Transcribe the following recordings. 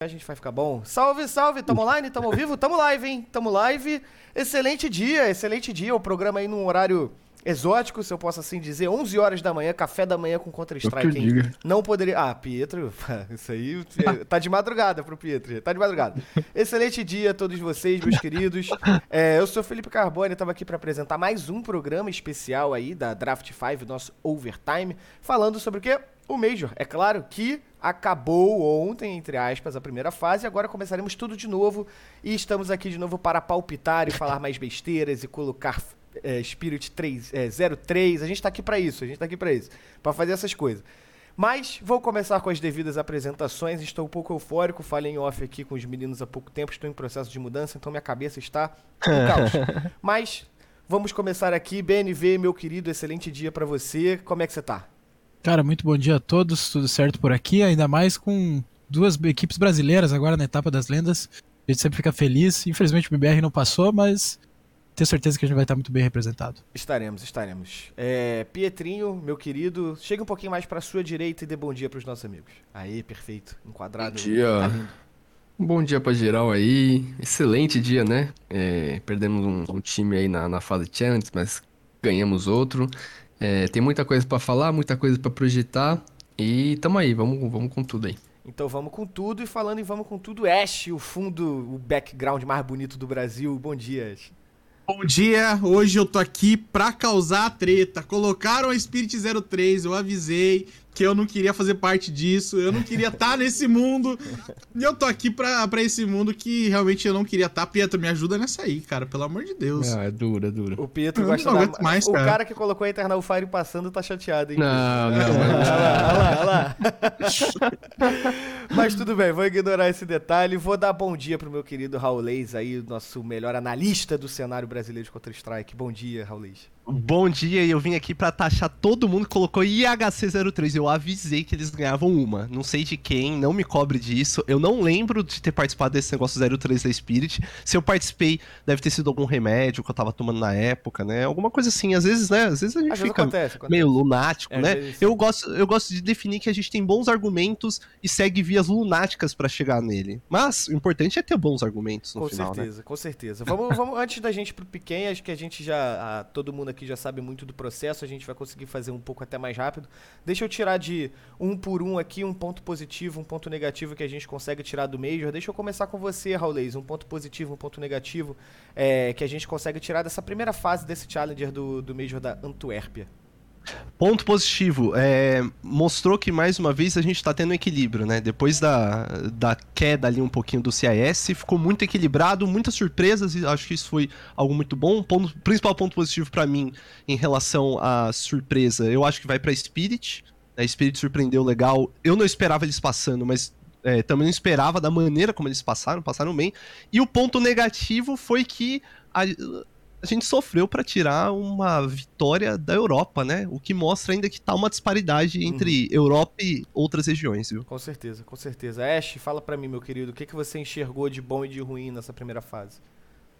A gente vai ficar bom. Salve, salve, tamo online, tamo ao vivo, tamo live, hein? Tamo live. Excelente dia, excelente dia. O programa aí num horário exótico, se eu posso assim dizer. 11 horas da manhã, café da manhã com Counter-Strike. Não poderia... Ah, Pietro, isso aí é, tá de madrugada pro Pietro, tá de madrugada. Excelente dia a todos vocês, meus queridos. É, eu sou Felipe Carbone, tava aqui pra apresentar mais um programa especial aí da Draft 5, nosso Overtime, falando sobre o quê? O Major. É claro que acabou ontem, entre aspas, a primeira fase, agora começaremos tudo de novo e estamos aqui de novo para palpitar e falar mais besteiras e colocar é, Spirit 3, é, 03. A gente tá aqui para isso, a gente tá aqui para isso, para fazer essas coisas. Mas vou começar com as devidas apresentações. Estou um pouco eufórico, falei em off aqui com os meninos há pouco tempo, estou em processo de mudança, então minha cabeça está em caos. Mas vamos começar aqui. BNV, meu querido, excelente dia para você. Como é que você tá? Cara, muito bom dia a todos, tudo certo por aqui, ainda mais com duas equipes brasileiras agora na etapa das lendas. A gente sempre fica feliz. Infelizmente o BBR não passou, mas tenho certeza que a gente vai estar muito bem representado. Estaremos, estaremos. É, Pietrinho, meu querido, chega um pouquinho mais pra sua direita e dê bom dia pros nossos amigos. Aí, perfeito. Enquadrado. Bom dia. Tá. Um bom dia pra geral aí. Excelente dia, né? É, perdemos um, um time aí na, na fase Challenge, mas ganhamos outro. É, tem muita coisa pra falar, muita coisa pra projetar. E tamo aí, vamos, vamos com tudo aí. Então vamos com tudo. E falando em vamos com tudo, Ash, o fundo, o background mais bonito do Brasil. Bom dia, Ash. Bom dia, hoje eu tô aqui pra causar a treta. Colocaram a Spirit 03, eu avisei que eu não queria fazer parte disso, eu não queria estar nesse mundo. E eu tô aqui pra, pra esse mundo que realmente eu não queria estar. Pietro, me ajuda nessa aí, cara, pelo amor de Deus. Ah, é duro, é duro. O Pietro Eu gosta não da... mais, o cara. cara que colocou a Eternal Fire passando tá chateado, hein? Não, não, Olha mas- lá, olha lá, olha lá. Mas tudo bem, vou ignorar esse detalhe. Vou dar bom dia pro meu querido Raulês aí, nosso melhor analista do cenário brasileiro de Counter-Strike. Bom dia, Raulês. Bom dia, e eu vim aqui pra taxar todo mundo que colocou IHC03. Eu avisei que eles ganhavam uma. Não sei de quem, não me cobre disso. Eu não lembro de ter participado desse negócio 03 da Spirit. Se eu participei, deve ter sido algum remédio que eu tava tomando na época, né? Alguma coisa assim. Às vezes, né? Às vezes a gente vezes fica acontece, acontece. meio lunático, É, né? vezes. Eu gosto, eu gosto de definir que a gente tem bons argumentos e segue vias lunáticas pra chegar nele. Mas o importante é ter bons argumentos no Com final, né? certeza, com certeza. Vamos, vamos, antes da gente ir pro Piquen, acho que a gente já. a- todo mundo aqui já sabe muito do processo, a gente vai conseguir fazer um pouco até mais rápido. Deixa eu tirar de um por um aqui, um ponto positivo, um ponto negativo que a gente consegue tirar do Major. Deixa eu começar com você, Raulês. Um ponto positivo, um ponto negativo é, que a gente consegue tirar dessa primeira fase desse Challenger do, do Major da Antuérpia. Ponto positivo, é, mostrou que mais uma vez a gente tá tendo equilíbrio, né? Depois da, da queda ali um pouquinho do CIS, ficou muito equilibrado, muitas surpresas, e acho que isso foi algo muito bom. Ponto, principal ponto positivo pra mim em relação à surpresa, eu acho que vai pra Spirit. A Spirit surpreendeu legal. Eu não esperava eles passando, mas é, também não esperava da maneira como eles passaram, passaram bem. E o ponto negativo foi que a gente sofreu para tirar uma vitória da Europa, né? O que mostra ainda que tá uma disparidade entre Europa e outras regiões, viu? Com certeza, com certeza. Ash, fala pra mim, meu querido, o que, que você enxergou de bom e de ruim nessa primeira fase?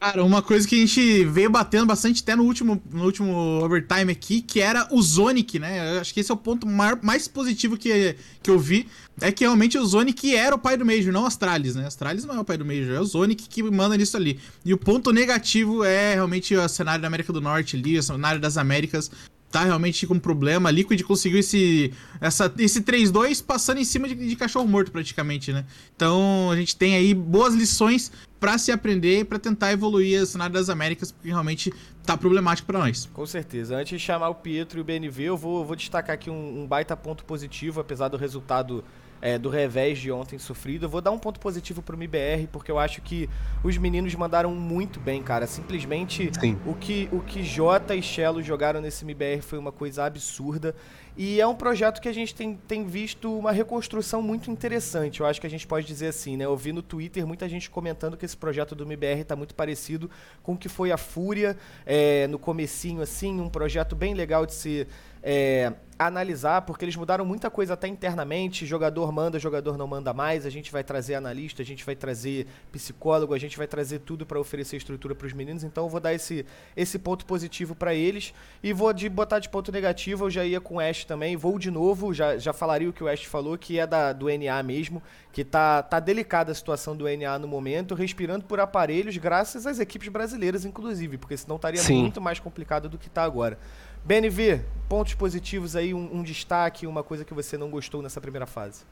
Cara, uma coisa que a gente veio batendo bastante até no último, no último overtime aqui, que era o Zonic, né? Eu acho que esse é o ponto mais positivo que, que eu vi. É que realmente o Zonic era o pai do Major, não o Astralis, né? Astralis não é o pai do Major, é o Zonic que manda nisso ali. E o ponto negativo é realmente o cenário da América do Norte ali, o cenário das Américas. Tá realmente com problema. A Liquid conseguiu esse, essa, esse 3-2 passando em cima de, de cachorro morto, praticamente, né? Então a gente tem aí boas lições pra se aprender e pra tentar evoluir o cenário das Américas, porque realmente tá problemático pra nós. Com certeza. Antes de chamar o Pietro e o BNV, eu vou, vou destacar aqui um, um baita ponto positivo, apesar do resultado é, do revés de ontem sofrido. Eu vou dar um ponto positivo pro MIBR, porque eu acho que os meninos mandaram muito bem, cara. Simplesmente Sim. o que, o que Jota e Cello jogaram nesse MIBR foi uma coisa absurda. E é um projeto que a gente tem, tem visto uma reconstrução muito interessante. Eu acho que a gente pode dizer assim, né? Eu vi no Twitter muita gente comentando que esse projeto do MBR tá muito parecido com o que foi a Fúria é, no comecinho, assim, um projeto bem legal de se é, analisar, porque eles mudaram muita coisa até internamente. Jogador manda, jogador não manda mais. A gente vai trazer analista, a gente vai trazer psicólogo, a gente vai trazer tudo para oferecer estrutura para os meninos. Então eu vou dar esse, esse ponto positivo para eles e vou de botar de ponto negativo. Eu já ia com o Ash também. Vou de novo, já, já falaria o que o Ash falou, que é da, do NA mesmo, que tá, tá delicada a situação do NA no momento, respirando por aparelhos, graças às equipes brasileiras, inclusive, porque senão estaria Sim. muito mais complicado do que tá agora. BNV, pontos positivos aí, um, um destaque, uma coisa que você não gostou nessa primeira fase.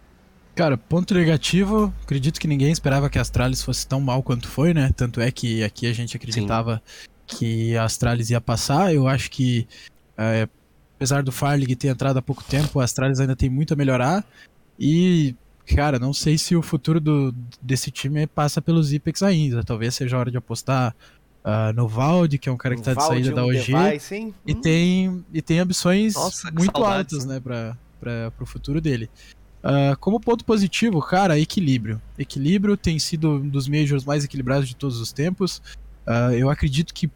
Cara, ponto negativo, acredito que ninguém esperava que a Astralis fosse tão mal quanto foi, né? Tanto é que aqui a gente acreditava que a Astralis ia passar. Eu acho que, é, apesar do Farlig ter entrado há pouco tempo, a Astralis ainda tem muito a melhorar. E, cara, não sei se o futuro do, desse time passa pelos Ipex ainda. Talvez seja hora de apostar ah, no Valde, que é um cara que tá de Valde, saída da OG. Device, hein? E Hum, tem, e tem ambições Nossa, muito saudades, altas, né, pra, pra, pro futuro dele. Ah, como ponto positivo, cara, equilíbrio. Equilíbrio tem sido um dos majors mais equilibrados de todos os tempos. Ah, eu acredito que,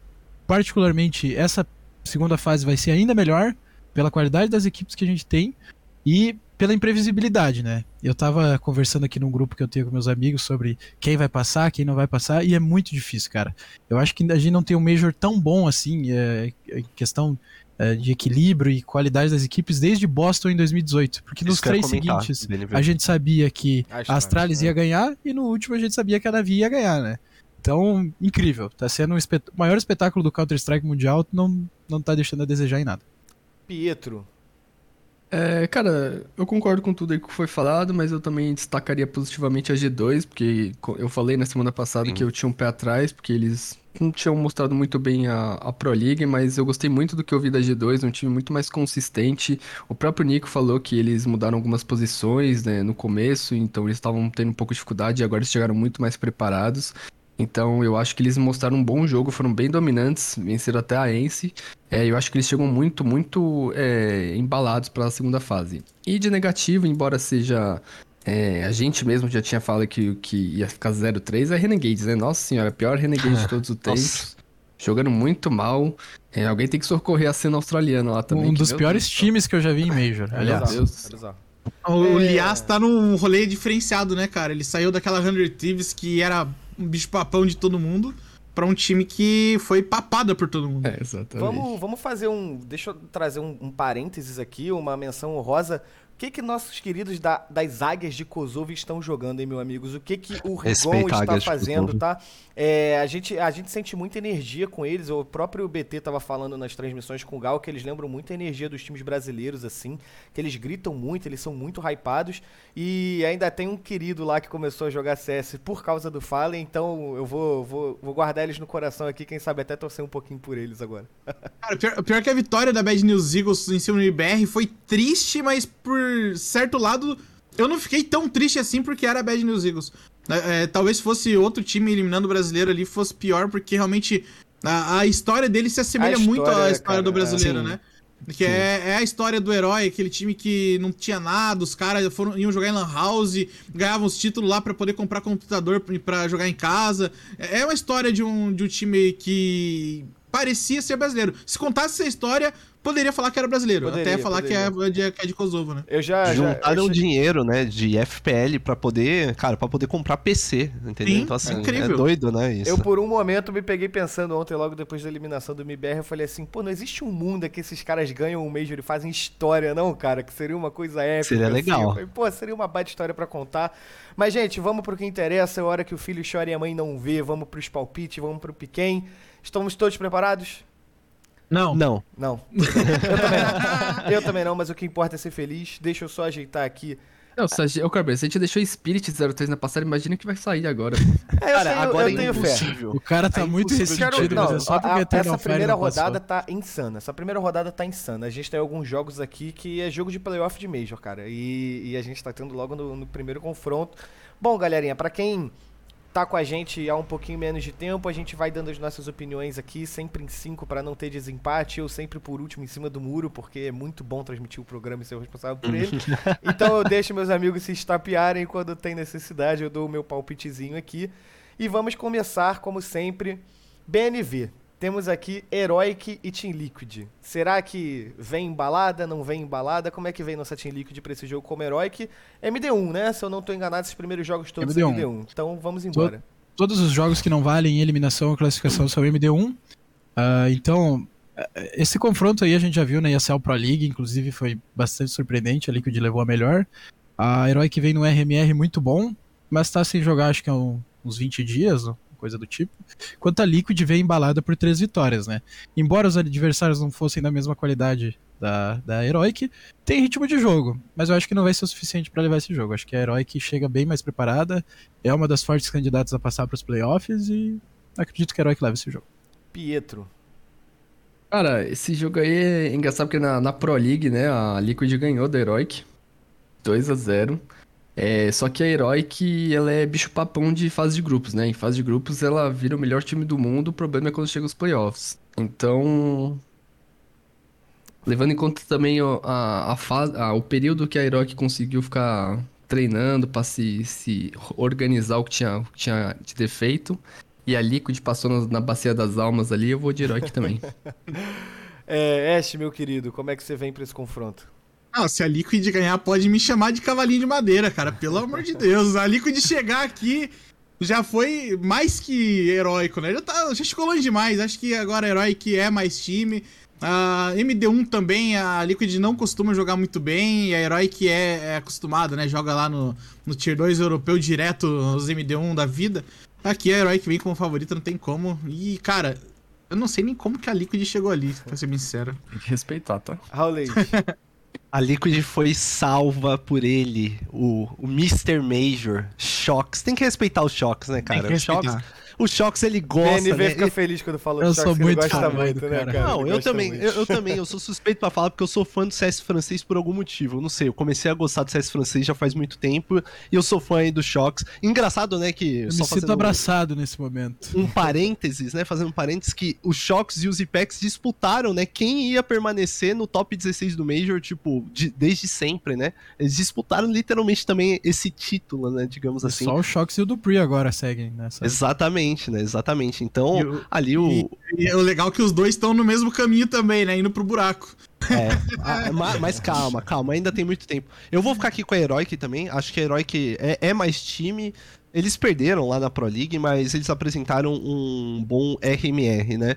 particularmente, essa segunda fase vai ser ainda melhor pela qualidade das equipes que a gente tem e pela imprevisibilidade, né? Eu tava conversando aqui num grupo que eu tenho com meus amigos sobre quem vai passar, quem não vai passar, e é muito difícil, cara. Eu acho que a gente não tem um Major tão bom assim, é, em questão é, de equilíbrio e qualidade das equipes desde Boston em 2018. Porque nos Isso que ia três comentar, seguintes a gente sabia que A a Astralis, Astralis né? ia ganhar e no último a gente sabia que a Navi ia ganhar, né? Então, incrível. Tá sendo um espet- o maior espetáculo do Counter-Strike mundial, não, não tá deixando a desejar em nada. Pietro. É, cara, eu concordo com tudo aí que foi falado, mas eu também destacaria positivamente a G2, porque eu falei na semana passada Sim. que eu tinha um pé atrás, porque eles não tinham mostrado muito bem a, a Pro League, mas eu gostei muito do que eu vi da G2, um time muito mais consistente. O próprio Nico falou que eles mudaram algumas posições, né, no começo, então eles estavam tendo um pouco de dificuldade e agora eles chegaram muito mais preparados. Então eu acho que eles mostraram um bom jogo, foram bem dominantes, venceram até a Ence. É, eu acho que eles chegam muito, muito é, embalados para a segunda fase. E de negativo, embora seja. é, a gente mesmo já tinha falado que, que ia ficar 0-3, é Renegades, né? Nossa senhora, pior Renegade de todos os tempos. Jogando muito mal. É, alguém tem que socorrer a cena australiana lá também. um dos meu piores Deus times que eu já vi em Major, aliás. bizarro, Deus. O É. Lias tá num rolê diferenciado, né, cara? Ele saiu daquela 100 Thieves que era um bicho-papão de todo mundo pra um time que foi papada por todo mundo. É, exatamente. Vamos, vamos fazer um. Deixa eu trazer um, um parênteses aqui, uma menção honrosa. O que, que nossos queridos da- das águias de Kosovo estão jogando, hein, meus amigos? O que, que o Rigon está fazendo, tá? É, a, gente, a gente sente muita energia com eles. O próprio BT tava falando nas transmissões com o Gal que eles lembram muito a energia dos times brasileiros, assim. Que eles gritam muito, eles são muito hypados. E ainda tem um querido lá que começou a jogar CS por causa do Fallen. Então eu vou, vou, vou guardar eles no coração aqui. Quem sabe até torcer um pouquinho por eles agora. Cara, pior, pior que a vitória da Bad News Eagles em cima do IBR foi triste, mas por certo lado, eu não fiquei tão triste assim porque era a Bad News Eagles. É, é, talvez fosse outro time eliminando o brasileiro ali, fosse pior, porque realmente a, a história dele se assemelha A muito história, à né, história cara? do brasileiro, Sim. né? Que é, é a história do herói, aquele time que não tinha nada, os caras foram, iam jogar em Lan House, ganhavam os títulos lá pra poder comprar computador pra jogar em casa. É é uma história de um, de um time que parecia ser brasileiro. Se contasse essa história, poderia falar que era brasileiro. Poderia, até falar que é, de, que é de Kosovo, né? Eu já. já Juntaram eu che- dinheiro, né, de FPL pra poder, cara, para poder comprar PC, entendeu? Sim, então assim, incrível. é doido, né, isso. Eu, por um momento, me peguei pensando ontem, logo depois da eliminação do MBR, eu falei assim, pô, não existe um mundo que esses caras ganham um Major e fazem história, não, cara? Que seria uma coisa épica. Seria assim. legal. Eu falei, pô, seria uma baita história pra contar. Mas, gente, vamos pro que interessa. É hora que o filho chora e a mãe não vê. Vamos pros palpites, vamos pro Piquen. Estamos todos preparados? Não. Não. Não. Eu também não. Eu também não, mas o que importa é ser feliz. Deixa eu só ajeitar aqui. Não, se ô, Carber, se a gente deixou Spirit 03 na passada, imagina que vai sair agora. É, eu Cara, tenho, agora eu é tenho fé. impossível. O cara tá É muito ressentido, mas é só porque a- a Eternal essa primeira não passou. rodada tá insana. Essa primeira rodada tá insana. A gente tem alguns jogos aqui que é jogo de playoff de Major, cara. E, e a gente tá tendo logo no, no primeiro confronto. Bom, galerinha, pra quem tá com a gente há um pouquinho menos de tempo, a gente vai dando as nossas opiniões aqui, sempre em cinco pra não ter desempate. Eu sempre por último em cima do muro, porque é muito bom transmitir o programa e ser o responsável por ele. então eu deixo meus amigos se estapearem quando tem necessidade, eu dou o meu palpitezinho aqui. E vamos começar, como sempre, BNV. Temos aqui Heroic e Team Liquid. Será que vem embalada, não vem embalada? Como é que vem nossa Team Liquid pra esse jogo como Heroic? MD1, né? Se eu não tô enganado, esses primeiros jogos todos MD1. MD1. Então vamos embora. Todos os jogos que não valem eliminação ou classificação são MD1. Ah, então, eh, esse confronto aí a gente já viu na ESL Pro League, inclusive foi bastante surpreendente, a Liquid levou a melhor. A Heroic vem no RMR muito bom, mas tá sem jogar acho que há uns 20 dias, coisa do tipo. Enquanto a Liquid vem embalada por três vitórias, né? Embora os adversários não fossem da mesma qualidade da, da Heroic, tem ritmo de jogo, mas eu acho que não vai ser o suficiente pra levar esse jogo. Acho que a Heroic chega bem mais preparada, é uma das fortes candidatas a passar pros playoffs e acredito que a Heroic leva esse jogo. Pietro. Cara, esse jogo aí é engraçado porque na, na Pro League, né, a Liquid ganhou da Heroic 2 a 0 É, só que a Heroic, ela é bicho papão de fase de grupos, né? Em fase de grupos ela vira o melhor time do mundo, o problema é quando chega os playoffs. Então, levando em conta também a, a fase, a- o período que a Heroic conseguiu ficar treinando pra se, se organizar o que tinha, o que tinha de defeito, e a Liquid passou na, na bacia das almas ali, eu vou de Heroic também. É, Ash, meu querido, como é que você vem pra esse confronto? Ah, se a Liquid ganhar, pode me chamar de cavalinho de madeira, cara. Pelo amor de Deus. A Liquid chegar aqui já foi mais que heróico, né? Já, tá, já chegou longe demais. Acho que agora Heroic é mais time. A MD1 também, a Liquid não costuma jogar muito bem. E a Heroic é, é acostumada, né? Joga lá no, no Tier 2 europeu direto, os MD1 da vida. Aqui a Heroic vem como favorita, não tem como. E, cara, eu não sei nem como que a Liquid chegou ali, pra ser bem sincero. Tem que respeitar, tá? Raul Leite. A Liquid foi salva por ele, o, o Mr. Major, Shox. Tem que respeitar os Shox, né, cara? que O Shox, respeitar. O Shox ele gosta, PNV né? fica feliz quando fala Eu de sou Sharks, ele muito gosta fã muito, do né, cara. cara? Não, eu também, eu, eu também, eu sou suspeito pra falar porque eu sou fã do CS francês por algum motivo. Eu não sei, eu comecei a gostar do CS francês já faz muito tempo e eu sou fã aí do Shox. Engraçado, né, que Eu só me sinto abraçado nesse momento. um parênteses, né, fazendo um parênteses que os Shox e os Ipex disputaram, né, quem ia permanecer no top 16 do Major, tipo, de- desde sempre, né? Eles disputaram literalmente também esse título, né, digamos assim. Só o Shox e o Dupree agora seguem nessa. Exatamente, né? Exatamente. Então, E ali o. E é o legal é que os dois estão no mesmo caminho também, né? Indo pro buraco. É, ma- mas calma, calma, ainda tem muito tempo. Eu vou ficar aqui com a Heroic também. Acho que a Heroic é, é mais time. Eles perderam lá na Pro League, mas eles apresentaram um bom RMR, né?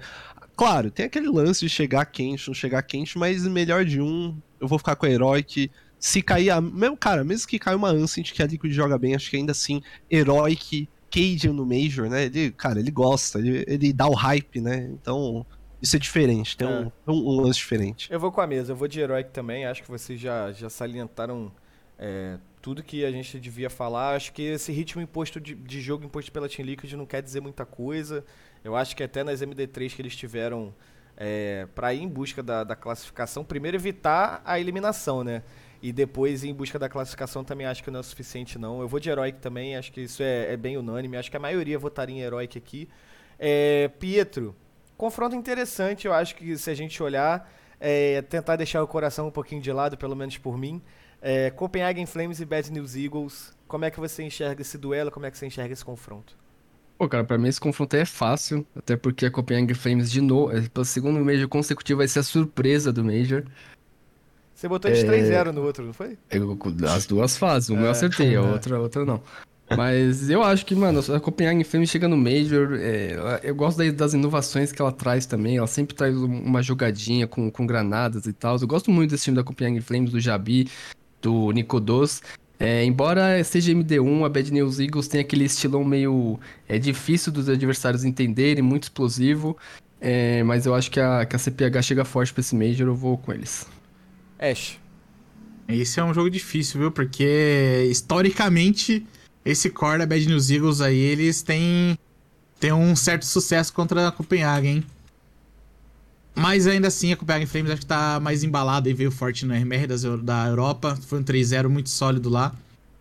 Claro, tem aquele lance de chegar quente, não chegar quente, mas melhor de um. Eu vou ficar com a Heroic. Se cair a. Meu, cara, mesmo que caia uma Ancient que a Liquid joga bem, acho que ainda assim, Heroic, Cajun no Major, né? Ele, cara, ele gosta, ele, ele dá o hype, né? Então, isso é diferente, tem um, um, um lance diferente. Eu vou com a mesa, eu vou de Heroic também. Acho que vocês já, já salientaram é, tudo que a gente devia falar. Acho que esse ritmo imposto de, de jogo imposto pela Team Liquid não quer dizer muita coisa. Eu acho que até nas MD3 que eles tiveram é, para ir em busca da, da classificação, primeiro evitar a eliminação, né? E depois em busca da classificação também acho que não é suficiente, não. Eu vou de Heroic também, acho que isso é, é bem unânime. Acho que a maioria votaria em Heroic aqui. É, Pietro, confronto interessante, eu acho que se a gente olhar, é, tentar deixar o coração um pouquinho de lado, pelo menos por mim. É, Copenhagen Flames e Bad News Eagles. Como é que você enxerga esse duelo? Como é que você enxerga esse confronto? Pô, cara, pra mim esse confronto é fácil, até porque a Copenhagen Flames de novo, é, pelo segundo Major consecutivo vai ser a surpresa do Major. Você botou de 3-0 no outro, não foi? Eu- as duas fases, uma eu É. acertei, a outra, a outra não. Mas eu acho que, mano, a Copenhagen Flames chega no Major, é, eu gosto da- das inovações que ela traz também, ela sempre traz um- uma jogadinha com, com granadas e tal. Eu gosto muito desse time da Copenhagen Flames, do Jabi, do Nicodos. É, embora seja MD1, a Bad News Eagles tem aquele estilão meio é, difícil dos adversários entenderem, muito explosivo. É, mas eu acho que a, que a CPH chega forte pra esse Major, eu vou com eles. Ash. Esse é um jogo difícil, viu? Porque historicamente, esse core da Bad News Eagles aí, eles têm, têm um certo sucesso contra a Copenhagen, hein? Mas ainda assim, a Copenhagen Flames acho que tá mais embalada e veio forte no RMR das, da Europa. Foi um 3-0 muito sólido lá.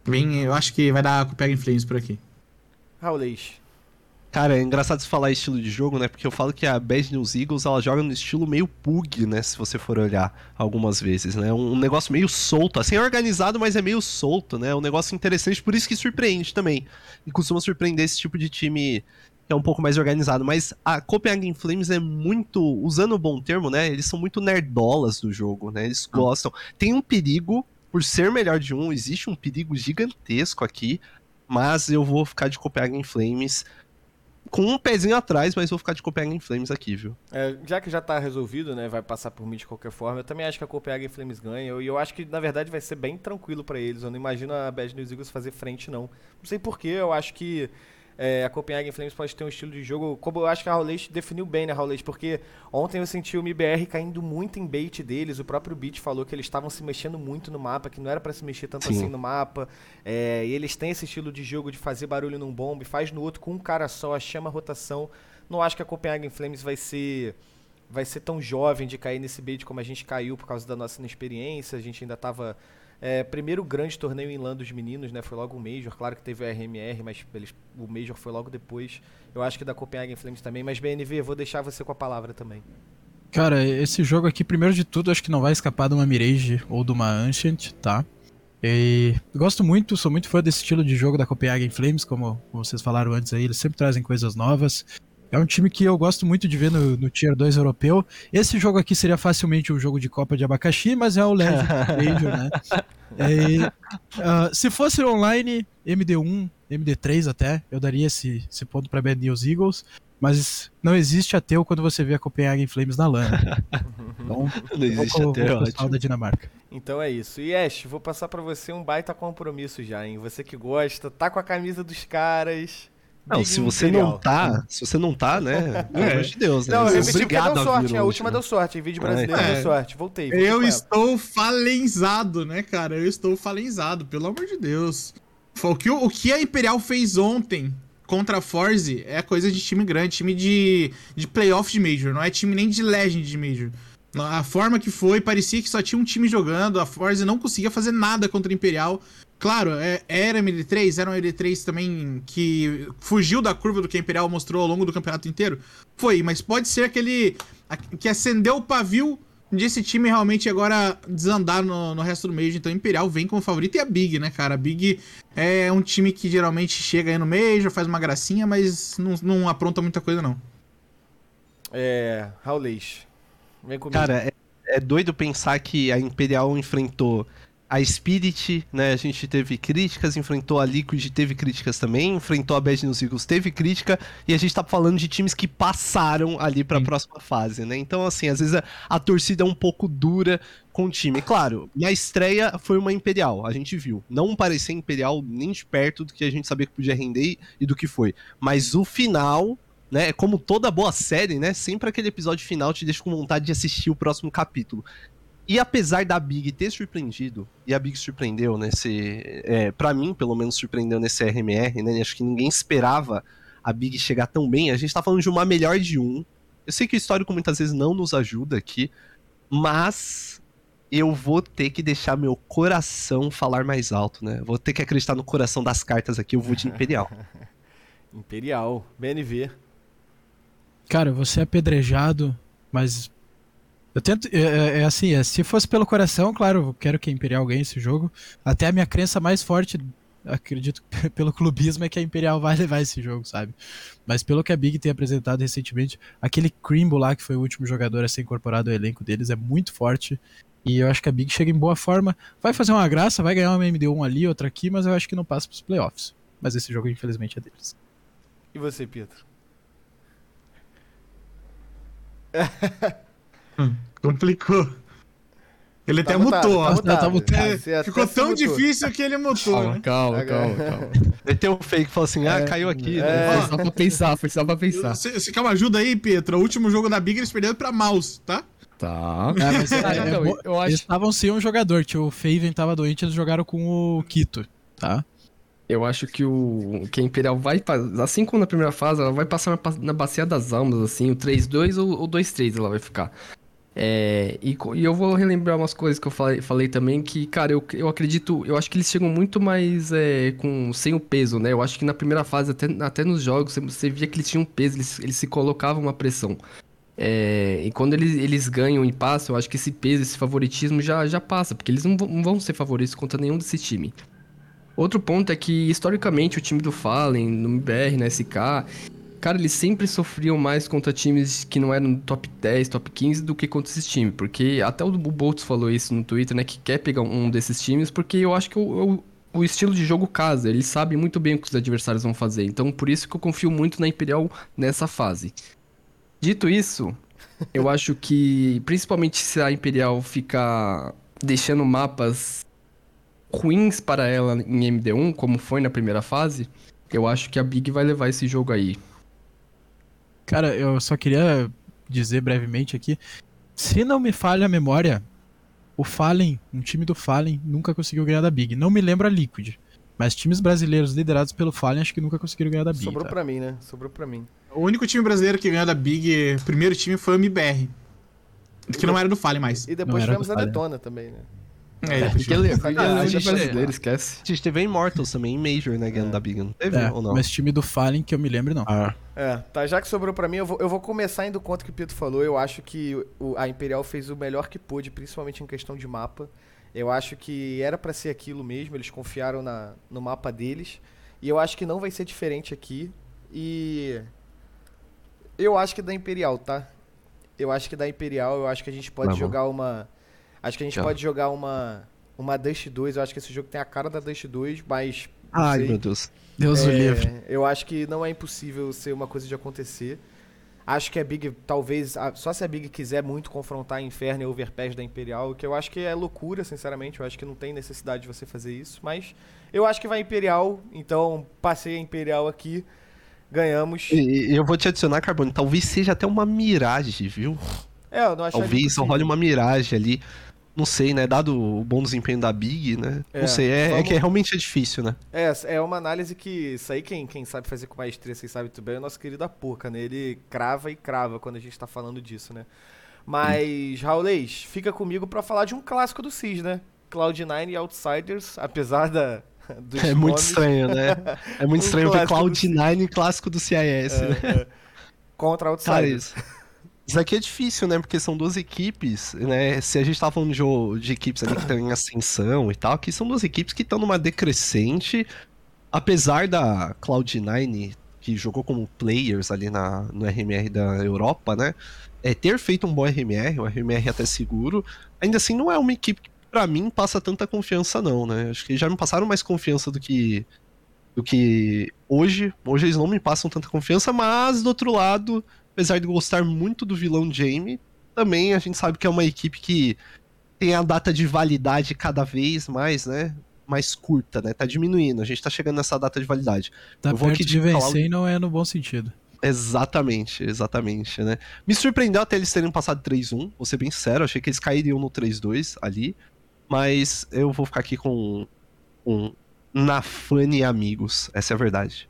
Bem, eu acho que vai dar a Copenhagen Flames por aqui. Raulês. Cara, é engraçado você falar estilo de jogo, né? Porque eu falo que a Bad News Eagles, ela joga no estilo meio pug, né? Se você for olhar algumas vezes, né? Um negócio meio solto, assim, é organizado, mas é meio solto, né? Um negócio interessante, por isso que surpreende também. E costuma surpreender esse tipo de time que é um pouco mais organizado. Mas a Copenhagen Flames é muito, usando o bom termo, né? Eles são muito nerdolas do jogo, né? Eles gostam. Tem um perigo, por ser melhor de um, existe um perigo gigantesco aqui. Mas eu vou ficar de Copenhagen Flames com um pezinho atrás, mas vou ficar de Copenhagen Flames aqui, viu? É, já que já tá resolvido, né? Vai passar por mim de qualquer forma. Eu também acho que a Copenhagen Flames ganha. E eu acho que, na verdade, vai ser bem tranquilo pra eles. Eu não imagino a Bad News Eagles fazer frente, não. Não sei porquê, eu acho que é, a Copenhagen Flames pode ter um estilo de jogo, como eu acho que a Raulete definiu bem, né, Raulete? Porque ontem eu senti o MBR caindo muito em bait deles. O próprio Beat falou que eles estavam se mexendo muito no mapa, que não era para se mexer tanto Sim. assim no mapa. É, e eles têm esse estilo de jogo de fazer barulho num bombe, faz no outro com um cara só, chama a rotação. Não acho que a Copenhagen Flames vai ser vai ser tão jovem de cair nesse bait como a gente caiu por causa da nossa inexperiência. A gente ainda tava é, primeiro grande torneio em LAN dos meninos, né? Foi logo o Major. Claro que teve o RMR, mas eles, o Major foi logo depois. Eu acho que da Copenhagen Flames também. Mas BNV, vou deixar você com a palavra também. Cara, esse jogo aqui, primeiro de tudo, acho que não vai escapar de uma Mirage ou de uma Ancient, tá? E gosto muito, sou muito fã desse estilo de jogo da Copenhagen Flames, como vocês falaram antes aí, eles sempre trazem coisas novas. É um time que eu gosto muito de ver no, no Tier 2 europeu. Esse jogo aqui seria facilmente um jogo de Copa de Abacaxi, mas é o Legend Major, né? E, ah, se fosse online, MD1, MD3 até, eu daria esse, esse ponto pra Bad News Eagles. Mas não existe ateu quando você vê a Copenhagen Flames na LAN. Então, Não existe vou até, o pessoal ótimo. da Dinamarca. Então é isso. E Ash, vou passar pra você um baita compromisso já, hein? Você que gosta, tá com a camisa dos caras. Não, se você Imperial. não tá, se você não tá, né? Pelo amor de Deus, né? Não, eu porque Obrigado deu sorte. A última né? deu sorte. Em vídeo brasileiro É. deu sorte. Voltei. Eu estou falenzado, né, cara? Eu estou falenzado, pelo amor de Deus. O que, o que a Imperial fez ontem contra a Forze é coisa de time grande, time de, de playoff de Major, não é time nem de Legend de Major. A forma que foi, parecia que só tinha um time jogando, a Forze não conseguia fazer nada contra a Imperial. Claro, é- era MD3, era um MD3 também que fugiu da curva do que a Imperial mostrou ao longo do campeonato inteiro. Foi, mas pode ser aquele que acendeu o pavio de esse time realmente agora desandar no, no resto do Major. Então a Imperial vem como favorito e a Big, né, cara? A Big é um time que geralmente chega aí no Major, faz uma gracinha, mas não, não apronta muita coisa, não. É. Raulês. Vem comigo. Cara, é, é doido pensar que a Imperial enfrentou a Spirit, né? A gente teve críticas, enfrentou a Liquid, teve críticas também, enfrentou a Bad News Eagles, teve crítica, e a gente tá falando de times que passaram ali pra próxima fase, né? Então, assim, às vezes a, a torcida é um pouco dura com o time. Claro, na estreia foi uma Imperial, a gente viu. Não parecia Imperial nem de perto do que a gente sabia que podia render e do que foi. Mas o final, né? É como toda boa série, né? Sempre aquele episódio final te deixa com vontade de assistir o próximo capítulo. E apesar da Big ter surpreendido, e a Big surpreendeu nesse. É, para mim, pelo menos, surpreendeu nesse RMR, né? Acho que ninguém esperava a Big chegar tão bem. A gente tá falando de uma melhor de um. Eu sei que o histórico muitas vezes não nos ajuda aqui, mas eu vou ter que deixar meu coração falar mais alto, né? Vou ter que acreditar no coração das cartas aqui, eu vou de Imperial. Imperial. BNV. Cara, vou ser apedrejado, mas. Eu tento. É, é- é assim, é, se fosse pelo coração, claro, eu quero que a Imperial ganhe esse jogo. Até a minha crença mais forte, acredito, pelo clubismo, é que a Imperial vai levar esse jogo, sabe? Mas pelo que a Big tem apresentado recentemente, aquele Crimbo lá, que foi o último jogador a ser incorporado ao elenco deles, é muito forte. E eu acho que a Big chega em boa forma. Vai fazer uma graça, vai ganhar uma MD1 ali, outra aqui, mas eu acho que não passa pros playoffs. Mas esse jogo, infelizmente, é deles. E você, Pietro? Complicou. Ele até Tá mutado, mutou, tá ó. mutado. Tá mutado. É, Você até ficou tão mutou. difícil que ele mutou, Calma, né? calma, calma, calma. Ele tem o fake que fala assim: ah, caiu aqui, né? É. Foi só pra pensar, foi só pra pensar. Você, você quer uma ajuda aí, Pietro? O último jogo da Big eles perderam pra Mouse, tá? Tá. É, mas é- Ah, é não, eu Eles acho, estavam sem um jogador, tio. O Faven tava doente, eles jogaram com o Kito, tá? eu acho que o que a Imperial vai, assim como na primeira fase, ela vai passar na, na bacia das almas, assim, o 3-2 ou o 2-3 ela vai ficar. É, e, e eu vou relembrar umas coisas que eu falei, falei também, que, cara, eu, eu acredito, eu acho que eles chegam muito mais é, com, sem o peso, né? Eu acho que na primeira fase, até, até nos jogos, você, via que eles tinham peso, eles, eles se colocavam uma pressão. É, e quando eles, eles ganham e passam, eu acho que esse peso, esse favoritismo já, já passa, porque eles não vão, não vão ser favoritos contra nenhum desse time. Outro ponto é que, historicamente, o time do Fallen, no MBR, na SK, cara, eles sempre sofriam mais contra times que não eram top 10, top 15 do que contra esses times. Porque até o Boltz falou isso no Twitter, né? Que quer pegar um desses times, porque eu acho que o, o, o estilo de jogo casa. Eles sabem muito bem o que os adversários vão fazer. Então, por isso que eu confio muito na Imperial nessa fase. Dito isso, eu acho que, principalmente se a Imperial ficar deixando mapas ruins para ela em MD1, como foi na primeira fase, eu acho que a Big vai levar esse jogo aí. Cara, eu só queria dizer brevemente aqui. Se não me falha a memória, o Fallen, um time do Fallen, nunca conseguiu ganhar da Big. Não me lembro a Liquid. Mas times brasileiros liderados pelo Fallen acho que nunca conseguiram ganhar da Big. Sobrou tá? pra mim, né? Sobrou pra mim. O único time brasileiro que ganhou da Big, primeiro time, foi o MBR. Que não era do Fallen mais. E depois tivemos a. Detona também, né? É, Que ele é brasileiro, esquece. A gente teve a Immortals também em Major, né, ganhando da Big, não teve É, ou não? mas time do Fallen que eu me lembro, não. Ah, É, tá, já que sobrou pra mim, eu vou, eu vou começar indo contra o que o Pedro falou. Eu acho que o- a Imperial fez o melhor que pôde, principalmente em questão de mapa. Eu acho que era pra ser aquilo mesmo, eles confiaram na, no mapa deles. E eu acho que não vai ser diferente aqui. E. Eu acho que da Imperial, tá? Eu acho que da Imperial, eu acho que a gente pode Tá jogar uma. Acho que a gente Tchau. pode jogar uma. Uma Dust 2. Eu acho que esse jogo tem a cara da Dust 2, mas. Ai, sei. meu Deus. Deus o É, livre. Eu acho que não é impossível ser uma coisa de acontecer. Acho que a Big, talvez, só se a Big quiser muito confrontar a Inferno e Overpass da Imperial, que eu acho que é loucura, sinceramente. Eu acho que não tem necessidade de você fazer isso. Mas eu acho que vai Imperial, então passei a Imperial aqui, ganhamos. E, eu vou te adicionar, Carbone, talvez seja até uma miragem, viu? É, eu não acho Talvez só role uma miragem ali. Não sei, né? Dado o bom desempenho da Big, né? É, não sei, é, é vamos- que realmente é difícil, né? É, é uma análise que isso aí quem, quem sabe fazer com maestria, vocês sabem muito bem, é o nosso querido Apoca, né? Ele crava e crava quando a gente tá falando disso, né? Mas, Raulês, fica comigo pra falar de um clássico do CIS, né? Cloud9 e Outsiders, apesar da, dos É muito nomes, estranho, né? É muito Um estranho ver clássico do Cloud9 clássico do CIS, né? é, é, contra Cara, Outsiders. isso. Isso aqui é difícil, né? Porque são duas equipes, né? Se a gente tá falando de, de equipes ali que estão em ascensão e tal, aqui são duas equipes que estão numa decrescente. Apesar da Cloud9, que jogou como players ali na, no RMR da Europa, né? É, ter feito um bom RMR, um RMR até seguro, ainda assim não é uma equipe que, pra mim, passa tanta confiança, não, né? Acho que já me passaram mais confiança do que. Do que hoje. Hoje eles não me passam tanta confiança, mas do outro lado, apesar de gostar muito do vilão Jamie, também a gente sabe que é uma equipe que tem a data de validade cada vez mais, né? Mais curta, né? Tá diminuindo. A gente tá chegando nessa data de validade. Tá eu vou perto aqui de de falar vencer e não é no bom sentido. Exatamente, exatamente, né? Me surpreendeu até eles terem passado 3-1, vou ser bem sincero, achei que eles cairiam no 3-2 ali, mas eu vou ficar aqui com um Nafane e amigos, essa é a verdade.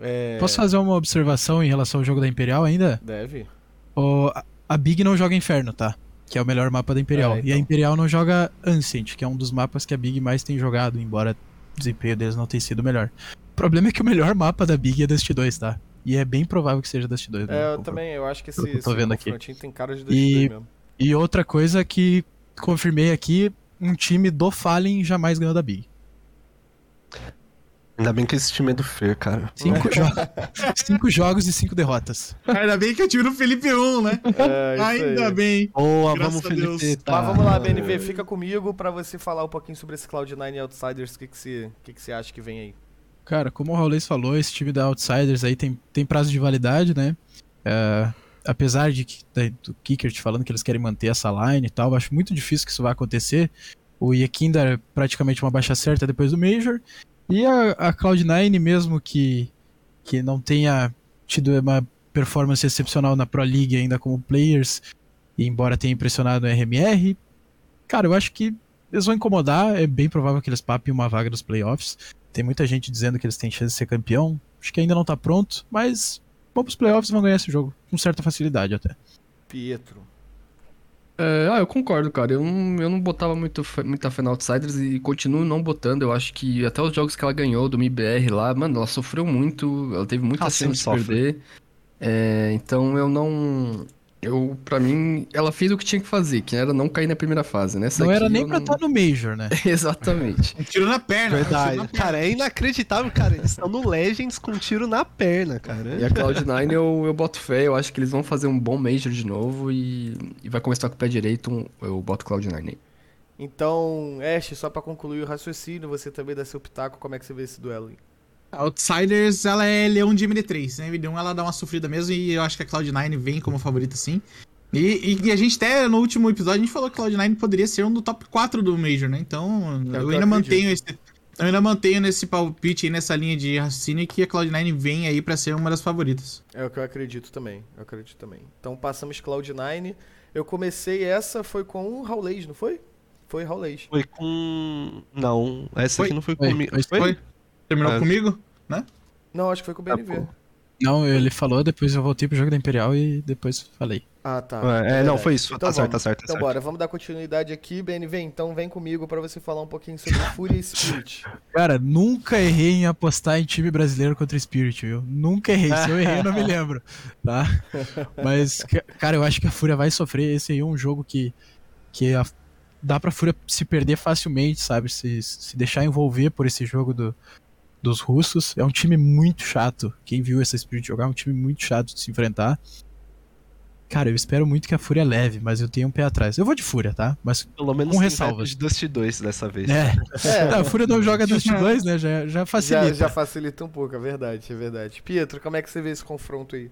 É, Posso fazer uma observação em relação ao jogo da Imperial ainda? Deve. O- a- Big não joga Inferno, tá? Que é o melhor mapa da Imperial. É, E a então. Imperial não joga Ancient, que é um dos mapas que a Big mais tem jogado, embora o desempenho deles não tenha sido o melhor. O problema é que o melhor mapa da Big é Dust 2, tá? E é bem provável que seja Dust 2. né? É, eu também, eu acho que esse, Eu tô esse vendo aqui. tem cara de Dust E- 2 mesmo. E outra coisa que confirmei aqui, um time do Fallen jamais ganhou da Big. Ainda bem que esse time é do Fer, cara. Cinco, jo- cinco jogos e cinco derrotas. Ainda bem que eu tive no Felipe 1, né? É, Ainda aí. bem. Boa, Graças vamos. Felipe. Tá. Mas vamos lá, BNV, fica comigo pra você falar um pouquinho sobre esse Cloud9 e Outsiders, o que, que, você, o que, que você acha que vem aí? Cara, como o Raulês falou, esse time da Outsiders aí tem, tem prazo de validade, né? É, apesar de que, do Kicker te falando que eles querem manter essa line e tal, eu acho muito difícil que isso vai acontecer. O Yekinda é praticamente uma baixa certa depois do Major. E a, a Cloud9, mesmo que, que não tenha tido uma performance excepcional na Pro League ainda como players, embora tenha impressionado no RMR, cara, eu acho que eles vão incomodar. É bem provável que eles papem uma vaga nos playoffs. Tem muita gente dizendo que eles têm chance de ser campeão. Acho que ainda não tá pronto, mas vão pros playoffs e vão ganhar esse jogo. Com certa facilidade até. Pietro. É, ah, eu concordo, cara. Eu não, eu não botava muito, muita fé na Outsiders e continuo não botando. Eu acho que até os jogos que ela ganhou do MIBR lá, mano, ela sofreu muito. Ela teve muita Ela chance de perder. É, então eu não. Eu, pra mim, ela fez o que tinha que fazer, que era não cair na primeira fase, né? Essa Não era nem pra não- estar no Major, né? Exatamente. Um tiro na perna. tiro na Verdade. perna. Cara, é inacreditável, cara. Eles estão no Legends com um tiro na perna, cara. E a Cloud9 eu, eu boto fé, eu acho que eles vão fazer um bom Major de novo e, e vai começar com o pé direito, um- eu boto Cloud9 aí. Então, Ash, só pra concluir o raciocínio, você também dá seu pitaco, como é que você vê esse duelo aí? Outsiders, ela é leão de MD3, né? MD1 ela dá uma sofrida mesmo e eu acho que a Cloud9 vem como favorita sim. E, e- e a gente até no último episódio a gente falou que a Cloud9 poderia ser um do top 4 do Major, né? Então É eu eu ainda mantenho esse. Eu ainda mantenho nesse palpite aí, nessa linha de raciocínio que a Cloud9 vem aí pra ser uma das favoritas. É o que eu acredito também, eu acredito também. Então passamos Cloud9, eu comecei essa, foi com o Raulês, não foi? Foi Raulês. Foi com. Não, essa Foi. aqui não foi Foi, comigo. foi. Foi? Terminou É. comigo? Não, acho que foi com o BNV. pô. Não, ele falou, depois eu voltei pro jogo da Imperial e depois falei. Ah, tá. É, é, não, foi isso. Então tá certo, vamos. tá certo, tá Então certo. bora, vamos dar continuidade aqui, BNV, então vem comigo pra você falar um pouquinho sobre Fúria e Spirit. Cara, nunca errei em apostar em time brasileiro contra Spirit, viu? Nunca errei. Se eu errei, eu não me lembro, tá? Mas, ca- cara, eu acho que a Fúria vai sofrer. Esse aí é um jogo que, que a- dá pra Fúria se perder facilmente, sabe? Se, se deixar envolver por esse jogo do, dos russos. É um time muito chato. Quem viu essa Spirit jogar é um time muito chato de se enfrentar. Cara, eu espero muito que a Fúria leve, mas eu tenho um pé atrás. Eu vou de Fúria, tá? Mas, Pelo menos com ressalvas. de Dust 2 dessa vez. é. É, Não, a Fúria não joga Dust 2, né? Já, já já, facilita. já facilita um pouco, é verdade, é verdade. Pietro, como é que você vê esse confronto aí?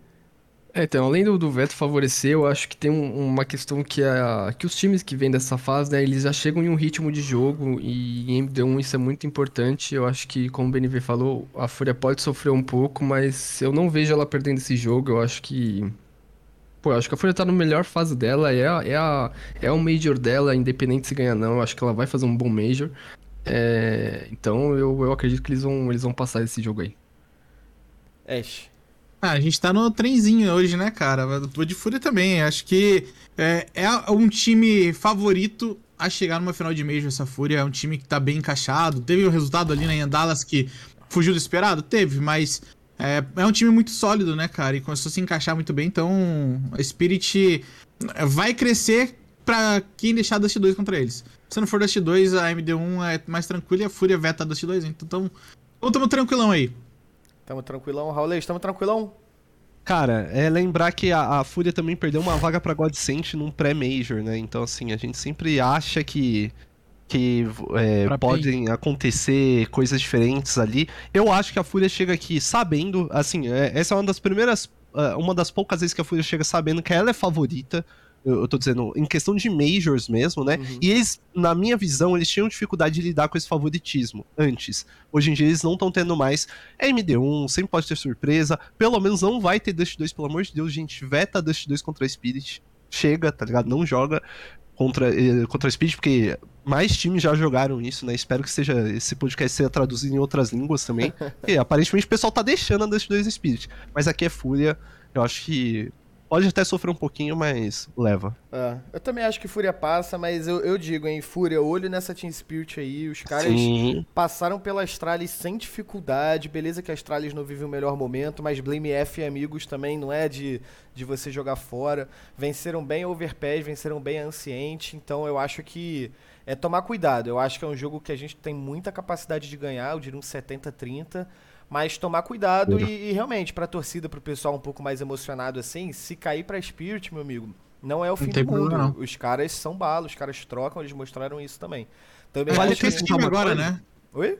É, então, além do, do veto favorecer, eu acho que tem um- uma questão que, é, que os times que vêm dessa fase, né, eles já chegam em um ritmo de jogo e em MD1 isso é muito importante. Eu acho que, como o BNV falou, a Fúria pode sofrer um pouco, mas eu não vejo ela perdendo esse jogo. Eu acho que. Pô, eu acho que a Fúria tá na melhor fase dela, é, é, a, é o Major dela, independente se ganhar não. Eu acho que ela vai fazer um bom Major. É, então eu, eu acredito que eles vão, eles vão passar esse jogo aí. Ash. Ah, a gente tá no trenzinho hoje, né, cara? Tô de fúria também. Acho que é, é um time favorito a chegar numa final de Major, essa fúria. É um time que tá bem encaixado. Teve um resultado ali né, em Dallas que fugiu do esperado? Teve, mas é, é um time muito sólido, né, cara? E começou a se encaixar muito bem. Então, a Spirit vai crescer pra quem deixar Dust 2 contra eles. Se não for Dust 2, a MD1 é mais tranquila e a Fúria veta Dust 2. Então, então tamo tranquilão aí. Tamo tranquilão, Raulês, tamo tranquilão? Cara, é lembrar que a, a Fúria também perdeu uma vaga pra Godsent num pré-major, né? Então, assim, a gente sempre acha que, que é, podem acontecer coisas diferentes ali. Eu acho que a Fúria chega aqui sabendo, assim, é, essa é uma das primeiras, ah, uma das poucas vezes que a Fúria chega sabendo que ela é favorita. Eu, eu tô dizendo, em questão de majors mesmo, né? Uhum. E eles, na minha visão, eles tinham dificuldade de lidar com esse favoritismo antes. Hoje em dia eles não estão tendo mais. É MD1, sempre pode ter surpresa. Pelo menos não vai ter Dust 2, pelo amor de Deus, gente. Veta Dust 2 contra a Spirit. Chega, tá ligado? Não joga contra, eh, contra a Spirit, porque mais times já jogaram isso, né? Espero que seja esse podcast seja traduzido em outras línguas também. e aparentemente o pessoal tá deixando a Dust 2 Spirit. Mas aqui é Fúria. Eu acho que pode até sofrer um pouquinho, mas leva. É, eu também acho que Fúria passa, mas eu, eu digo, hein, Fúria, olho nessa Team Spirit aí, os caras Sim. passaram pela Astralis sem dificuldade, beleza que a Astralis não vive o melhor momento, mas Blame F e amigos também não é de, de você jogar fora, venceram bem a Overpass, venceram bem a Anciente, então eu acho que é tomar cuidado, eu acho que é um jogo que a gente tem muita capacidade de ganhar, eu diria um 70-30, mas tomar cuidado e, e realmente, pra torcida, pro pessoal um pouco mais emocionado assim, se cair pra Spirit, meu amigo, não é o fim tem do mundo. problema, não. Os caras são balos, os caras trocam, eles mostraram isso também. Também Vale ter esse time agora, coisa? né? Oi?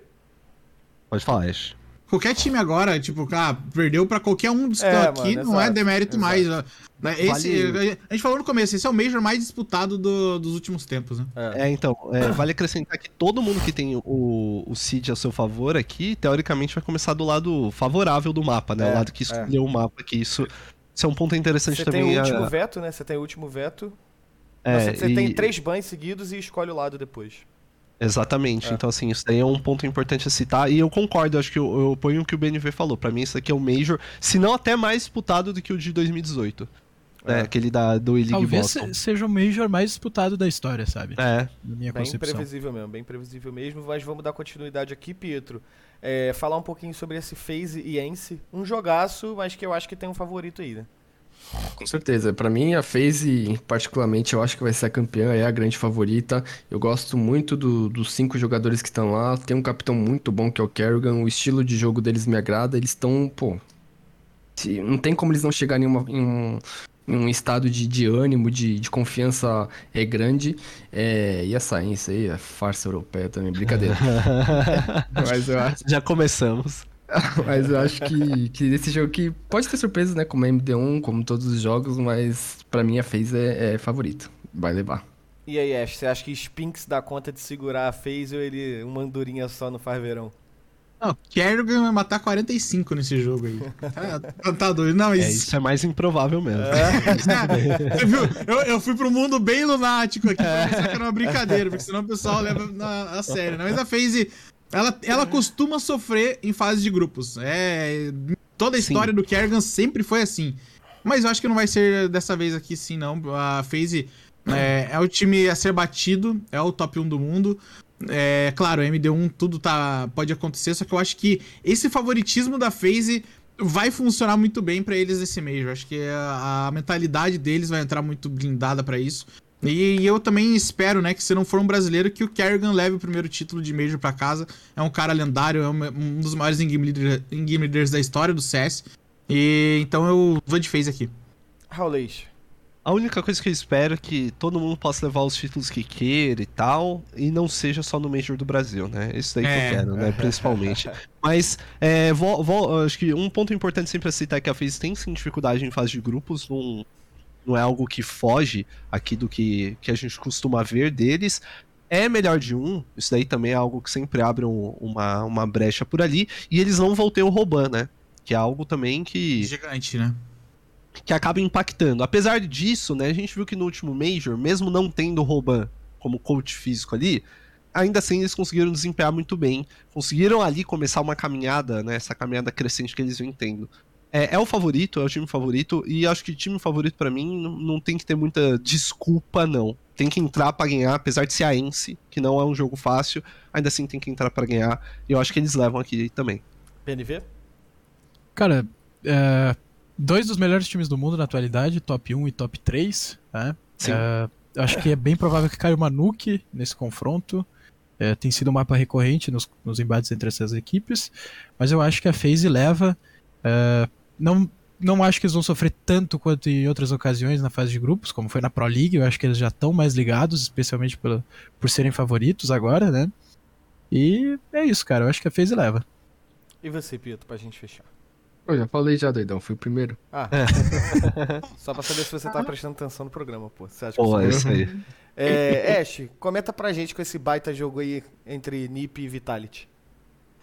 Pode falar, Ash. Qualquer time agora, tipo, ah, perdeu pra qualquer um dos que É, aqui, mano, não é demérito exato. mais. ó. Né, Esse, Vale- A gente falou no começo, esse é o Major mais disputado do- dos últimos tempos, né? É, então, é, vale acrescentar que todo mundo que tem o, o Cid a seu favor aqui, teoricamente vai começar do lado favorável do mapa, né? É, o lado que escolheu o mapa, que isso, isso é um ponto interessante Você também. tem o a- último veto, né? Você tem o último veto. é, você você e- tem três bans seguidos e escolhe o lado depois. Exatamente, É. então assim, isso daí é um ponto importante a citar, e eu concordo, acho que eu, eu ponho o que o BNV falou, pra mim isso aqui é o Major, se não até mais disputado do que o de 2018, né? É. Aquele da, do E-League Talvez Boston. se- seja o Major mais disputado da história, sabe? É, Na minha Bem concepção. previsível mesmo, bem previsível mesmo. Mas vamos dar continuidade aqui, Pietro. É, falar um pouquinho sobre esse FaZe e Ence. Um jogaço, mas que eu acho que tem um favorito aí, né? Com certeza. Pra mim, a FaZe, particularmente, eu acho que vai ser a campeã, é a grande favorita. Eu gosto muito do- dos cinco jogadores que estão lá. Tem um capitão muito bom, que é o Kerrigan. O estilo de jogo deles me agrada. Eles estão, pô... Não tem como eles não chegarem em, uma- em um, em um estado de, de ânimo, de, de confiança é grande. É, e a Science aí, a farsa europeia também, brincadeira. Mas eu acho... Já começamos. Mas eu acho que, que esse jogo aqui pode ter surpresas, né? Como a MD1, como todos os jogos, mas pra mim a FaZe é, é favorito. Vai levar. E aí, Ash, você acha que Spinks dá conta de segurar a FaZe ou ele uma andorinha só no faz verão? Não, Kerrigan vai matar 45 nesse jogo aí. Tá, tá- doido. Não, É, isso. isso é mais improvável mesmo. Você viu? Eu, eu fui pro mundo bem lunático aqui, pra pensar que era uma brincadeira, porque senão o pessoal leva na, a sério, né? Mas a FaZe, ela, ela costuma sofrer em fase de grupos. É, toda a Sim. história do Kerrigan sempre foi assim. Mas eu acho que não vai ser dessa vez aqui sim, não. A FaZe é, é o time a ser batido, é o top 1 do mundo. É claro, MD1 tudo tá pode acontecer, só que eu acho que esse favoritismo da FaZe vai funcionar muito bem pra eles nesse Major. Acho que a, a mentalidade deles vai entrar muito blindada pra isso. E, e eu também espero, né, que se não for um brasileiro, que o Kerrigan leve o primeiro título de Major pra casa. É um cara lendário, é um, um dos maiores in-game leader- in-game leaders da história do CS. E então eu vou de FaZe aqui. Raulês. A única coisa que eu espero é que todo mundo possa levar os títulos que queira e tal, e não seja só no Major do Brasil, né? Isso daí que É. eu quero, né? Principalmente. Mas, é, vou- vou- acho que um ponto importante sempre a citar é que a FaZe tem sim dificuldade em fase de grupos, não, não é algo que foge aqui do que, que a gente costuma ver deles. É melhor de um, isso daí também é algo que sempre abre um- uma, uma brecha por ali, e eles não vão ter o Roban, né? Que é algo também que Gigante, né? que acaba impactando. Apesar disso, né, a gente viu que no último Major, mesmo não tendo o Roban como coach físico ali, ainda assim eles conseguiram desempenhar muito bem. Conseguiram ali começar uma caminhada, né, essa caminhada crescente que eles vêm tendo. É, é o favorito, é o time favorito, e acho que time favorito pra mim não, não tem que ter muita desculpa, não. Tem que entrar pra ganhar, apesar de ser a Ence, que não é um jogo fácil, ainda assim tem que entrar pra ganhar, e eu acho que eles levam aqui também. PNV? Cara, é, dois dos melhores times do mundo na atualidade, top 1 e top 3, né? Sim. É, acho que é bem provável que caia uma nuke nesse confronto. É, tem sido um mapa recorrente nos, nos embates entre essas equipes, mas eu acho que a FaZe leva. é, não, não acho que eles vão sofrer tanto quanto em outras ocasiões na fase de grupos, como foi na Pro League. Eu acho que eles já estão mais ligados, especialmente pela, por serem favoritos agora, né? E é isso, cara. Eu acho que a FaZe leva. E você, Pito, pra gente fechar? Eu já falei já, doidão. Fui o primeiro. Ah, só pra saber se você tá prestando atenção no programa, pô. Você acha que Pô, você- é isso aí. É, Ash, comenta pra gente com esse baita jogo aí entre Nip e Vitality.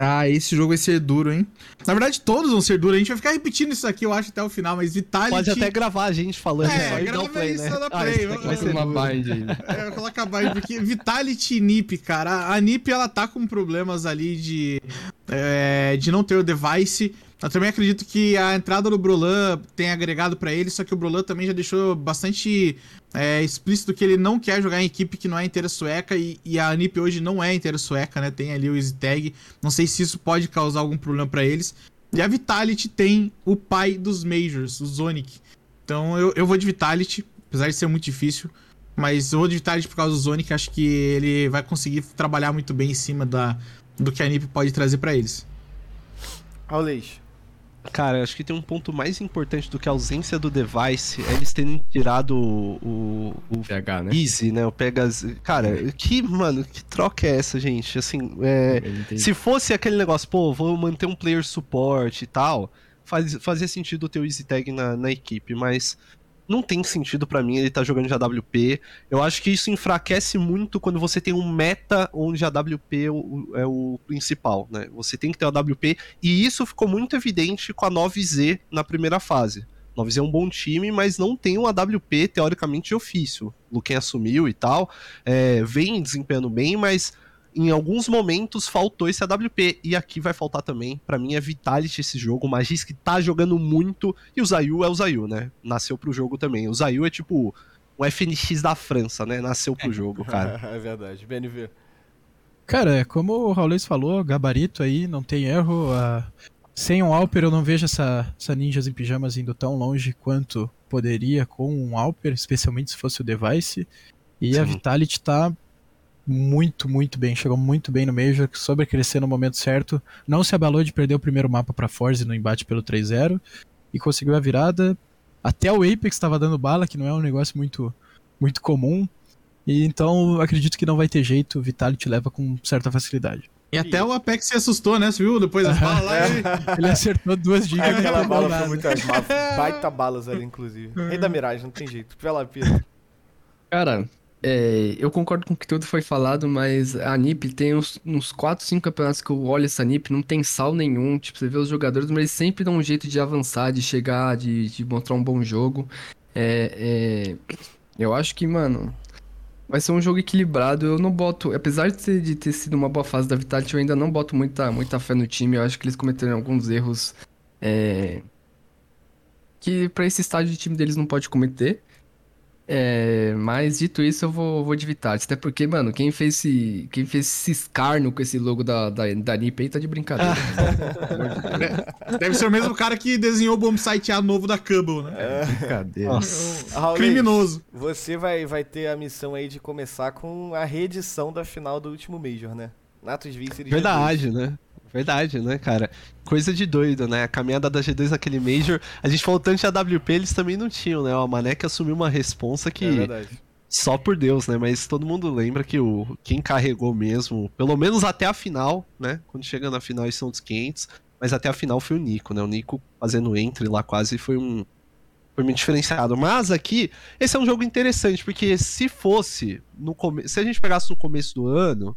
Ah, esse jogo vai ser duro, hein? Na verdade, todos vão ser duros. A gente vai ficar repetindo isso aqui, eu acho, até o final, mas Vitality... Pode até gravar a gente falando É, grava play, isso né? dá Ah, play, daqui vai Vai ser uma bind aí. É, colocar mais, porque Vitality e Nip, cara. A Nip, ela tá com problemas ali de, é, de não ter o device. Eu também acredito que a entrada do Brolan tem agregado pra ele, só que o Brolan também já deixou bastante é, explícito que ele não quer jogar em equipe que não é inteira sueca e, e a Nip hoje não é inteira sueca, né? Tem ali o easy tag. Não sei se isso pode causar algum problema pra eles. E a Vitality tem o pai dos Majors, o Zonic. Então eu, eu vou de Vitality, apesar de ser muito difícil. Mas eu vou de Vitality por causa do Zonic, acho que ele vai conseguir trabalhar muito bem em cima da, do que a NiP pode trazer pra eles. Raulês. Cara, acho que tem um ponto mais importante do que a ausência do device é eles terem tirado o, o, o PH, né? Easy, né? O Pegas. Cara, que, mano, que troca é essa, gente? Assim, é. Se fosse aquele negócio, pô, vou manter um player suporte e tal, faz, fazia sentido ter o Easy Tag na, na equipe, mas não tem sentido pra mim ele tá jogando de AWP. Eu acho que isso enfraquece muito quando você tem um meta onde a AWP é o, é o principal, né? Você tem que ter a AWP, e isso ficou muito evidente com a 9Z na primeira fase. 9Z é um bom time, mas não tem um AWP teoricamente de ofício. Luquen assumiu e tal, é, vem desempenhando bem, mas em alguns momentos faltou esse AWP. E aqui vai faltar também. Pra mim é Vitality esse jogo. O Magis que tá jogando muito. E o Zayu é o Zayu, né? Nasceu pro jogo também. O Zayu é tipo o FNX da França, né? Nasceu pro jogo, cara. é verdade. BNV. Cara, é como o Raulês falou, gabarito aí, não tem erro. ah, sem um Alper eu não vejo essa, essa Ninjas em Pijamas indo tão longe quanto poderia com um Alper, especialmente se fosse o Device. E a Sim. Vitality tá muito, muito bem. Chegou muito bem no Major, soube crescer no momento certo. Não se abalou de perder o primeiro mapa pra Forze no embate pelo 3-0 e conseguiu a virada. Até o Apex estava dando bala, que não é um negócio muito, muito comum. E então acredito que não vai ter jeito, o Vitality leva com certa facilidade. E até o Apex se assustou, né? Você viu? Depois das balas lá. ele- Ele acertou duas dicas. É, aquela bala foi muito ma- baita balas ali, inclusive. Rei da miragem, não tem jeito. Vai lá, Pedro. Cara, é, eu concordo com o que tudo foi falado, mas a NiP tem uns, uns 4, 5 campeonatos que eu olho essa NiP, não tem sal nenhum. Tipo, você vê os jogadores, mas eles sempre dão um jeito de avançar, de chegar, de, de mostrar um bom jogo. É, é, eu acho que, mano, vai ser um jogo equilibrado. Eu não boto, apesar de ter, de ter sido uma boa fase da Vitality, eu ainda não boto muita, muita fé no time. Eu acho que eles cometeram alguns erros é, que pra esse estágio de time deles não pode cometer. É, mas dito isso, eu vou, vou de Vitality. Até porque, mano, quem fez esse, quem fez esse escarno com esse logo da, da, da NiP aí tá de brincadeira. Deve ser o mesmo cara que desenhou o bombsite A novo da Cubble, né? brincadeira. Nossa. Raul, Criminoso. Você vai, vai ter a missão aí de começar com a reedição da final do último Major, né? Natus Vice Verdade, né? Verdade, né, cara? Coisa de doido, né? A caminhada da G2 naquele Major. A gente falou tanto de AWP, eles também não tinham, né? O Mané que assumiu uma responsa que. É verdade. Só por Deus, né? Mas todo mundo lembra que o quem carregou mesmo, pelo menos até a final, né? Quando chega na final eles são dos 500, mas até a final foi o Nico, né? O Nico fazendo entre lá quase foi um foi muito diferenciado. Mas aqui, esse é um jogo interessante, porque se fosse no come... se a gente pegasse no começo do ano,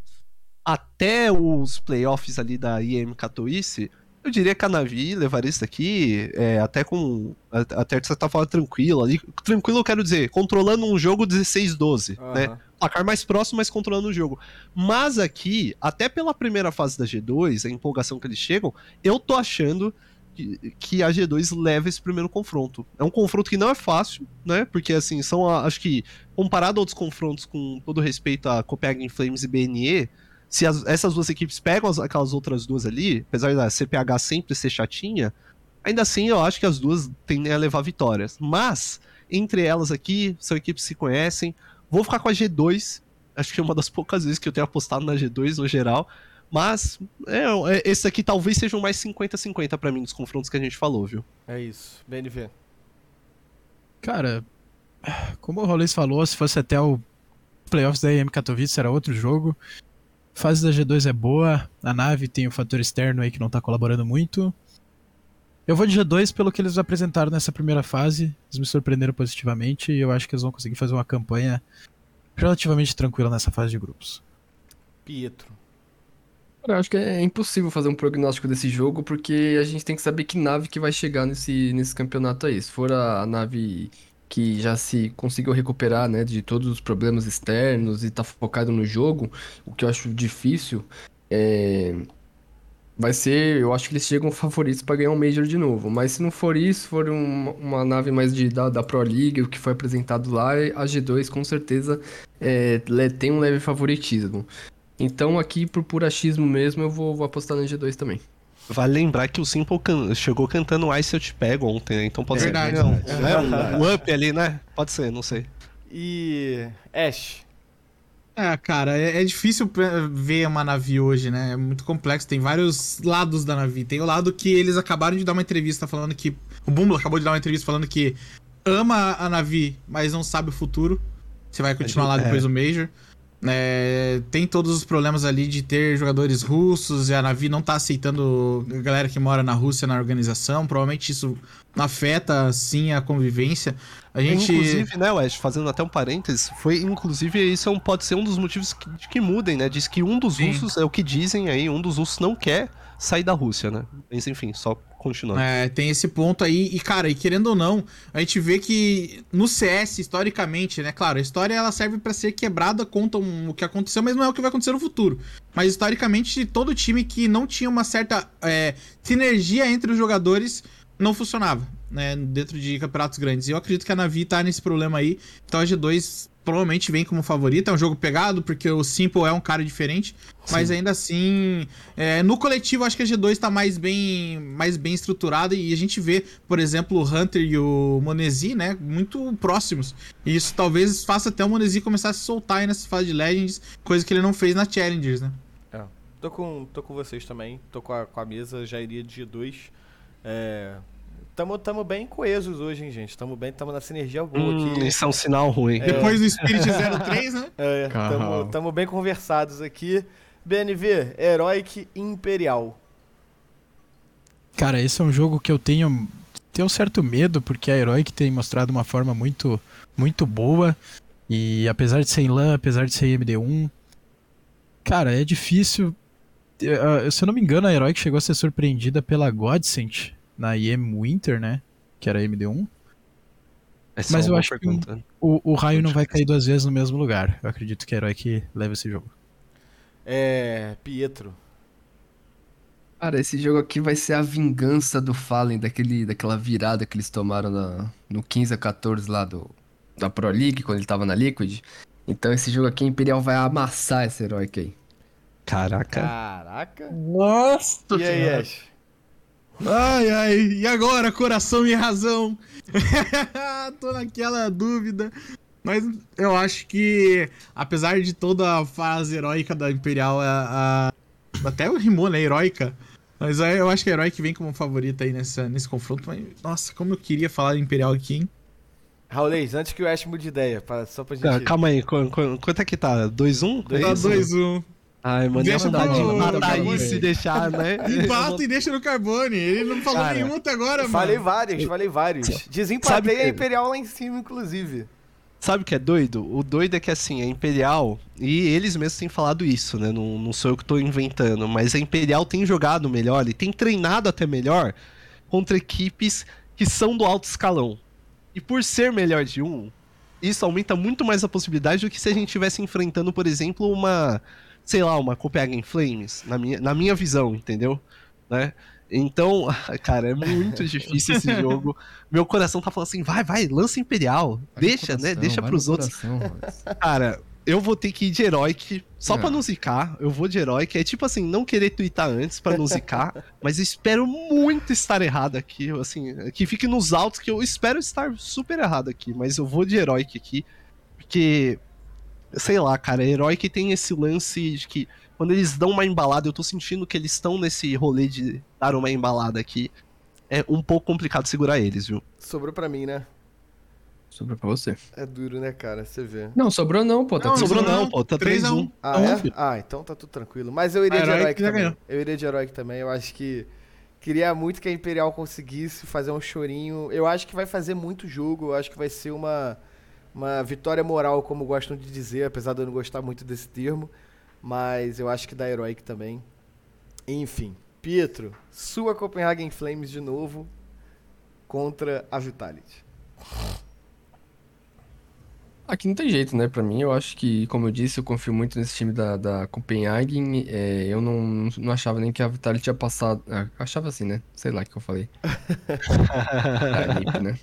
até os playoffs ali da IEM Katowice, eu diria que a Navi levaria isso daqui é, até com. a- Até de certa forma tranquilo ali. Tranquilo eu quero dizer, controlando um jogo 16-12, né? Aham. Placar mais próximo, mas controlando o jogo. Mas aqui, até pela primeira fase da G2, a empolgação que eles chegam, eu tô achando que, a G2 leva esse primeiro confronto. É um confronto que não é fácil, né? Porque, assim, são, acho que, comparado a outros confrontos, com todo respeito a Copenhagen Flames e BNE, se as- essas duas equipes pegam as- aquelas outras duas ali, apesar da CPH sempre ser chatinha, ainda assim eu acho que as duas tendem a levar vitórias. Mas, entre elas aqui, são equipes que se conhecem. Vou ficar com a G2. Acho que é uma das poucas vezes que eu tenho apostado na G2 no geral. Mas, é, é, esse aqui talvez seja um mais 50-50 pra mim dos confrontos que a gente falou, viu? É isso. BNV. Cara, como o Rolês falou, se fosse até o playoffs da EM Katowice era outro jogo. Fase da G2 é boa, a nave tem o fator externo aí que não tá colaborando muito. Eu vou de G2 pelo que eles apresentaram nessa primeira fase, eles me surpreenderam positivamente e eu acho que eles vão conseguir fazer uma campanha relativamente tranquila nessa fase de grupos. Pietro. Cara, eu acho que é impossível fazer um prognóstico desse jogo, porque a gente tem que saber que nave que vai chegar nesse, nesse campeonato aí. Se for a nave que já se conseguiu recuperar, né, de todos os problemas externos e tá focado no jogo, o que eu acho difícil, é... vai ser, eu acho que eles chegam favoritos para ganhar um Major de novo. Mas se não for isso, for um- uma nave mais de, da, da Pro League, o que foi apresentado lá, a G2 com certeza é, tem um leve favoritismo. Então aqui, por puro achismo mesmo, eu vou, vou apostar na G2 também. Vale lembrar que o Simple can- chegou cantando Ice Eu Te Pego ontem, né? Então pode É ser verdade. não, né? um, um up ali, né? Pode ser, não sei. E. Ash. É, cara, é, é difícil ver uma Navi hoje, né? É muito complexo. Tem vários lados da Navi. Tem o lado que eles acabaram de dar uma entrevista falando que. O Bumble acabou de dar uma entrevista falando que ama a Navi, mas não sabe o futuro. Você vai continuar lá É. depois do Major. É, tem todos os problemas ali de ter jogadores russos e a Navi não tá aceitando a galera que mora na Rússia na organização. Provavelmente isso afeta, sim, a convivência. A gente. Inclusive, né, West, fazendo até um parênteses, foi, inclusive, isso é um- pode ser um dos motivos que, de que mudem, né? Diz que um dos Sim. russos, é o que dizem aí, um dos russos não quer sair da Rússia, né? Mas enfim, só continuando. É, tem esse ponto aí, e cara, e querendo ou não, a gente vê que no CS, historicamente, né, claro, a história ela serve pra ser quebrada, conta um- o que aconteceu, mas não é o que vai acontecer no futuro. Mas historicamente, todo time que não tinha uma certa é, sinergia entre os jogadores não funcionava, né, dentro de campeonatos grandes. E eu acredito que a Navi tá nesse problema aí, então a G2 provavelmente vem como favorita. É um jogo pegado, porque o Simple é um cara diferente. Mas ainda assim, é, no coletivo, acho que a G2 tá mais bem, mais bem estruturada. E a gente vê, por exemplo, o Hunter e o Monesi, né? Muito próximos. E isso talvez faça até o Monesi começar a se soltar aí nessa fase de Legends, coisa que ele não fez na Challengers, né? Tô com, tô com vocês também, tô com a, com a mesa, já iria de G2. É, tamo, tamo bem coesos hoje, hein, gente? Tamo bem, tamo na sinergia boa Hum, aqui. isso é um sinal ruim. Depois do Spirit 03, né? É, tamo, Calma. tamo bem conversados aqui. BNV, Heroic Imperial. Cara, esse é um jogo que eu tenho, tenho um certo medo, porque a Heroic tem mostrado uma forma muito, muito boa. E apesar de ser em LAN, apesar de ser MD1, cara, é difícil. Se eu não me engano, a Heroic chegou a ser surpreendida pela Godsent na IM Winter, né? Que era MD1. É só Mas eu uma acho que pergunta. O, o raio não vai cair duas vezes no mesmo lugar. Eu acredito que a Heroic leva esse jogo. É. Pietro. Cara, esse jogo aqui vai ser a vingança do Fallen, daquele, daquela virada que eles tomaram na- no 15 a 14 lá do, da Pro League, quando ele tava na Liquid. Então esse jogo aqui, Imperial vai amassar esse Heroic aí. Caraca. Caraca. Nossa! E aí, Ash? Ai, ai, e agora, coração e razão? Tô naquela dúvida. Mas eu acho que, apesar de toda a fase heróica da Imperial, a, a- até o rimou, né? Heróica. Mas eu acho que a Heróica vem como favorita aí nessa, nesse confronto. Mas, nossa, como eu queria falar de Imperial aqui, hein? Raulês, antes que o Ash mude de ideia, pra- só pra gente. Ah, Calma aí, qu- qu- quanto é que tá? 2-1? Dois Tá a um. 2-1. Ai, mano, Deixa é vontade pro- de matar isso e deixar, né? Empata e deixa no Carbone. Ele não falou Cara, nenhum até agora, mano. Falei vários, falei vários. Sabe Desempatei que- a Imperial lá em cima, inclusive. Sabe o que é doido? O doido é que assim, a Imperial, e eles mesmos têm falado isso, né? Não, não sou eu que tô inventando, mas a Imperial tem jogado melhor e tem treinado até melhor contra equipes que são do alto escalão. E por ser melhor de um, isso aumenta muito mais a possibilidade do que se a gente estivesse enfrentando, por exemplo, uma, sei lá, uma Copenhagen Flames, na minha, na minha visão, entendeu? Né? Então, cara, é muito difícil esse jogo. Meu coração tá falando assim, vai, vai, lança Imperial. deixa, né? Deixa pros outros. Cara, eu vou ter que ir de Heroic só pra Ah. não zicar. Eu vou de Heroic. É tipo assim, não querer twittar antes pra não zicar. mas espero muito estar errado aqui. Assim, que fique nos altos, que eu espero estar super errado aqui. Mas eu vou de Heroic aqui. Porque, sei lá, cara, Heroic tem esse lance de que quando eles dão uma embalada, eu tô sentindo que eles estão nesse rolê de dar uma embalada aqui. É um pouco complicado segurar eles, viu? Sobrou pra mim, né? Sobrou pra você. É duro, né, cara? Você vê. Não, sobrou não, pô. Tá Não, Sobrou não, pô. Tá 3 a 1. 3-1. Ah, Então, é? Ah, então tá tudo tranquilo. Mas eu iria A de já também. ganhou. Eu iria de Heroic também. Eu acho que. Queria muito que a Imperial conseguisse fazer um chorinho. Eu acho que vai fazer muito jogo. Eu acho que vai ser uma, uma vitória moral, como gostam de dizer, apesar de eu não gostar muito desse termo. Mas eu acho que da Heroic também. Enfim, Pietro, sua Copenhagen Flames de novo contra a Vitality. Aqui não tem jeito, né? Pra mim, eu acho que, como eu disse, eu confio muito nesse time da, da Copenhagen. É, eu não, não achava nem que a Vitality tinha passado. ah, achava assim, né? Sei lá o que eu falei. a NiP, né?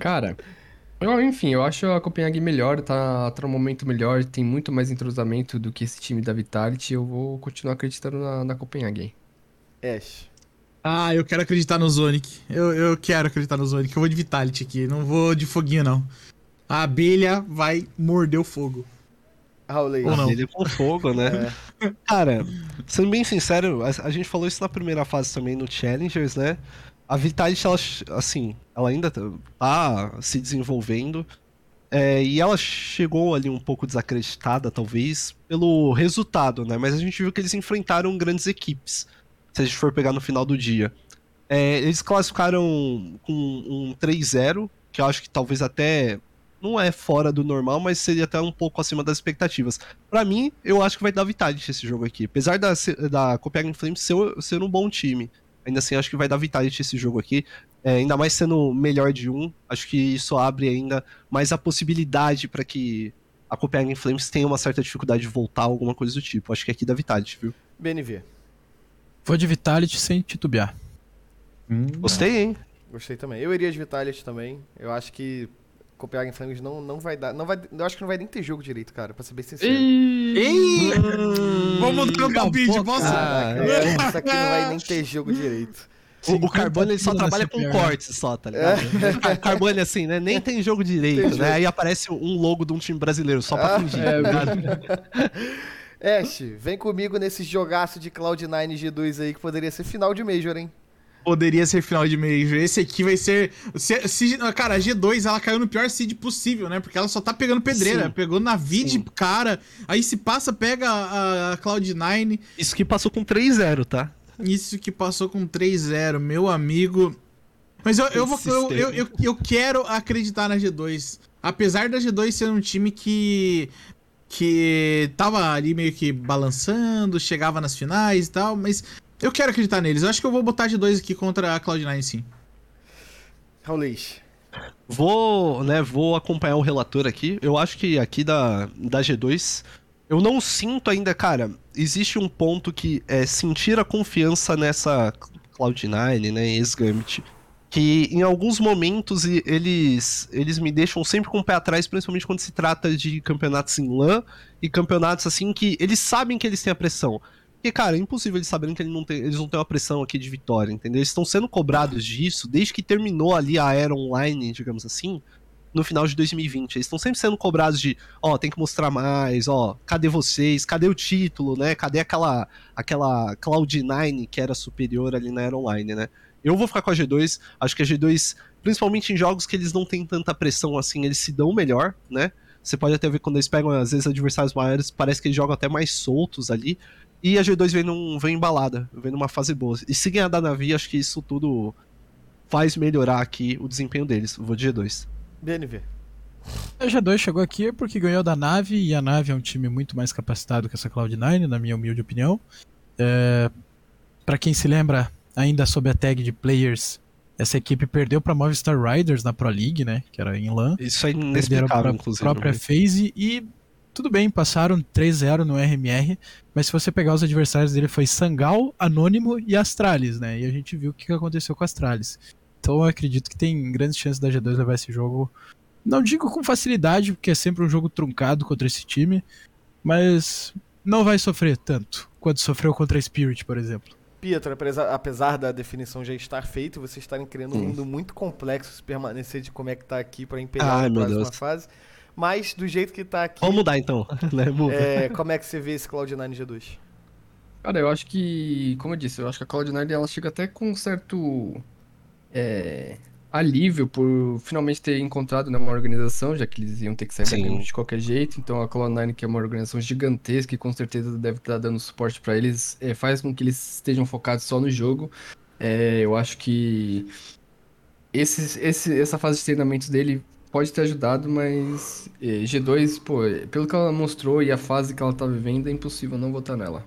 Cara, eu, enfim, eu acho a Copenhagen melhor, tá, tá num momento melhor, tem muito mais entrosamento do que esse time da Vitality. Eu vou continuar acreditando na, na Copenhagen. Ash. Ah, eu quero acreditar no Zonic. Eu, eu quero acreditar no Zonic. Eu vou de Vitality aqui. Não vou de foguinho, não. A abelha vai morder o fogo. Raulês. Ou não. Ele com fogo, né? Cara, sendo bem sincero, a, a gente falou isso na primeira fase também no Challengers, né? A Vitality, ela, assim, ela ainda tá se desenvolvendo. é, e ela chegou ali um pouco desacreditada, talvez, pelo resultado, né? Mas a gente viu que eles enfrentaram grandes equipes, se a gente for pegar no final do dia. É, eles classificaram com um 3-0, que eu acho que talvez até não é fora do normal, mas seria até um pouco acima das expectativas. Pra mim, eu acho que vai dar Vitality esse jogo aqui. Apesar da, da Copenhagen Flames ser, ser um bom time, ainda assim acho que vai dar Vitality esse jogo aqui. É, ainda mais sendo melhor de um, acho que isso abre ainda mais a possibilidade pra que a Copenhagen Flames tenha uma certa dificuldade de voltar, alguma coisa do tipo. Acho que aqui dá Vitality, viu? BNV. Vou de Vitality sem titubear. Gostei, hein? Gostei também. Eu iria de Vitality também. Eu acho que Copenhagen Flames não, não vai dar. Não vai, eu acho que não vai nem ter jogo direito, cara, pra ser bem sincero. Vamos mudar o palpite, posso? Caraca, é, isso aqui não vai nem ter jogo direito. O, o Carbone ele só 50 trabalha com cortes só, tá ligado? O Carbone assim, né? Nem tem jogo direito, Tem né? Aí aparece um logo de um time brasileiro só pra Ah. fingir. É, Ash, vem comigo nesse jogaço de Cloud9 G2 aí que poderia ser final de Major, hein? Poderia ser final de Major. Esse aqui vai ser. Se, se- cara, a G2 ela caiu no pior seed possível, né? Porque ela só tá pegando pedreira. Sim. Pegou na vid, cara. Aí se passa, pega a, a Cloud9. Isso que passou com 3-0, tá? Isso que passou com 3-0, meu amigo. Mas eu, eu, vou, eu, eu, eu, eu quero acreditar na G2. Apesar da G2 ser um time que. que tava ali meio que balançando, chegava nas finais e tal, mas eu quero acreditar neles. Eu acho que eu vou botar a G2 aqui contra a Cloud9, sim. Raulês. Vou, né, vou acompanhar o relator aqui. Eu acho que aqui da, da G2, eu não sinto ainda, cara, existe um ponto que é sentir a confiança nessa Cloud9, né, ex-Gambit, que em alguns momentos eles, eles me deixam sempre com o pé atrás, principalmente quando se trata de campeonatos em LAN e campeonatos assim que eles sabem que eles têm a pressão. Porque, cara, é impossível eles saberem que ele não tem- eles não têm uma pressão aqui de vitória, entendeu? Eles estão sendo cobrados disso desde que terminou ali a era online, digamos assim, no final de 2020. Eles estão sempre sendo cobrados de, ó, tem que mostrar mais, ó, cadê vocês? Cadê o título, né? Cadê aquela aquela Cloud9 que era superior ali na era online, né? Eu vou ficar com a G2, acho que a G2, principalmente em jogos que eles não têm tanta pressão assim, eles se dão melhor, né? Você pode até ver quando eles pegam, às vezes, adversários maiores, parece que eles jogam até mais soltos ali. E a G2 vem, num, vem embalada, vem numa fase boa. E se ganhar da Navi, acho que isso tudo faz melhorar aqui o desempenho deles. Vou de G2. BNV. A G2 chegou aqui porque ganhou da nave, e a nave é um time muito mais capacitado que essa Cloud9, na minha humilde opinião. É, para quem se lembra, ainda sob a tag de players, essa equipe perdeu para Movistar Riders na Pro League, né? Que era em LAN. Isso é Perderam inexplicável, pra inclusive. própria né? phase e tudo bem, passaram 3-0 no RMR, mas se você pegar os adversários dele foi Sangal, Anônimo e Astralis, né? E a gente viu o que aconteceu com a Astralis. Então eu acredito que tem grandes chances da G2 levar esse jogo. Não digo com facilidade, porque é sempre um jogo truncado contra esse time, mas não vai sofrer tanto quanto sofreu contra a Spirit, por exemplo. Pietro, apesar, da definição já estar feita, vocês estarem criando um mundo muito complexo se permanecer de como é que tá aqui pra imperar Ai, a próxima fase. Mas do jeito que tá aqui, Vamos mudar então, né? Muda. é, como é que você vê esse Cloud9 G2? Cara, eu acho que, como eu disse, eu acho que a Cloud9 ela chega até com um certo é, alívio por finalmente ter encontrado né, uma organização, já que eles iam ter que sair Sim. De qualquer jeito. Então a Cloud9, que é uma organização gigantesca e com certeza deve estar dando suporte pra eles, é, faz com que eles estejam focados só no jogo. É, eu acho que esse, esse, essa fase de treinamentos dele pode ter ajudado, mas é, G2, pô, pelo que ela mostrou e a fase que ela tá vivendo, é impossível não votar nela.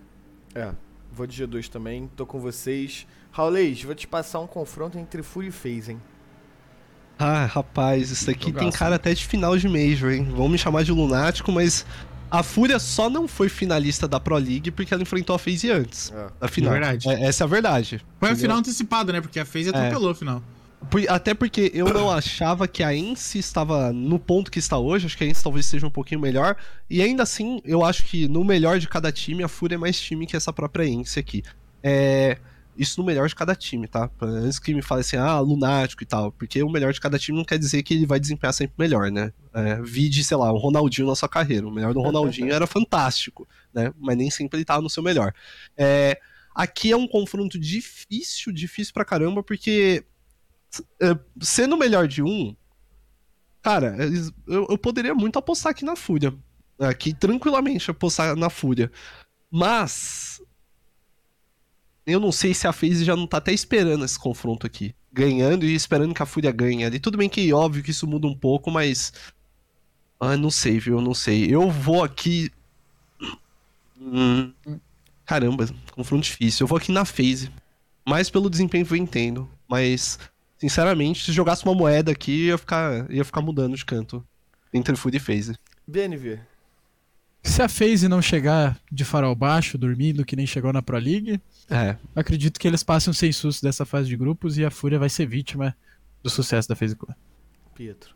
É, vou de G2 também, tô com vocês. Raulês, vou te passar um confronto entre Fury e FaZe, hein? Ah, rapaz, isso aqui tem cara até de final de Major, hein? Vão me chamar de lunático, mas a Fúria só não foi finalista da Pro League porque ela enfrentou a FaZe antes. É. Na final. É verdade. É, essa é a verdade. Foi a final antecipada, né? Porque a FaZe atropelou a final. Até porque eu não achava que a Ence estava no ponto que está hoje. Acho que a Ence talvez esteja um pouquinho melhor. E ainda assim, eu acho que no melhor de cada time, a Fúria é mais time que essa própria Ence aqui. É. Isso no melhor de cada time, tá? Antes que me fale assim, ah, lunático e tal. Porque o melhor de cada time não quer dizer que ele vai desempenhar sempre melhor, né? É, vide, sei lá, o Ronaldinho na sua carreira. O melhor do Ronaldinho era fantástico, né? Mas nem sempre ele tava no seu melhor. É, aqui é um confronto difícil, difícil pra caramba, porque sendo o melhor de um, cara, eles- eu, eu poderia muito apostar aqui na Fúria. Aqui, tranquilamente, apostar na Fúria. Mas. Eu não sei se a FaZe já não tá até esperando esse confronto aqui. Ganhando e esperando que a Fúria ganhe ali. Tudo bem que, óbvio, que isso muda um pouco, mas. Ah, não sei, viu? Não sei. Eu vou aqui. Hum, Caramba, confronto difícil. Eu vou aqui na FaZe. Mais pelo desempenho que eu entendo. Mas, sinceramente, se jogasse uma moeda aqui, ia ficar, ia ficar mudando de canto. Entre Fúria e FaZe. BNV. Se a FaZe não chegar de farol baixo, dormindo, que nem chegou na Pro League, É. acredito que eles passem sem susto dessa fase de grupos e a Fúria vai ser vítima do sucesso da FaZe Clan. Pietro.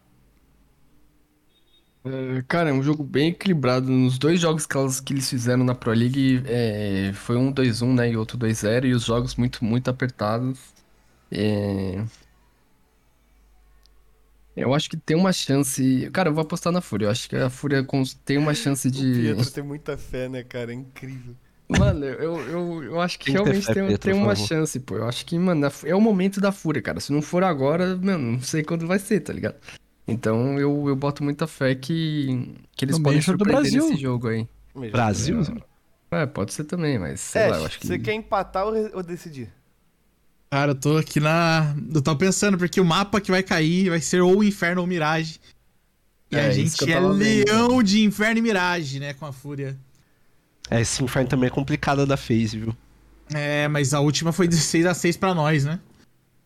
É, Cara, é um jogo bem equilibrado. Nos dois jogos que, elas, que eles fizeram na Pro League, é, foi um 2-1, né? E outro 2-0. E os jogos muito, muito apertados. É, Eu acho que tem uma chance. Cara, eu vou apostar na Fúria. Eu acho que a Fúria tem uma chance O de. Pietro tem muita fé, né, cara? É incrível. Mano, eu, eu, eu acho que Tem realmente fé, tem, Pietro, tem uma chance, pô. Eu acho que, mano, é o momento da Fúria, cara. Se não for agora, mano, não sei quando vai ser, tá ligado? Então eu, eu boto muita fé que, que eles No podem Major do surpreender Brasil. nesse jogo aí. Mesmo. Brasil? É, pode ser também, mas sei É, lá, eu acho que. você quer empatar ou decidir? Cara, eu tô aqui na. Eu tô pensando, porque o mapa que vai cair vai ser ou Inferno ou Mirage. E É, a gente é tava vendo. leão de Inferno e Mirage, né? Com a Fúria. É, esse inferno também é complicada da FaZe, viu? É, mas a última foi 16 a 6 pra nós, né?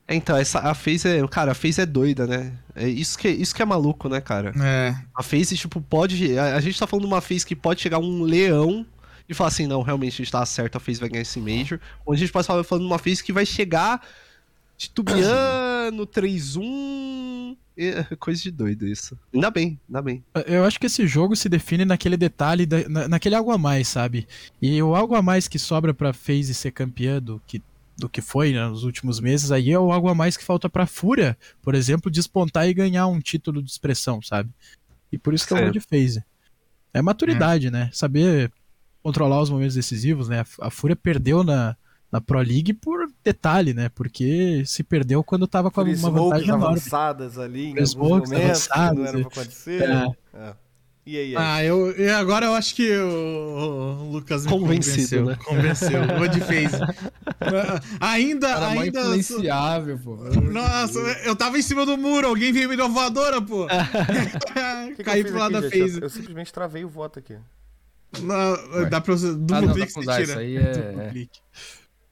É, então, essa, a FaZe é... Cara, a FaZe é doida, né? É isso que, isso que é maluco, né, cara? É. A FaZe, tipo, pode... A, a gente tá falando de uma FaZe que pode chegar um leão e falar assim, não, realmente a gente tá certo, a FaZe vai ganhar esse Major. Ou a gente pode falar falando de uma FaZe que vai chegar titubeando, 3-1... É coisa de doido isso. Ainda bem, ainda bem. Eu acho que esse jogo se define naquele detalhe, na- naquele algo a mais, sabe? E o algo a mais que sobra pra FaZe ser campeã do que, do que foi né, nos últimos meses, aí é o algo a mais que falta pra Fúria, por exemplo, despontar e ganhar um título de expressão, sabe? E por isso que eu vou Certo. de FaZe. É maturidade, né? Saber controlar os momentos decisivos, né? A- Fúria perdeu na, na Pro League por detalhe, né? Porque se perdeu quando tava com Por uma vantagem enorme. avançadas ali em Free alguns momentos que não avançadas, era e- pra acontecer. É. É. E aí, aí? Ah, eu, eu- agora eu acho que o, o Lucas me Convencido, convenceu. né? Convenceu. Vou de. Ah, ainda, Cara, ainda. influenciável, pô. Nossa, eu tava em cima do muro, alguém veio me dar uma voadora, pô. Que que Caí pro lado aqui, da phase. Eu, eu simplesmente travei o voto aqui. Não, dá pra você. Ah, não, Duplo dá clique você usar isso tira. aí, é...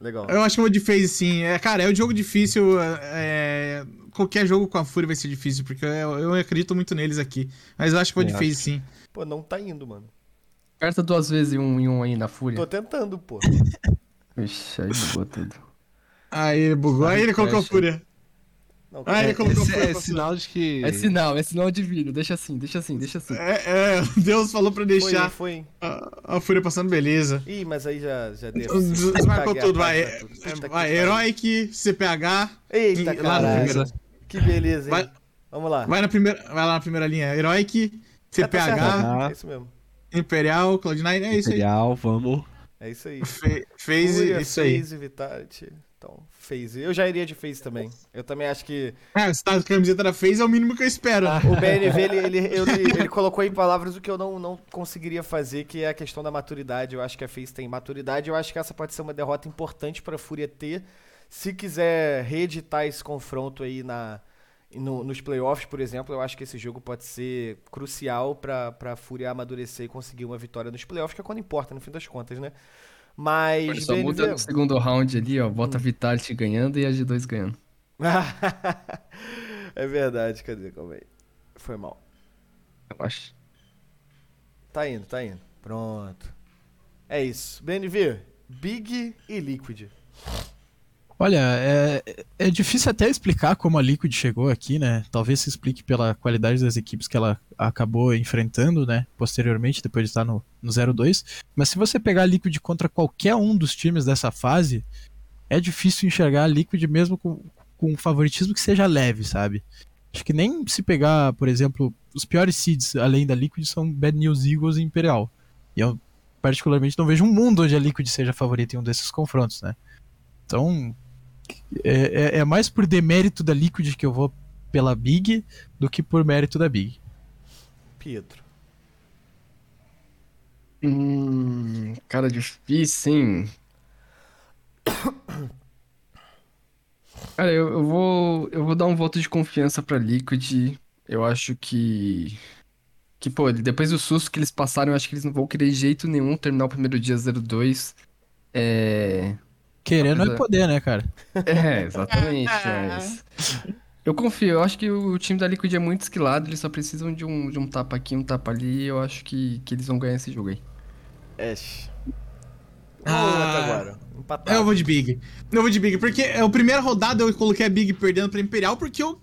Legal. Eu acho que eu vou de phase sim. É, cara, é um jogo difícil. é, qualquer jogo com a Fúria vai ser difícil, porque eu, eu acredito muito neles aqui. Mas eu acho que vou de Eu phase sim. Pô, não tá indo, mano. Aperta duas vezes e um, e um aí na Fúria. Tô tentando, pô. Ixi, aí bugou tudo. Aí ele bugou. Aí ele colocou a. Fúria. Não, Ah, ele É, colocou esse- é sinal de que... É sinal, é sinal divino. Deixa assim, deixa assim, deixa assim. É, é, Deus falou pra foi, deixar foi. a, a Fúria passando beleza. Ih, mas aí já, já deu. Des- Desmarcou tudo, vai. Vai. Heroic, CPH. Eita, Lá na caralho. primeira. Que beleza, hein? Vai- Vamos lá. Vai, na primeira, vai lá na primeira linha. Heroic, É, tá CPH. É isso mesmo. Imperial, Cloud9. É isso aí. Imperial, vamos... É isso aí. Fe- Phase, Fúria, isso aí. Phase, Vitality. Então, Phase. Eu já iria de Phase também. Eu também acho que É, se tá a camiseta da Phase é o mínimo que eu espero. o BNV, ele, ele, ele, ele colocou em palavras o que eu não, não conseguiria fazer, que é a questão da maturidade. Eu acho que a Phase tem maturidade. Eu acho que essa pode ser uma derrota importante pra Fúria ter. Se quiser reeditar esse confronto aí na, no- nos playoffs, por exemplo, eu acho que esse jogo pode ser crucial pra, pra Fúria amadurecer e conseguir uma vitória nos playoffs, que é quando importa, no fim das contas, né? Mas, Só BNV... muda no segundo round ali, ó. Bota a Vitality ganhando e a G2 ganhando. é verdade, cadê? Calma aí. Foi mal. Eu acho. Tá indo, tá indo. Pronto. É isso. BNV, Big e Liquid. Olha, é, é difícil até explicar como a Liquid chegou aqui, né? Talvez se explique pela qualidade das equipes que ela acabou enfrentando, né? Posteriormente, depois de estar no, no 0-2. Mas se você pegar a Liquid contra qualquer um dos times dessa fase, é difícil enxergar a Liquid mesmo com, com um favoritismo que seja leve, sabe? Acho que nem se pegar, por exemplo, os piores seeds além da Liquid são Bad News Eagles e Imperial. E eu, particularmente, não vejo um mundo onde a Liquid seja favorita em um desses confrontos, né? Então, é, é- é mais por demérito da Liquid que eu vou pela Big do que por mérito da Big. Pietro. Hum, cara, difícil, hein? Cara, eu, eu vou, eu vou dar um voto de confiança pra Liquid. Eu acho que. Que, pô, depois do susto que eles passaram, eu acho que eles não vão querer de jeito nenhum terminar o primeiro dia 0-2. É. Querendo é é- poder, né, cara? É, exatamente. mas... Eu confio, eu acho que o time da Liquid é muito esquilado, eles só precisam de um, de um tapa aqui, um tapa ali, e eu acho que, que eles vão ganhar esse jogo aí. Ash. Ah. Ah, agora. Empatado. Eu vou de Big. Eu vou de Big, porque é a primeira rodada eu coloquei a Big perdendo pra Imperial, porque eu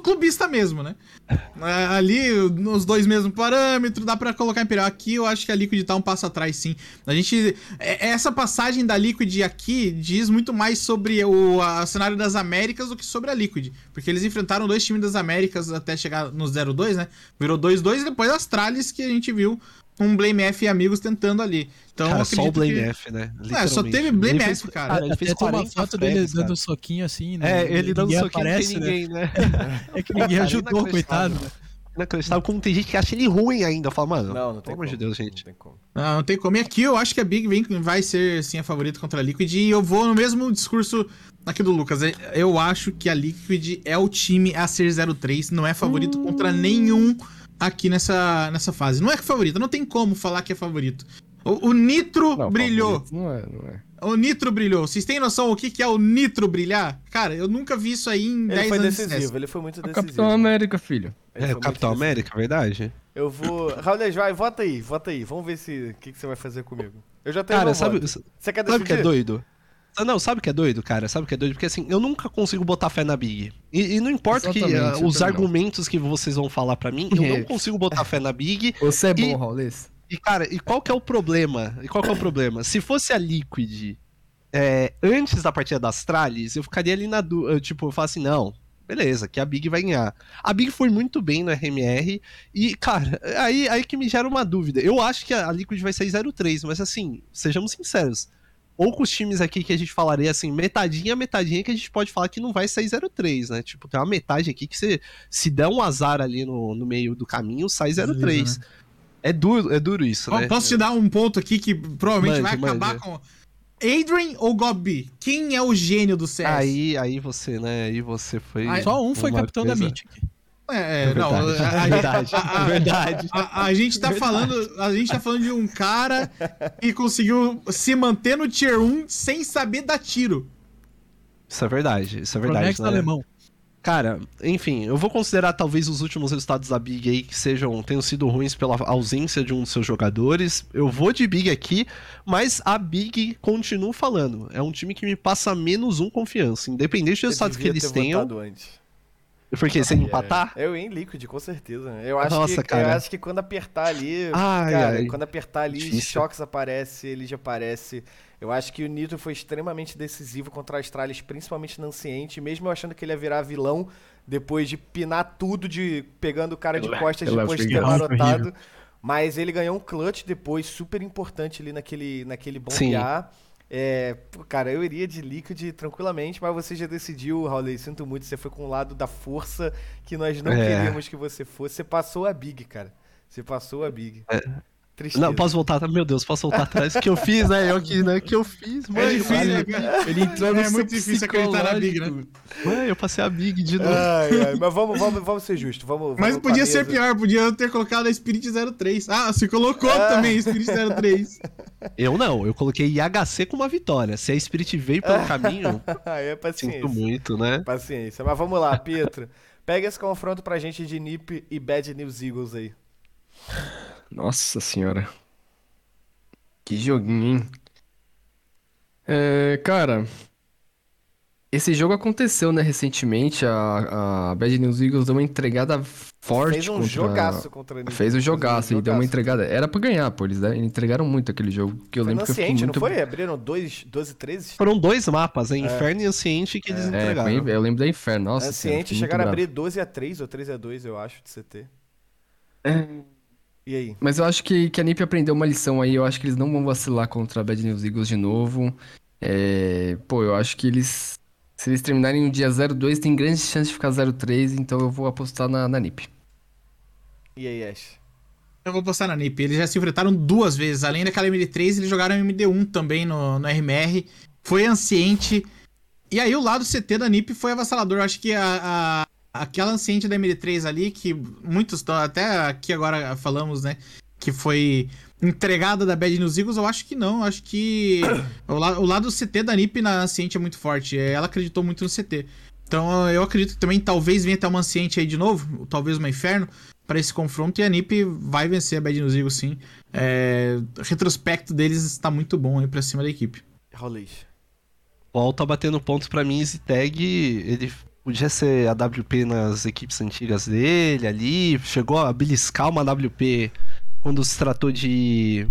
clubista mesmo, né? É, Ali, nos dois mesmos parâmetros, dá pra colocar Imperial. Aqui eu acho que a Liquid tá um passo atrás, sim. A gente. é- Essa passagem da Liquid aqui diz muito mais sobre o a- cenário das Américas do que sobre a Liquid. Porque eles enfrentaram dois times das Américas até chegar no 0-2, né? Virou 2-2 e depois as tralhas que a gente viu com Blame F e amigos tentando ali. Então, Cara, só o Blame que- F, né? É, só teve. Blame Ele F, fez- cara. ele fez Até uma 40 foto dele dando cara. um soquinho assim, né? É, ele dando Ninguém soquinho não aparece, tem né? ninguém, né? É que ninguém Cara, ajudou, coitado. Inacreditável como tem gente que acha ele ruim ainda. Eu falo, mano, Não, não tem pelo amor de como, Deus, gente. Não tem como. Não, não tem como. E aqui eu acho que a Big vem, vai ser sim a favorita contra a Liquid. E eu vou no mesmo discurso aqui do Lucas. Eu acho que a Liquid é o time a ser 03, não é favorito contra nenhum aqui nessa, nessa fase. Não é favorito, não tem como falar que é favorito. O, o Nitro Não, brilhou. Não é, não é. O Nitro brilhou. Vocês têm noção o que, que é o Nitro brilhar? Cara, eu nunca vi isso aí em Ele 10 foi anos de CS. decisivo, ele foi muito O decisivo. Capitão América, filho. Ele É, o Capitão. América, verdade. Eu vou. Raul, vai, vota aí, vota aí. Vamos ver se o que, que você vai fazer comigo. Eu já tenho Cara, sabe, voto. Você quer sabe o que é doido? Ah, Não, sabe o que é doido, cara? Sabe o que é doido? Porque assim, eu nunca consigo botar fé na Big. E, e não importa que Exatamente, eu os também não. argumentos que vocês vão falar pra mim, eu não consigo botar fé na Big. Você é bom, Raulês. E, cara, e qual que é o problema? E qual que é o problema? Se fosse a Liquid é, antes da partida das Tralles, eu ficaria ali na dúvida. Tipo, eu falo assim, não, beleza, que a Big vai ganhar. A Big foi muito bem no RMR. E, cara, aí, aí que me gera uma dúvida. Eu acho que a Liquid vai sair 0-3, mas assim, sejamos sinceros. Poucos times aqui que a gente falaria assim, metadinha, metadinha, que a gente pode falar que não vai sair 0-3, né? Tipo, tem uma metade aqui que você, se der um azar ali no, no meio do caminho, sai 0-3. Beleza, É duro, é duro isso, Ó, né? Posso te dar um ponto aqui que provavelmente Mande, vai acabar mande. com. Adrian ou Gobi? Quem é o gênio do CS? Aí, aí você, né? Aí você foi. Aí- Só um foi capitão da coisa- Mythic. É, É não, verdade, a, é verdade, a- é a- verdade. A, a gente tá falando, a gente tá falando de um cara que conseguiu se manter no tier 1 sem saber dar tiro. Isso é verdade, isso é verdade. Pronex né? alemão. Cara, enfim, eu vou considerar talvez os últimos resultados da Big aí que sejam tenham sido ruins pela ausência de um dos seus jogadores. Eu vou de Big aqui, mas a Big continuo falando. É um time que me passa menos um confiança, independente dos resultados que eles ter tenham. antes. Porque sem empatar? É, Eu em Liquid, com certeza. Eu acho, Nossa, que, cara. eu acho que quando apertar ali. Ai, cara, ai. quando apertar ali, Difícil. Shox aparece, ele já aparece. Eu acho que o Nitro foi extremamente decisivo contra a Astralis, principalmente na Anciente, mesmo eu achando que ele ia virar vilão depois de pinar tudo, de pegando o cara de Ela- costas ela depois de ter marotado. Mas ele ganhou um clutch depois, super importante ali naquele, naquele bombear. É, cara, eu iria de Liquid tranquilamente, mas você já decidiu, Raul, sinto muito, você foi com o lado da força que nós não É. queríamos que você fosse. Você passou a Big, cara. Você passou a Big. Tristeza. Não, posso voltar, meu Deus, posso voltar atrás? O que eu fiz, né? Eu que, né? O que eu fiz, mãe? É difícil, né? Ele entrou no É muito difícil acreditar na Big, né? Mãe, eu passei a Big de novo. Ai, ai, mas vamos, vamos, vamos ser justos. Vamos, Mas vamos a podia ser pior, podia ter colocado a Spirit 03. Ah, você colocou Ah. também Spirit 03. Eu não, eu coloquei IHC com uma vitória. Se a Spirit veio pelo caminho, Ai, é paciência. sinto muito, né? Paciência. Mas vamos lá, Pietro. Pega esse confronto pra gente de Nip e Bad News Eagles aí. Nossa senhora. Que joguinho, hein? É, cara. Esse jogo aconteceu, né, recentemente. A, a Bad News Eagles deu uma entregada forte Fez um contra... jogaço contra a. Fez o jogaço, um e deu uma entregada. Era pra ganhar, pô. Eles né, entregaram muito aquele jogo. Que eu Foi no lembro que eu fiquei Anciente, muito. não foi? Abriram dois, 12, 13? Foram dois mapas, né? Inferno e Anciente, que eles É, entregaram. foi- eu lembro da Inferno. Nossa, Anciente chegaram a abrir 12 a 3 ou 13 a 2, eu acho, de CT. É. E aí? Mas eu acho que, que a NiP aprendeu uma lição aí. Eu acho que eles não vão vacilar contra a Bad News Eagles de novo. É, Pô, eu acho que eles. Se eles terminarem no dia 0-2, tem grandes chances de ficar 0-3. Então eu vou apostar na, na NiP. E aí, Ash? Eu vou postar na NiP. Eles já se enfrentaram duas vezes. Além daquela MD3, eles jogaram MD1 também no, no RMR. Foi anciente. E aí o lado CT da NiP foi avassalador. Eu acho que a, a- aquela anciente da MD3 ali, que muitos. Até aqui agora falamos, né? Que foi entregada da Bad News Eagles, eu acho que não. Eu acho que o, la- o lado CT da NiP na anciente é muito forte. Ela acreditou muito no CT. Então eu acredito que também talvez venha até uma anciente aí de novo, talvez uma inferno, para esse confronto. E a NiP vai vencer a Bad News Eagles sim. É, o retrospecto deles está muito bom aí pra cima da equipe. Raulês. Volta batendo pontos pra mim, Zitag, ele Podia ser a WP nas equipes antigas dele ali. Chegou a beliscar uma WP quando se tratou de.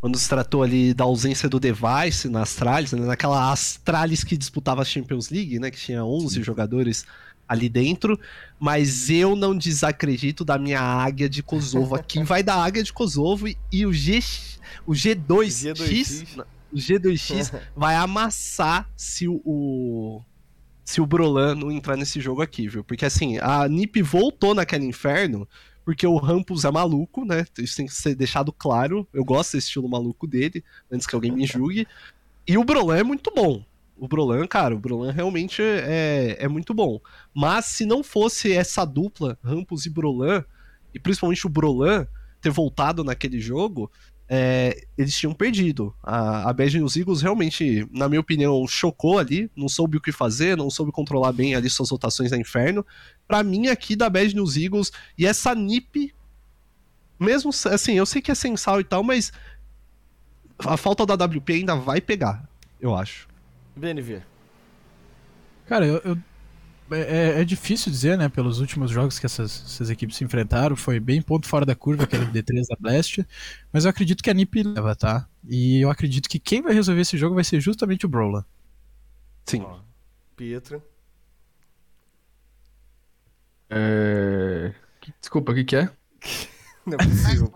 Quando se tratou ali da ausência do Device na Astralis, né? naquela Astralis que disputava a Champions League, né? Que tinha 11 jogadores ali dentro. Mas eu não desacredito da minha águia de Kosovo. Aqui vai da águia de Kosovo e, e o, G, o G2X. G2X. O G2X vai amassar se o- se o Brolan não entrar nesse jogo aqui, viu? Porque assim, a NiP voltou naquele inferno porque o Rampus é maluco, né? Isso tem que ser deixado claro. Eu gosto desse estilo maluco dele, antes que alguém me julgue. E o Brolan é muito bom. O Brolan, cara, o Brolan realmente é, é muito bom. Mas se não fosse essa dupla, Rampus e Brolan, e principalmente o Brolan ter voltado naquele jogo, é, eles tinham perdido. A, a Bad News Eagles realmente, na minha opinião, chocou ali, não soube o que fazer, não soube controlar bem ali suas rotações na Inferno. Pra mim, aqui da Bad News Eagles, e essa NiP, mesmo assim, eu sei que é sensal e tal, mas a falta da WP ainda vai pegar, eu acho. BNV. Cara, eu, eu- é, é difícil dizer, né? Pelos últimos jogos que essas, essas equipes se enfrentaram, foi bem ponto fora da curva aquele D3 da Blast. Mas eu acredito que a NiP leva, tá? E eu acredito que quem vai resolver esse jogo vai ser justamente o Brawler. Sim. Ó, Pietro. É... Desculpa, o que que é? Não é possível.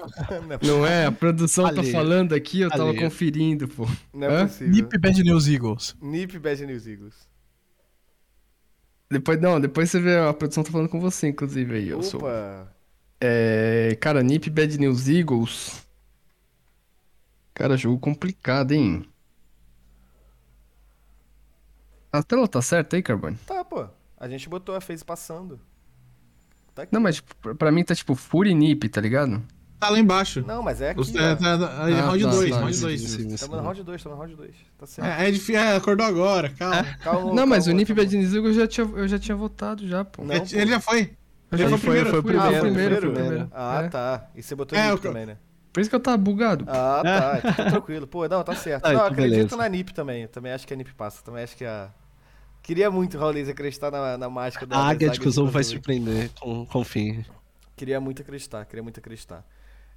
Não é, é, a produção tá Ali. falando aqui, eu tava Ali. conferindo, pô. não é Hã? possível. NiP Bad News Eagles. Nip Bad News Eagles. Depois, não, depois você vê, a produção tá falando com você, inclusive, aí, eu sou. Opa. É, cara, Nip Bad News Eagles. Cara, jogo complicado, hein? A tela tá certa aí, Carbone? Tá, pô. A gente botou a phase passando. Tá. Não, mas tipo, pra mim tá tipo Fury Nip, tá ligado? Tá lá embaixo. Não, mas é aqui. Os- é, tá- tá- é Ah, round tá, 2, tá, round isso, 2. isso, isso. Tamo no round 2, tamo no round 2. Tá certo. É, é difícil, é, acordou agora, calma. Calma, Não, mas o calma, Nip calma. Bad News Eagles eu já tinha, eu já tinha votado já, pô. Não, pô. Ele já foi. Eu já foi foi, o primeiro, Ah, o primeiro, foi o primeiro? primeiro. Ah, É. tá. E você botou É, Nip também, né? Por isso que eu tava bugado. Ah, tá. Então tá tranquilo. Pô, não, tá certo. Ah, não, eu acredito beleza. na NiP também. Eu também acho que a NiP passa. Também acho que a. Queria muito, Raulês, acreditar na, na mágica da A águia de Kosovo vai surpreender, com- confie. Queria muito acreditar, queria muito acreditar.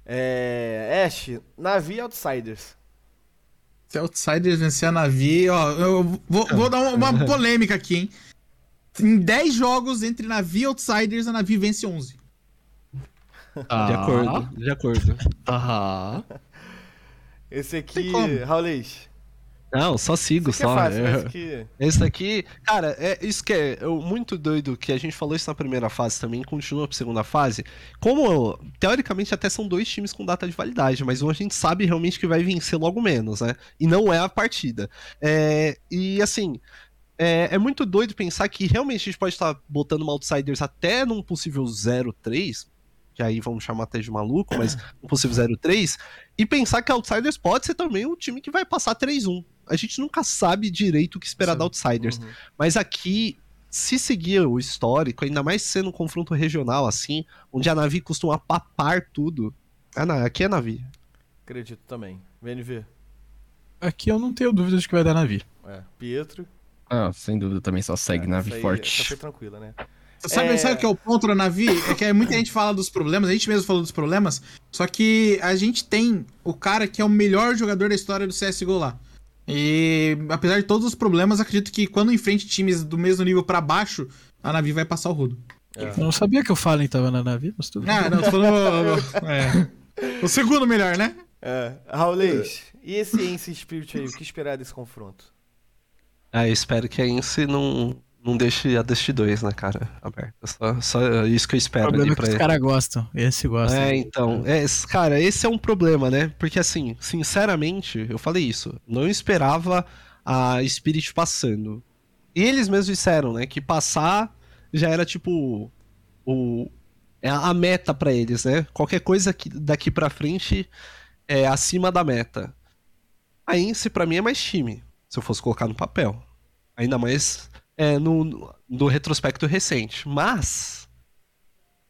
É. Ash, Navi Outsiders. Se Outsiders vencer a Navi, ó, eu vou, vou dar uma, uma polêmica aqui, hein? Em 10 jogos entre Navi e Outsiders, a Navi vence 11. Ah. De acordo, de acordo. Aham. Esse aqui. Raulês. Não, só sigo, aqui é só. fácil, né? É- Esse aqui. Cara, é isso que é eu- muito doido que a gente falou isso na primeira fase também, continua pra segunda fase. Como, teoricamente, até são dois times com data de validade, mas um a gente sabe realmente que vai vencer logo menos, né? E não é a partida. É, e assim, é, é muito doido pensar que realmente a gente pode estar botando uma Outsiders até num possível 0-3, que aí vamos chamar até de maluco, mas um possível 0-3, e pensar que a Outsiders pode ser também um time que vai passar 3-1. A gente nunca sabe direito o que esperar Sim. da Outsiders. Uhum. Mas aqui, se seguir o histórico, ainda mais sendo um confronto regional assim, onde a Navi costuma papar tudo. Ah, não, aqui é Navi. Acredito também. VNV. Aqui eu não tenho dúvidas de que vai dar Navi. É. Pietro. Ah, sem dúvida também só segue É, aí- forte. Essa foi tranquila, né? Sabe, É. sabe o que é o ponto da Navi? É que muita gente fala dos problemas, a gente mesmo falou dos problemas, só que a gente tem o cara que é o melhor jogador da história do CSGO lá. E apesar de todos os problemas, acredito que quando enfrente times do mesmo nível pra baixo, a Navi vai passar o rodo. Eu não sabia que o Fallen tava na Navi, mas tudo bem. Ah, não, tô falando. é. O segundo melhor, né? É. Raulês, e esse Ence Spirit aí? O que esperar desse confronto? Ah, eu espero que a Ence não, não deixe a Dust 2, né, cara, aberta. Só, só isso que eu O espero problema ali é que os caras gostam. Esse gosta. É, então, é, cara, esse é um problema, né? Porque assim, sinceramente, eu falei isso, não esperava a Spirit passando. E eles mesmos disseram, né, que passar já era tipo o é a meta pra eles, né? Qualquer coisa que daqui pra frente é acima da meta. A Ence pra mim é mais time, se eu fosse colocar no papel. Ainda mais é, no, no- no retrospecto recente. Mas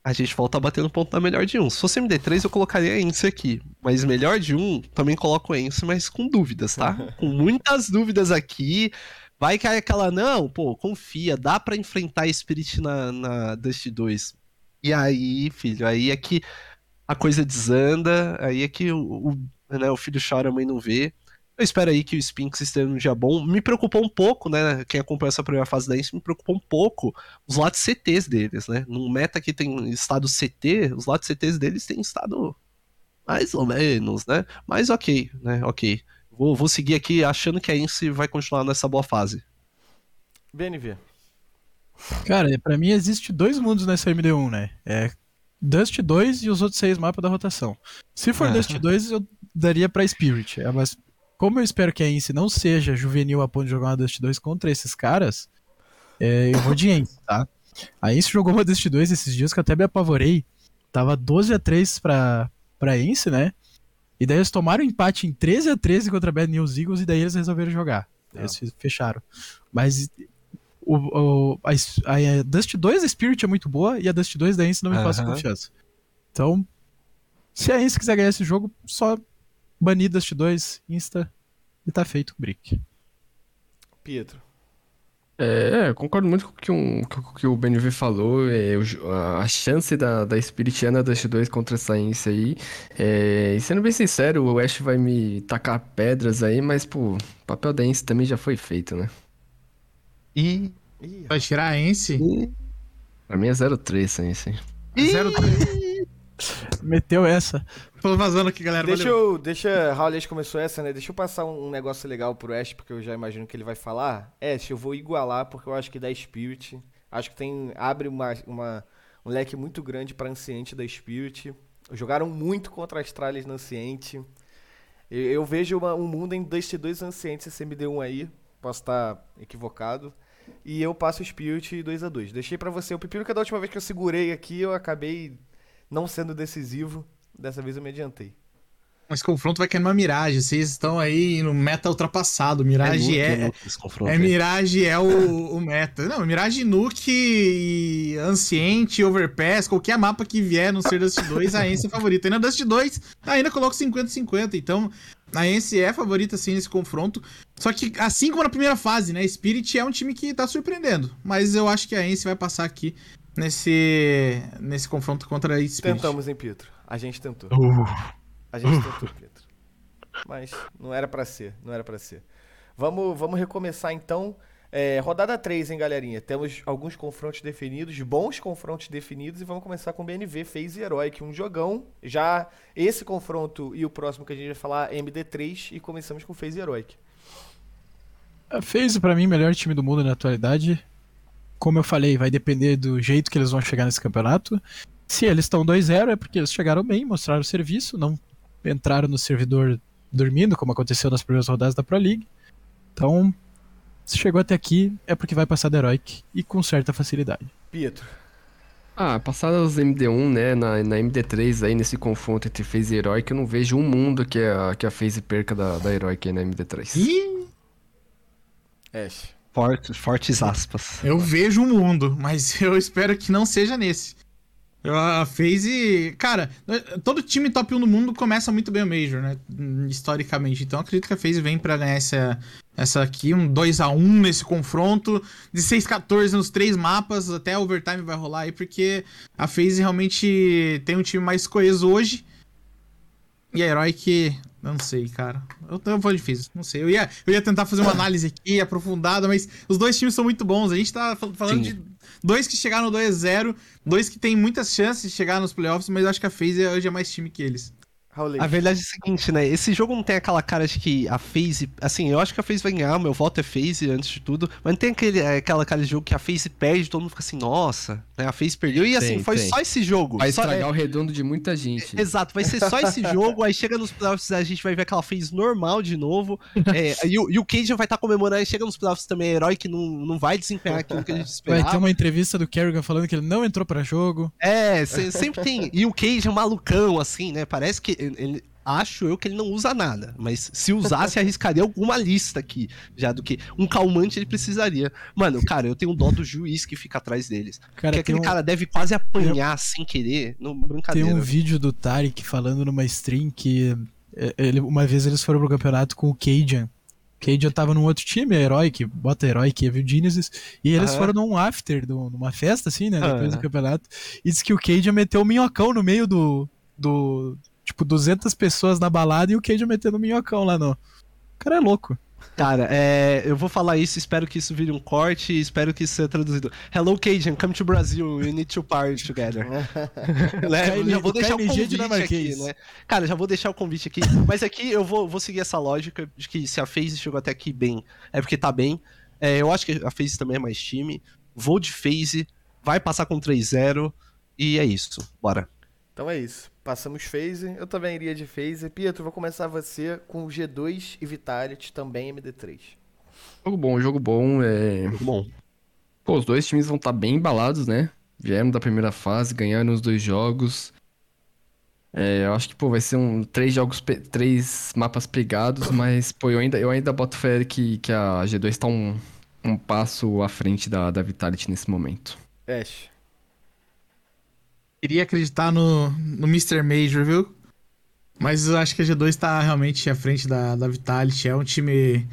a gente volta batendo ponto na melhor de um. Se fosse MD3, eu colocaria a Ence aqui. Mas melhor de um, também coloco a Ence, mas com dúvidas, tá? com muitas dúvidas aqui. Vai cair aquela, não, pô, confia, dá pra enfrentar Spirit na, na Dust 2. E aí, filho, aí é que a coisa desanda, aí é que o, o, né, o filho chora, a mãe não vê. Eu espero aí que o Spinks esteja num dia bom. Me preocupou um pouco, né? Quem acompanhou essa primeira fase da Ince, me preocupou um pouco os lados CTs deles, né? Num meta que tem estado CT, os lados CTs deles têm estado mais ou menos, né? Mas ok, né? Ok. Vou, vou seguir aqui achando que a Ince vai continuar nessa boa fase. BNV. Cara, pra mim existe dois mundos nessa MD1, né? É Dust 2 e os outros seis mapas da rotação. Se for Ah. Dust 2, eu daria pra Spirit. é, Mas como eu espero que a Ince não seja juvenil a ponto de jogar uma Dust 2 contra esses caras, é, eu vou de Ince, tá? A Ince jogou uma Dust 2 esses dias que eu até me apavorei. Tava 12 a 3 pra, pra Ince, né? E daí eles tomaram empate em 13 a 13 contra a Bad News Eagles e daí eles resolveram jogar. Daí Eles fe- fecharam. Mas o, o- a, a, Dust 2 da Spirit é muito boa e a Dust 2 da Ince não me passa Aham. confiança. Então, se a Ince quiser ganhar esse jogo, só banir Dust 2, Insta e tá feito o Brick. Pietro. É, eu concordo muito com o que, um, com o que o BNV falou. É, a, a chance da, da Spiritiana Dust 2 contra essa Ince aí. É, e sendo bem sincero, o Ash vai me tacar pedras aí, mas, pô, o papel da Ince também já foi feito, né? E. Vai tirar a Ence? Pra mim é 0-3 essa Ince. Zero Meteu essa. Tô vazando aqui, galera. Deixa valeu. eu. Deixa. Raulês começou essa, né? Deixa eu passar um, um negócio legal pro Ash, porque eu já imagino que ele vai falar. Ash, eu vou igualar, porque eu acho que da Spirit. Acho que tem. Abre uma, uma- um leque muito grande pra Anciente da Spirit. Jogaram muito contra as tralhas na Anciente. Eu, eu vejo uma- um mundo em Dust 2 Ancientes, esse MD1 aí. Posso estar equivocado. E eu passo o Spirit 2x2. Deixei pra você o pepino que da última vez que eu segurei aqui, eu acabei não sendo decisivo. Dessa vez eu me adiantei. Esse confronto vai cair numa Mirage. Vocês estão aí no meta ultrapassado. Mirage é. muito esse confronto É. Mirage é o, o meta. Não, Mirage Nuke e Anciente, Overpass, qualquer mapa que vier no ser Dust 2, a Ence é favorita. E na Dust 2, ainda coloco 50-50. Então, a Ence é favorita sim nesse confronto. Só que, assim como na primeira fase, né? Spirit é um time que tá surpreendendo. Mas eu acho que a Ence vai passar aqui nesse, nesse confronto contra a Spirit. Tentamos, hein, Pietro? A gente tentou. Uh. A gente tentou, Pietro. Mas não era pra ser, não era pra ser. Vamos, vamos recomeçar então. É, rodada 3, hein, galerinha? Temos alguns confrontos definidos, bons confrontos definidos, e vamos começar com BNV, FaZe e Heroic. Um jogão. Já esse confronto e o próximo que a gente vai falar, MD3, e começamos com FaZe e Heroic. A FaZe, pra mim, melhor time do mundo na atualidade. Como eu falei, vai depender do jeito que eles vão chegar nesse campeonato. Se eles estão 2-0, é porque eles chegaram bem, mostraram o serviço, não entraram no servidor dormindo, como aconteceu nas primeiras rodadas da Pro League. Então, se chegou até aqui, é porque vai passar da Heroic e com certa facilidade. Pietro. Ah, passadas MD1, né, na, na MD3 aí, nesse confronto entre FaZe e Heroic, eu não vejo um mundo que a, que a FaZe perca da, da Heroic aí na MD3. Ih, Ash. Forte, fortes aspas. Eu vejo um mundo, mas eu espero que não seja nesse. A FaZe. Cara, todo time top 1 do mundo começa muito bem o Major, né? Historicamente. Então acredito que a FaZe vem pra ganhar essa, essa aqui, um 2x1 nesse confronto. De 6-14 nos três mapas, até overtime vai rolar aí, porque a FaZe realmente tem um time mais coeso hoje. E a Heroic, eu não sei, cara. Eu, eu vou de FaZe, não sei. Eu ia, eu ia tentar fazer uma análise aqui aprofundada, mas os dois times são muito bons. A gente tá fal- falando Sim. de dois que chegaram no 2-0, dois que tem muitas chances de chegar nos playoffs, mas eu acho que a FaZe hoje é mais time que eles. Raulês. A verdade é a seguinte, né? Esse jogo não tem aquela cara de que a FaZe. Assim, eu acho que a FaZe vai ganhar, meu voto é FaZe antes de tudo. Mas não tem aquele, é, aquela cara de jogo que a FaZe perde todo mundo fica assim, nossa, né? A FaZe perdeu. E assim, Tem, foi tem. só esse jogo. Vai só, estragar é, o redondo de muita gente. Exato, vai ser só esse jogo. Aí chega nos playoffs, a gente vai ver aquela FaZe normal de novo. É, e, o, e o Cajun vai estar comemorando. Aí chega nos playoffs também, herói que não, não vai desempenhar aquilo que a gente Vai esperava. ter uma entrevista do Kerrigan falando que ele não entrou pra jogo. É, se- sempre tem. E o Cage é um malucão, assim, né? Parece que ele. Acho eu que ele não usa nada, mas se usasse, arriscaria alguma lista aqui, já do que um calmante ele precisaria. Mano, cara, eu tenho dó do juiz que fica atrás deles. Cara, Porque tem aquele um, cara deve quase apanhar sem querer, no tem brincadeira. um vídeo do Tarek falando numa stream que é, ele, uma vez eles foram pro campeonato com o Cajun Cade tava num outro time, Heroic, bota Heroic e Evil Genesis, e eles foram num after, numa festa, assim, né, depois do campeonato, e disse que o Cade ia meter o minhocão no meio do, do, tipo, 200 pessoas na balada, e o meter no minhocão lá no... O cara é louco. Cara, é, eu vou falar isso, espero que isso vire um corte e espero que isso seja traduzido. Hello, Cajun, come to Brazil, we need to party together. né? Eu já vou deixar o convite aqui, né? Cara, já vou deixar o convite aqui. Mas aqui eu vou, vou seguir essa lógica de que se a FaZe chegou até aqui bem, é porque tá bem. É, eu acho que a FaZe também é mais time. Vou de FaZe, vai passar com 3-0 e é isso. Bora. Então é isso. Passamos phase. Eu também iria de phase. Pietro, vou começar você com o G2 e Vitality, também MD3. Jogo bom, jogo bom. É... Bom, Pô, os dois times vão estar bem embalados, né? Vieram da primeira fase, ganharam os dois jogos. É, eu acho que, pô, vai ser um três jogos, pe- três mapas pegados, mas, pô, eu ainda, eu ainda boto fé que, que a G2 tá um, um passo à frente da, da Vitality nesse momento. Ash. Queria acreditar no, no Mr. Major, viu? Mas eu acho que a G2 tá realmente à frente da, da Vitality. É um time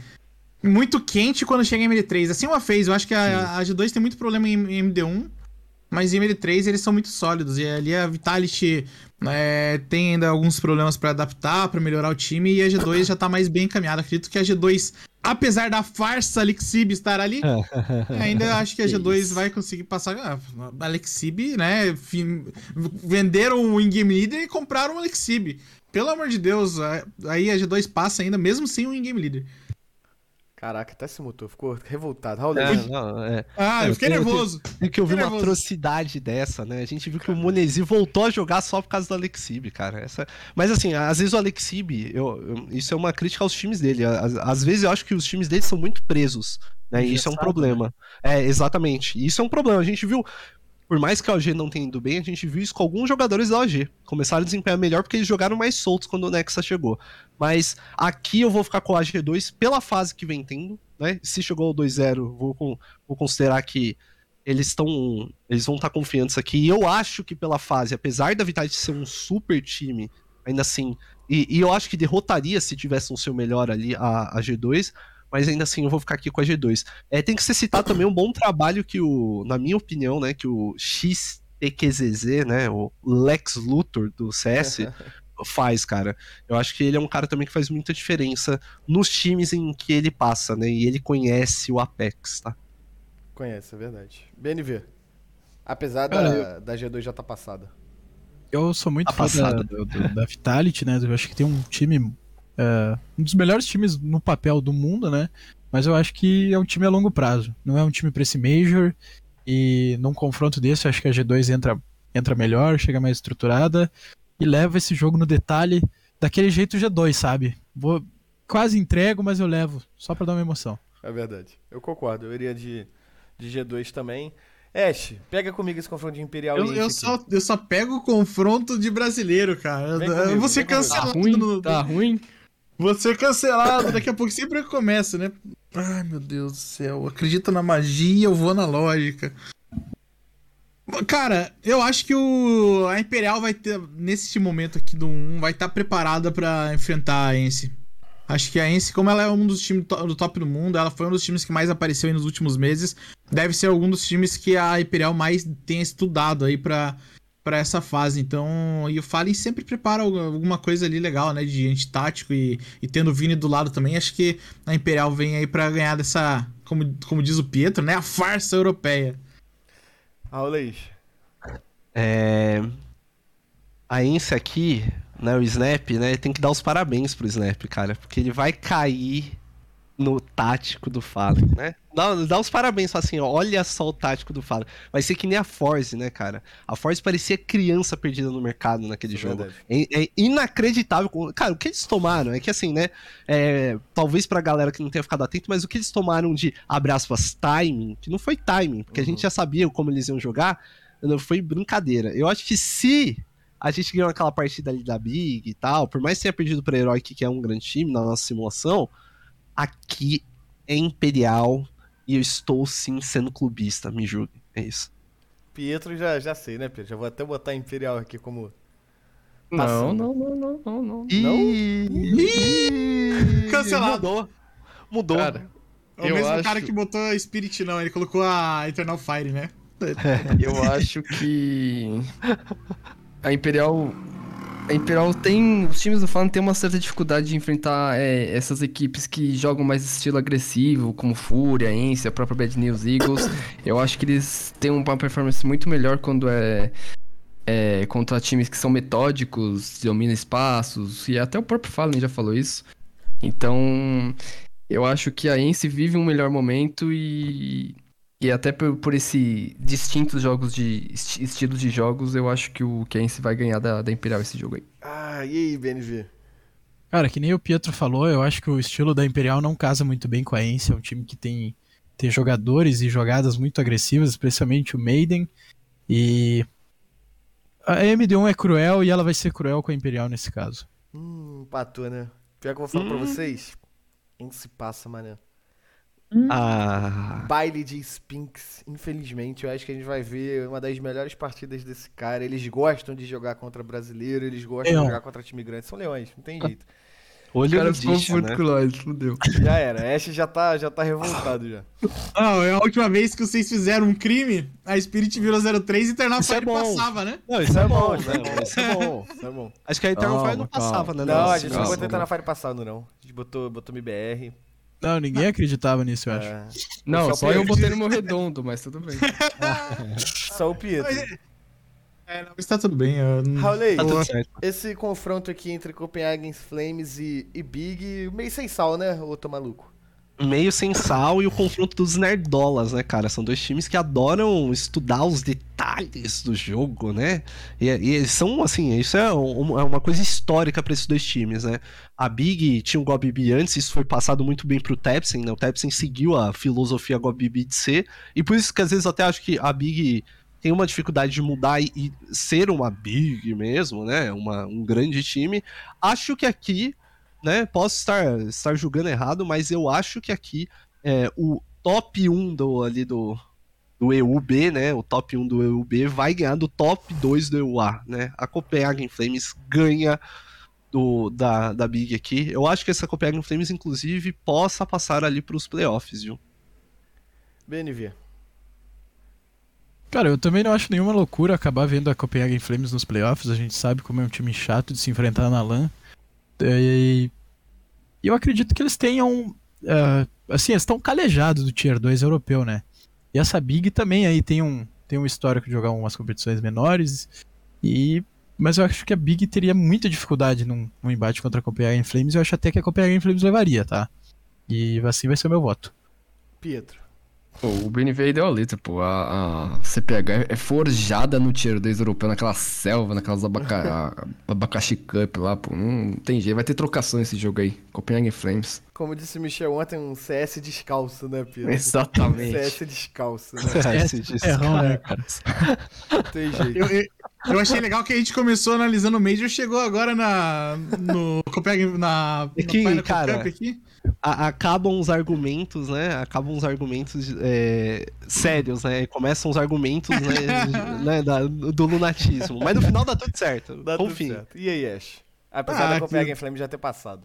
muito quente quando chega em MD3. Assim uma fez, eu acho que a, a G2 tem muito problema em, em MD1, mas em MD3 eles são muito sólidos. E ali a Vitality é, tem ainda alguns problemas pra adaptar, pra melhorar o time, e a G2 já tá mais bem encaminhada. Acredito que a G2, apesar da farsa Alexib estar ali, ainda acho que a G2 vai conseguir passar. Ah, Alexib, né? fi- venderam o in-game leader e compraram o Alexib. Pelo amor de Deus, aí a G2 passa ainda, mesmo sem o in-game leader. Caraca, até se mutou. Ficou revoltado. Raul, é, não, é. Ah, É, eu fiquei nervoso. Tem que ouvir uma nervoso. atrocidade dessa, né? A gente viu que o Monesi voltou a jogar só por causa do Alexib, cara. Essa... Mas assim, às vezes o Alexib, eu, eu- isso é uma crítica aos times dele. Às, às vezes eu acho que os times dele são muito presos, né? E isso é um Engessado, problema. É, exatamente. E Isso é um problema. A gente viu, por mais que a OG não tenha ido bem, a gente viu isso com alguns jogadores da OG. Começaram a desempenhar melhor porque eles jogaram mais soltos quando o Nexa chegou. Mas aqui eu vou ficar com a G2 pela fase que vem tendo, né? Se chegou ao 2-0, vou, vou considerar que eles estão. Eles vão estar confiantes aqui. E eu acho que pela fase, apesar da Vitality ser um super time, ainda assim. E, e eu acho que derrotaria se tivesse um seu melhor ali a, a G2. Mas ainda assim eu vou ficar aqui com a G2. É, tem que se citar também um bom trabalho que o, na minha opinião, né, que o XTQZZ, né, o Lex Luthor do CS, faz, cara. Eu acho que ele é um cara também que faz muita diferença nos times em que ele passa, né, e ele conhece o Apex, tá? Conhece, é verdade. BNV. Apesar da, da G2 já tá passada. Eu sou muito A fã da, do- da Vitality, né? Eu acho que tem um time. É, um dos melhores times no papel do mundo, né? Mas eu acho que é um time a longo prazo. Não é um time pra esse Major. E num confronto desse, eu acho que a G2 entra, entra melhor, chega mais estruturada. E leva esse jogo no detalhe daquele jeito G2, sabe? Vou, quase entrego, mas eu levo. Só pra dar uma emoção. É verdade. Eu concordo. Eu iria de, de G2 também. Ash, pega comigo esse confronto de Imperial Eu, eu só, eu só pego o confronto de brasileiro, cara. Eu, Vem eu comigo, vou ser comigo. Tá cancelado. ruim? no- Tá ruim? Ser cancelado daqui a pouco, sempre começa, né? Ai, meu Deus do céu. Acredita na magia, eu vou na lógica. Cara, eu acho que o a Imperial vai ter, nesse momento aqui do 1, vai estar preparada pra enfrentar a Ence. Acho que a Ence, como ela é um dos times do top do mundo, ela foi um dos times que mais apareceu aí nos últimos meses, deve ser algum dos times que a Imperial mais tenha estudado aí pra, pra essa fase. Então, e o Fallen sempre prepara algu- alguma coisa ali legal, né, de antitático e, e tendo o Vini do lado também, acho que a Imperial vem aí pra ganhar dessa, como, como diz o Pietro, né, a farsa europeia. Raul Leis. É... A Ence aqui, né, o Snap, né, tem que dar os parabéns pro Snap, cara, porque ele vai cair no tático do Fallen, né? Dá, dá os parabéns, fala assim, ó, olha só o tático do Fallen. Vai ser que nem a Force, né, cara? A Force parecia criança perdida no mercado naquele Isso é jogo. É, é inacreditável. Cara, o que eles tomaram é que assim, né? é, talvez pra galera que não tenha ficado atento, mas o que eles tomaram de, abre aspas, timing, que não foi timing, porque a gente já sabia como eles iam jogar, não foi brincadeira. Eu acho que se a gente ganhou aquela partida ali da Big e tal, por mais que tenha perdido pra Heroic, que é um grande time na nossa simulação, aqui é Imperial e eu estou sim sendo clubista, me julgue. É isso. Pietro já, já sei, né, Pietro? Já vou até botar Imperial aqui como. Não, não, não, não, não, não. Ih, Cancelado. Mudou. Mudou. Cara, É o Eu mesmo acho- cara que botou a Spirit, não. Ele colocou a Eternal Fire, né? eu acho que a Imperial a Imperial tem os times do Fallen têm uma certa dificuldade de enfrentar é, essas equipes que jogam mais estilo agressivo, como Fúria, Ence, a própria Bad News Eagles. Eu acho que eles têm uma performance muito melhor quando é, é contra times que são metódicos, dominam espaços, e até o próprio Fallen já falou isso. Então, eu acho que a Ence vive um melhor momento e e até por, por esse distintos jogos de esti- estilos de jogos, eu acho que o Kense vai ganhar da, da Imperial esse jogo aí. Ah, e aí, BNV? Cara, que nem o Pietro falou, eu acho que o estilo da Imperial não casa muito bem com a Ence. É um time que tem, tem jogadores e jogadas muito agressivas, especialmente o Maiden. E a MD1 é cruel e ela vai ser cruel com a Imperial nesse caso. Hum, empatou, né? Pior que eu vou falar pra vocês. Quem se passa, mané? Ah. Baile de Spinks. Infelizmente, eu acho que a gente vai ver uma das melhores partidas desse cara. Eles gostam de jogar contra brasileiro, eles gostam Leão. de jogar contra time grande. São leões, não tem jeito. Olho no dicho, né? com nós, fudeu. Já era. Ash já tá, já tá revoltado já. Não, é a última vez que vocês fizeram um crime, a Spirit virou 03 e Eternal Isso é Fire bom. passava, né? Não, Isso é bom, né? isso é bom. Isso é bom. Isso é bom. Acho que a Eternal Fire não calma. passava, né? Não, a gente não botou na Fire passado, não. A gente botou, botou MBR. Não, ninguém acreditava nisso, eu acho. É, Não, Só só eu botei no meu redondo, mas tudo bem. só o Pietro. É, não, mas tá tudo bem. Eu... Raulei, Tá esse confronto aqui entre Copenhagen Flames e, e Big, meio sem sal, né, ô tô maluco? Meio sem sal e o confronto dos nerdolas, né, cara? São dois times que adoram estudar os detalhes do jogo, né? E, e são, assim, isso é, um- é uma coisa histórica pra esses dois times, né? A Big tinha o GoBB antes, isso foi passado muito bem pro Tepsin, né? O Tepsin seguiu a filosofia GoBB de ser, e por isso que às vezes eu até acho que a Big tem uma dificuldade de mudar e, e ser uma Big mesmo, né? Uma, um grande time. Acho que aqui né? Posso estar, estar julgando errado, mas eu acho que aqui é, o top 1 do, ali do, do EUB, né? O top 1 do EUB vai ganhar do top 2 do EUA, né? A Copenhagen Flames ganha do, da, da Big aqui. Eu acho que essa Copenhagen Flames, inclusive, possa passar ali para os playoffs, viu? BNV. Cara, eu também não acho nenhuma loucura acabar vendo a Copenhagen Flames nos playoffs. A gente sabe como é um time chato de se enfrentar na LAN. E e eu acredito que eles tenham. ah, assim, eles estão calejados do Tier 2 europeu, né? E essa Big também aí tem um, tem um histórico de jogar umas competições menores. E. Mas eu acho que a Big teria muita dificuldade num, num embate contra a Copenhagen Flames. Eu acho até que a Copenhagen Flames levaria, tá? E assim vai ser o meu voto. Pietro. Pô, o BNV deu a letra, pô. A, a CPH é forjada no Tier 2 europeu, naquela selva, naquelas abaca, abacaxi cup lá, pô. Não tem jeito. Vai ter trocação esse jogo aí. Copenhagen Flames. Como disse o Michel ontem, um CS descalço, né, Pietro? Exatamente. CS descalço, né? É, Esse disso. Errão, né, cara? Não tem jeito. Eu, eu, eu achei legal que a gente começou analisando o Major, chegou agora na, no Copenhagen, na, É que, Final cara, Cup aqui. A- acabam os argumentos, né? Acabam os argumentos é, sérios, né? Começam os argumentos né, né, da- do lunatismo. Mas no final dá tudo certo. Dá tudo Confia. certo. E aí, Ash? Apesar Ah, da que- Copenhagen Flame já ter passado.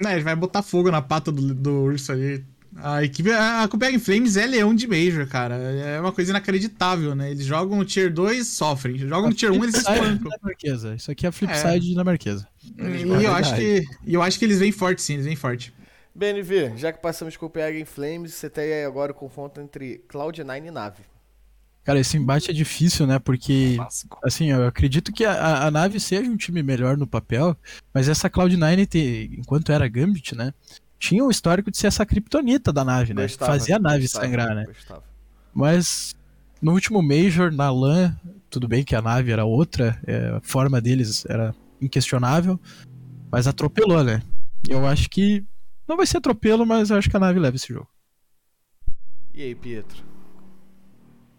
Né, ele vai botar fogo na pata do, do urso ali. A equipe, a Copenhagen Flames é leão de Major, cara. É uma coisa inacreditável, né? Eles jogam no Tier 2, sofrem. Jogam no Tier 1, eles se Flipside espancam. Isso aqui é a É. flipside dinamarquesa. E eu acho, que, e eu acho que eles vêm forte, sim, eles vêm forte. BNV, já que passamos Copenhagen Flames, você tem aí agora o confronto entre Cloud9 e Nave. Cara, esse embate é difícil, né? Porque, assim, eu acredito que a, a- nave seja um time melhor no papel, mas essa Cloud9, te- enquanto era Gambit, né? Tinha o histórico de ser essa kriptonita da nave, né? Gostava, Fazia a nave gostava, sangrar, né? Gostava. Mas no último Major, na LAN, tudo bem que a nave era outra, é, a forma deles era inquestionável, mas atropelou, né? Eu acho que. Não vai ser atropelo, mas eu acho que a nave leva esse jogo. E aí, Pietro?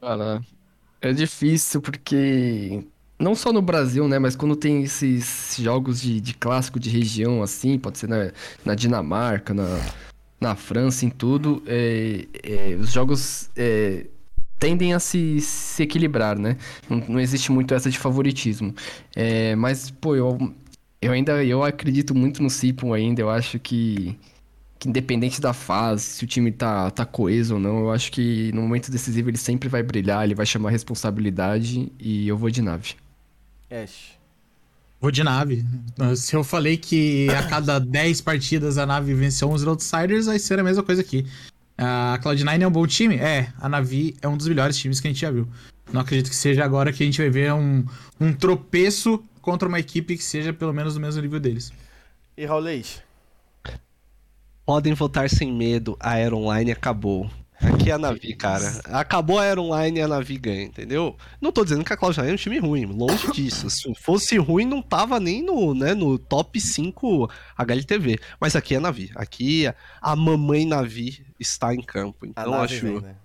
Cara, é difícil porque não só no Brasil, né, mas quando tem esses jogos de, de clássico de região assim, pode ser na, na Dinamarca, na, na França, em tudo, é, é, os jogos é, tendem a se, se equilibrar, né? Não, não existe muito essa de favoritismo. É, mas, pô, eu, eu ainda eu acredito muito no Sipon ainda, eu acho que que independente da fase, se o time tá, tá coeso ou não, eu acho que no momento decisivo ele sempre vai brilhar, ele vai chamar responsabilidade e eu vou de nave. Ash. Vou de nave. Se eu falei que a cada 10 partidas a nave venceu 11 Outsiders, vai ser a mesma coisa aqui. A Cloud9 é um bom time? É. A Navi é um dos melhores times que a gente já viu. Não acredito que seja agora que a gente vai ver um, um tropeço contra uma equipe que seja pelo menos do mesmo nível deles. E Raulês? Podem votar sem medo, a Aero Online acabou. Aqui é a Navi, cara. Acabou a Aero Online e a Navi ganha, entendeu? Não tô dizendo que a Cloud9 é um time ruim, longe disso. Se fosse ruim, não tava nem no, né, no top 5 HLTV. Mas aqui é a Navi. Aqui a mamãe Navi está em campo. Então acho, vem, né?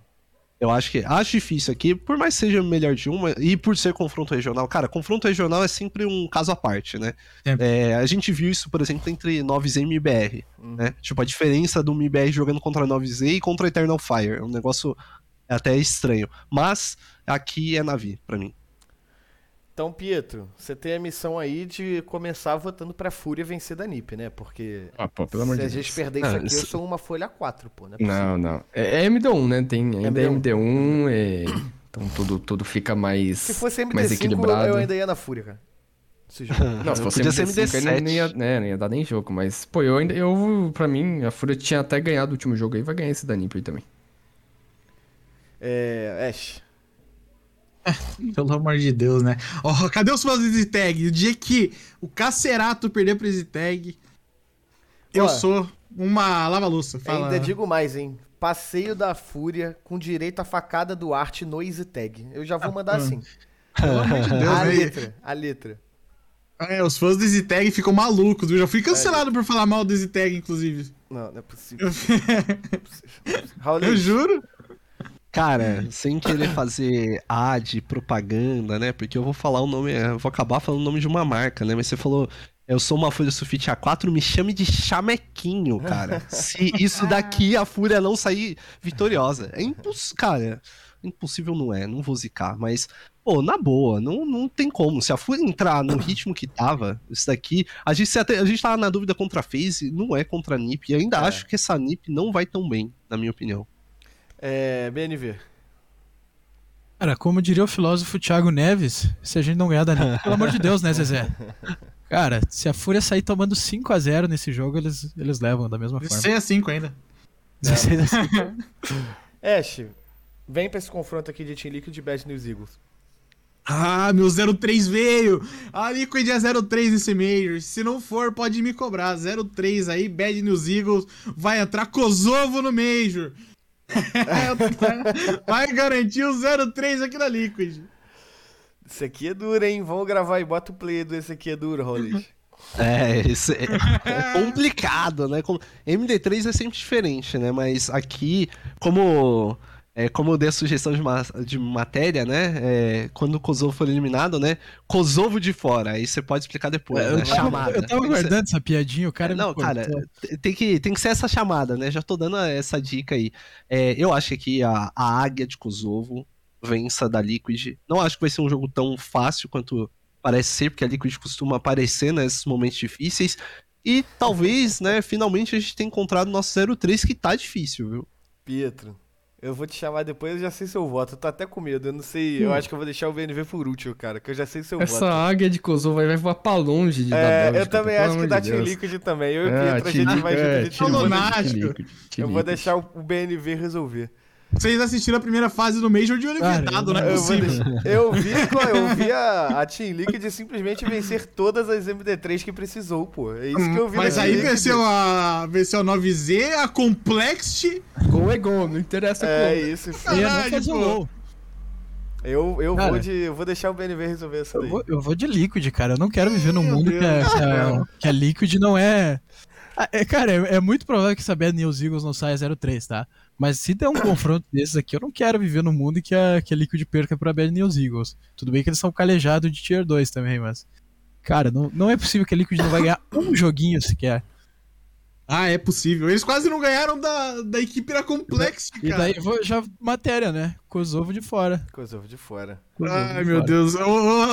Eu acho que acho difícil aqui, por mais que seja o melhor de uma, e por ser confronto regional. Cara, confronto regional é sempre um caso à parte, né? É, a gente viu isso, por exemplo, entre 9Z e MBR, né? Tipo, a diferença do MBR jogando contra 9Z e contra Eternal Fire. É um negócio até estranho. Mas aqui é Navi, pra mim. Então, Pietro, você tem a missão aí de começar votando pra Fúria vencer da NiP, né? Porque Ah, pô, se a Deus. gente perder Não, isso aqui, eu isso- sou uma folha 4, pô. Não é. Não, não. É, é MD1, né? Tem, ainda é MD1. MD1, é... então tudo, tudo fica mais, Se fosse mais MD5, equilibrado. eu ainda ia na Fúria, cara. Não, se fosse Podia ser MD5, aí não, não ia, MD7. né, não ia dar nem jogo, mas, pô, eu ainda, eu, pra mim, a Fúria tinha até ganhado o último jogo aí, vai ganhar esse da Nip aí também. É, Ash. Pelo amor de Deus, né? Ó, cadê os fãs do Easy Tag? O dia que o Cacerato perder pro Easy Tag, eu sou uma lava-louça. Ainda digo mais, hein? Passeio da Fúria com direito à facada do arte no Easy Tag. Eu já vou mandar assim. Pelo amor de Deus, A né? letra, a letra. É, os fãs do Easy Tag ficam malucos. Eu já fui cancelado por falar mal do Easy Tag, inclusive. Não, não é possível. Raul, Eu juro. Cara, sem querer fazer ad, propaganda, né? Porque eu vou falar o nome, eu vou acabar falando o nome de uma marca, né? Mas você falou, eu sou uma Folha Sulfite A4, me chame de chamequinho, cara. Se isso daqui a Fúria não sair vitoriosa. É impossível, cara. Impossível não é, não vou zicar, mas, pô, na boa, não, não tem como. Se a Fúria entrar no ritmo que tava, isso daqui. A gente, até, a gente tava na dúvida contra a FaZe, não é contra a NiP, e ainda É. acho que essa NiP não vai tão bem, na minha opinião. É, BNV. Cara, como diria o filósofo Thiago Neves, se a gente não ganhar da NiP, pelo amor de Deus, né, Zezé? Cara, se a Fúria sair tomando 5x0 nesse jogo, eles, eles levam da mesma forma. 6 a 5 ainda. 16 a 5. Ash, vem pra esse confronto aqui de Team Liquid e Bad News Eagles. Ah, meu 03 veio! A Liquid é 03 nesse Major. Se não for, pode me cobrar. 03 aí, Bad News Eagles. Vai entrar Kosovo no Major. Vai garantir o 03 aqui na Liquid. Isso aqui é duro, hein? Vamos gravar e bota o play do esse aqui é duro, Rolis. É, isso é, é complicado, né? Como- MD3 é sempre diferente, né? Mas aqui, como é, como eu dei a sugestão de, ma- de matéria, né? É, quando o Kosovo for eliminado, né? Kosovo de fora. Aí você pode explicar depois. Eu né? tava, Chamada. eu tava ser- guardando essa piadinha, o cara me Não, cara, tem que, tem que ser essa chamada, né? Já tô dando essa dica aí. É, eu acho que aqui a, a águia de Kosovo vença da Liquid. Não acho que vai ser um jogo tão fácil quanto parece ser, porque a Liquid costuma aparecer nesses momentos difíceis. E talvez, né, finalmente a gente tenha encontrado o nosso 03 que tá difícil, viu? Pietro, eu vou te chamar depois, eu já sei seu voto. Eu tô até com medo, eu não sei. Eu acho que eu vou deixar o BNV por último, cara, que eu já sei seu Essa voto. águia de Kosovo vai voar pra longe de É, Bélgica, eu também acho que de Team. Liquid também. Eu e o É, Pietro, a gente vai é, junto de Team Liquid. Team Eu vou deixar o BNV resolver. Vocês assistiram a primeira fase do Major de olho vedado, não é Eu, vou possível. eu vi, eu vi a, a Team Liquid simplesmente vencer todas as MD3 que precisou, pô. É isso que eu vi Mas na aí Liquid. venceu a, venceu a 9Z, a Complexity. Gol é gol, não interessa É como. isso, filho. Eu ia não Caralho, pô. Eu, eu, vou Cara. de, eu vou deixar o BNV resolver essa Eu daí. vou, eu vou de Liquid, cara. Eu não quero viver num mundo que a, Deus que, do a, céu. que a Liquid não é. Ah, é, cara, é, é muito provável que essa Bad News Eagles não saia 0-3, tá? Mas se der um confronto desses aqui, eu não quero viver num mundo que a, que a Liquid perca pra Bad News Eagles. Tudo bem que eles são calejados de Tier 2 também, mas. Cara, não, não é possível que a Liquid não vai ganhar um joguinho sequer. Ah, é possível. Eles quase não ganharam da, da equipe da Complex, E cara. daí vou- já matéria, né? Kosovo de fora. Kosovo de fora. Kosovo Ai, de meu fora. Deus. Ô,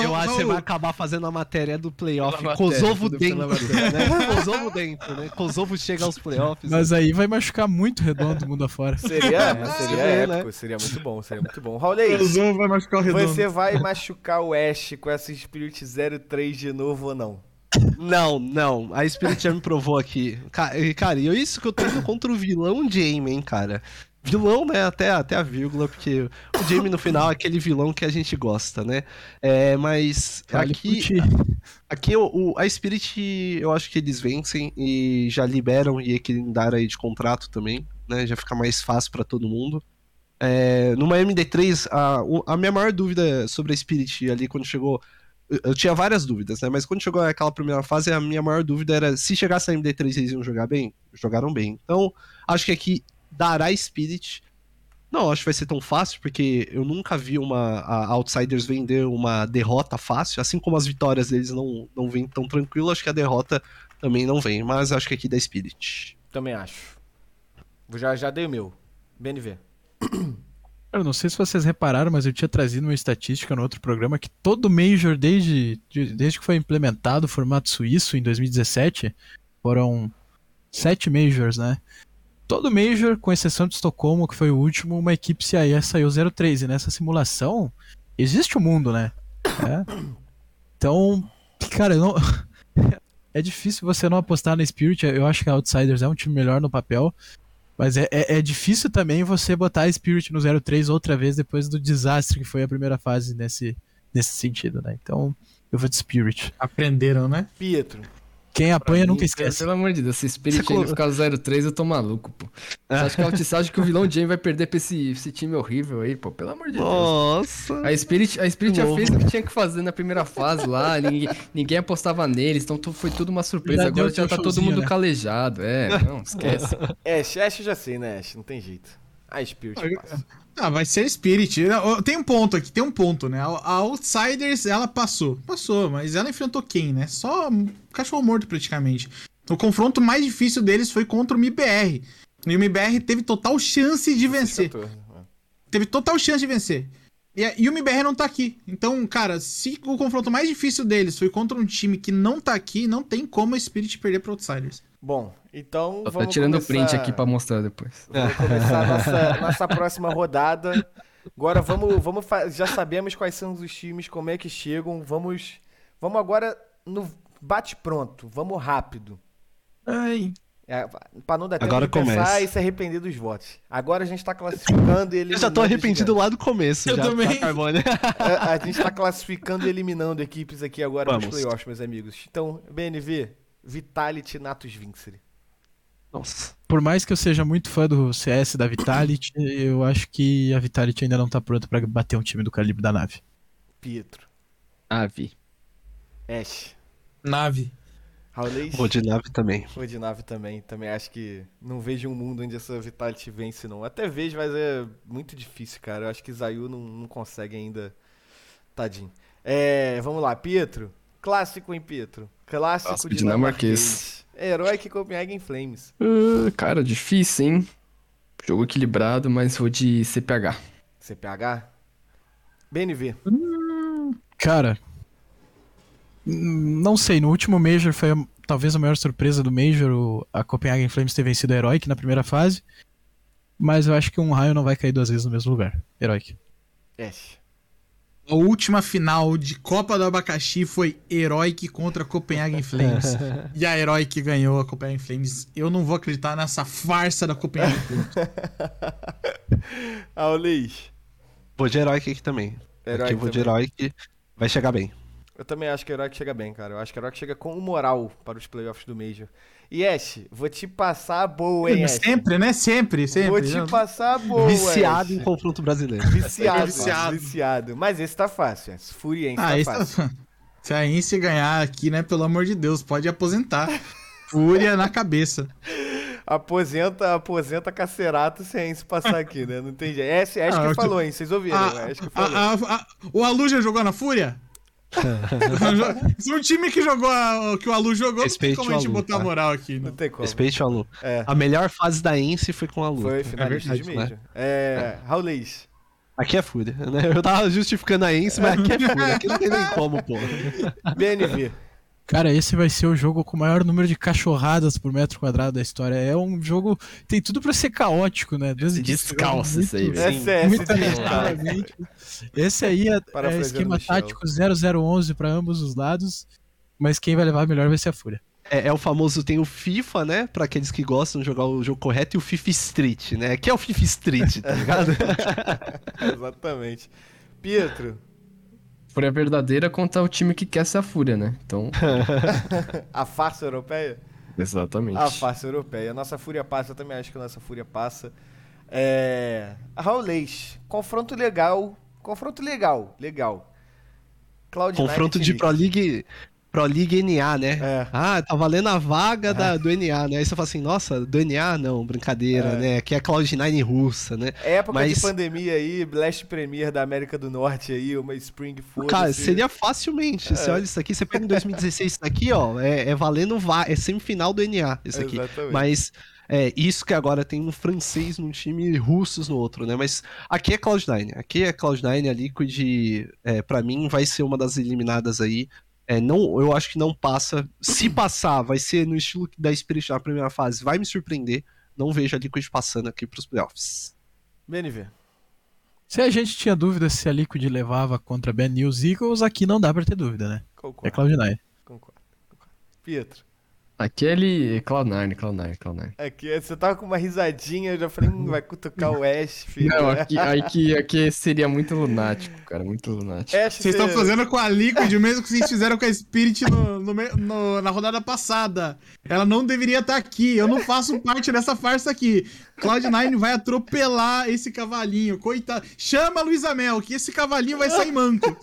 Eu ô, acho que você vai acabar fazendo a matéria do playoff matéria, Kosovo dentro, né? Kosovo dentro, né? Kosovo chega aos playoffs. Mas aí vai machucar muito redondo mundo afora. Seria, É, seria é, épico, né? seria muito bom, seria muito bom. O Raulês, Kosovo vai machucar o redondo. você vai machucar o Ash com essa Spirit 03 de novo ou não? Não, não. A Spirit já me provou aqui. Ca- Cara, e é isso que eu tô indo contra o vilão Jamie, hein, cara. Vilão, né? Até, até a vírgula, porque o Jamie no final é aquele vilão que a gente gosta, né? É, mas aqui, aqui o, a Spirit, eu acho que eles vencem e já liberam e equilibraram aí de contrato também, né? Já fica mais fácil pra todo mundo. É, numa MD3, a, a minha maior dúvida sobre a Spirit ali quando chegou. Eu- tinha várias dúvidas, né? Mas quando chegou aquela primeira fase, a minha maior dúvida era se chegasse a MD3 eles iam jogar bem? Jogaram bem. Então, acho que aqui dará Spirit. Não, acho que vai ser tão fácil, porque eu nunca vi uma Outsiders vender uma derrota fácil, assim como as vitórias deles não, não vêm tão tranquilo, acho que a derrota também não vem, mas acho que aqui dá Spirit. Também acho. Já, já dei o meu. BNV. Eu não sei se vocês repararam, mas eu tinha trazido uma estatística no outro programa que todo Major, desde, de- desde que foi implementado o formato suíço em 2017, foram sete Majors, né? Todo Major, com exceção de Estocolmo, que foi o último, uma equipe CIS saiu 03. E nessa simulação, existe o mundo, né? É. Então, cara, não... é difícil você não apostar na Spirit. Eu acho que a Outsiders é um time melhor no papel. Mas é, é, é difícil também você botar a Spirit no 03 outra vez depois do desastre que foi a primeira fase nesse, nesse sentido, né? Então, eu vou de Spirit. Aprenderam, né? Pietro. Quem apanha nunca Pelo- esquece. Pelo amor de Deus, se Spirit Você ainda ficar 03, eu tô maluco, pô. Você acha que, a Alti- você acha que o vilão Jamie vai perder pra esse, esse time horrível aí, pô? Pelo amor de Deus. Nossa! A Spirit, a Spirit já fez o que tinha que fazer na primeira fase lá, ninguém, ninguém apostava neles, então foi tudo uma surpresa. Já Agora já tá todo mundo né? calejado. É, não, esquece. Ash, Ash eu já sei, né, Ash? Não tem jeito. A Spirit passa. Ah, vai ser Spirit. Tem um ponto aqui, tem um ponto, né? A Outsiders, ela passou. Passou, mas ela enfrentou quem, né? Só cachorro morto, praticamente. O confronto mais difícil deles foi contra o MIBR. E o MIBR teve total chance de vencer. 14, né? Teve total chance de vencer. E, e o MIBR não tá aqui. Então, cara, se o confronto mais difícil deles foi contra um time que não tá aqui, não tem como a Spirit perder pro Outsiders. Bom, então Só vamos tirando começar... print aqui pra mostrar depois. Vamos começar a nossa, nossa próxima rodada. Agora vamos, vamos fa- já sabemos quais são os times, como é que chegam. Vamos, vamos agora no bate pronto. Vamos rápido. Ai, É, pra não dar tempo Agora de pensar começa. e se arrepender dos votos. Agora a gente tá classificando ele. Eu já tô arrependido lá do começo. Eu já, também. tá? A, a gente tá classificando e eliminando equipes aqui agora nos Vamos. playoffs, meus amigos. Então, BNV, Vitality Natus Vincere. Nossa. por mais que eu seja muito fã do CS da Vitality, eu acho que a Vitality ainda não tá pronta pra bater um time do calibre da nave. Pietro, vi. Ash, Nave. Raulês. Vou de nave também. Vou de nave também. Também acho que não vejo um mundo onde essa Vitality vence, não. Até vejo, mas é muito difícil, cara. Eu acho que Zayu não, não consegue ainda. Tadinho. É, vamos lá, Pietro. Clássico, hein, Pietro? Clássico, Clássico dinamarquês. dinamarquês. Herói que Copenhagen Flames. Ah, cara, difícil, hein? Jogo equilibrado, mas vou de CPH. CPH? BNV. Cara, hum, não sei, no último Major foi talvez a maior surpresa do Major, a Copenhagen Flames ter vencido a Heroic na primeira fase. Mas eu acho que um raio não vai cair duas vezes no mesmo lugar. Heroic. Ash. A última final de Copa do Abacaxi foi Heroic contra Copenhagen Flames. e a Heroic ganhou a Copenhagen Flames. Eu não vou acreditar nessa farsa da Copenhagen Flames. Aulis. Vou de Heroic aqui também. Heroic aqui vou de também. Heroic. Vai chegar bem. Eu também acho que o Heroic chega bem, cara. Eu acho que o Heroic chega com moral para os playoffs do Major. Ash, vou te passar a boa, hein, sempre, né? Sempre, sempre. Vou te passar a boa, Viciado em confronto brasileiro. Viciado, Viciado. viciado. Mas esse tá fácil, Ash. Furiense Ah, tá isso fácil. tá... Se a Ince ganhar aqui, né? Pelo amor de Deus, pode aposentar. Fúria na cabeça. Aposenta, aposenta Cacerato se a Ence passar aqui, né? Não tem jeito. Ash, Ash Ah, que falou, hein? Vocês ouviram? A, Ash que a, falou. a, a, o Alu já jogou na Fúria? Se um time que jogou a- que o Alu jogou, Respeite não tem como a gente o Alu, botar tá? moral aqui. Não Não. tem como. Respeite o Alu. É. A melhor fase da Ence foi com a Lu. Foi finalista de verdade, né? Major. É, Raulês. Aqui é fúria, né? Eu tava justificando a Ence, mas aqui é fúria. Aqui não tem nem como, pô. BNV. Cara, esse vai ser o jogo com o maior número de cachorradas por metro quadrado da história. É um jogo. Tem tudo pra ser caótico, né? Desde que- Descalça isso aí, muito- claramente. Esse aí é, é esquema tático 0011 pra ambos os lados. Mas quem vai levar melhor vai ser a Fúria. É, é o famoso, tem o FIFA, né? Pra aqueles que gostam de jogar o jogo correto, e o FIFA Street, né? Aqui é o FIFA Street, tá ligado? Exatamente. Pietro. Fúria verdadeira contra o time que quer ser a Fúria, né? Então, A farsa europeia? exatamente. A farsa europeia. A nossa fúria passa, eu também acho que a nossa fúria passa. É... Raulês. Confronto legal. Confronto legal. Legal. Cloud Confronto de Pro League, Pro League NA, né? É. Ah, tá valendo a vaga da, do NA, né? Aí você fala assim, nossa, do NA não, brincadeira, É. né? Aqui é a Cloud9 russa, né? Época Mas- de pandemia aí, Blast Premier da América do Norte aí, uma Spring Food. Cara, seria facilmente. Você olha isso aqui, você pega em 2016 isso daqui, ó, é, é valendo va é semifinal do NA, isso aqui. Exatamente. Mas é isso que agora tem um francês num time e russos no outro, né? Mas aqui é Cloud9. Aqui é Cloud9, a Liquid, é, para mim, vai ser uma das eliminadas aí. É, não, eu acho que não passa. Se passar, vai ser no estilo da Spirit na primeira fase. Vai me surpreender. Não vejo a Liquid passando aqui pros playoffs. BNV. Se a gente tinha dúvida se a Liquid levava contra Ben News Eagles, aqui não dá pra ter dúvida, né? Concordo. É Cloud9. Concordo. concordo. Pietro. Aquele Cloud9, Cloud9, Cloud9. Aqui, você tava com uma risadinha, eu já falei, hum, vai cutucar o Ash, filho. Não, aqui, aqui, aqui seria muito lunático, cara, muito lunático. Ash, Vocês estão fazendo com a Liquid o mesmo que vocês fizeram com a Spirit no- no no- na rodada passada. Ela não deveria estar aqui. Eu não faço parte dessa farsa aqui. Cloud9 vai atropelar esse cavalinho. Coitado. Chama a Luísa Mel, que esse cavalinho vai sair manco.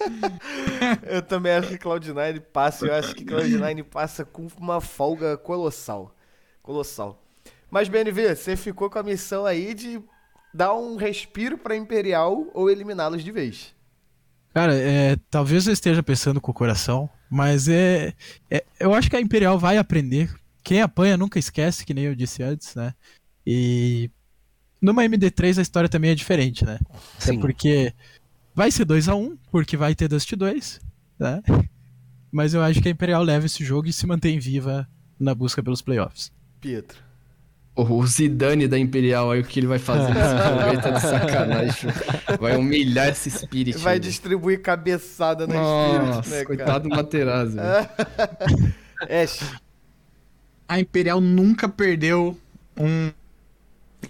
Eu também acho que Cloud9 passa, eu acho que Cloud9 passa com uma folga colossal. Colossal. Mas, BNV, você ficou com a missão aí de dar um respiro pra Imperial ou eliminá-los de vez. Cara, é, talvez eu esteja pensando com o coração, mas é, é- Eu acho que a Imperial vai aprender. Quem apanha nunca esquece, que nem eu disse antes, né? E. Numa MD3 a história também é diferente, né? É Sim. porque vai ser 2 a 1 porque vai ter Dust 2, né? Mas eu acho que a Imperial leva esse jogo e se mantém viva na busca pelos playoffs. Pietro. O Zidane da Imperial aí, o que ele vai fazer nesse jogo tá de sacanagem. Vai humilhar esse Spirit. Vai aí. distribuir cabeçada na Spirit, Nossa, né, cara? coitado do Materazzi. Ash. A Imperial nunca perdeu um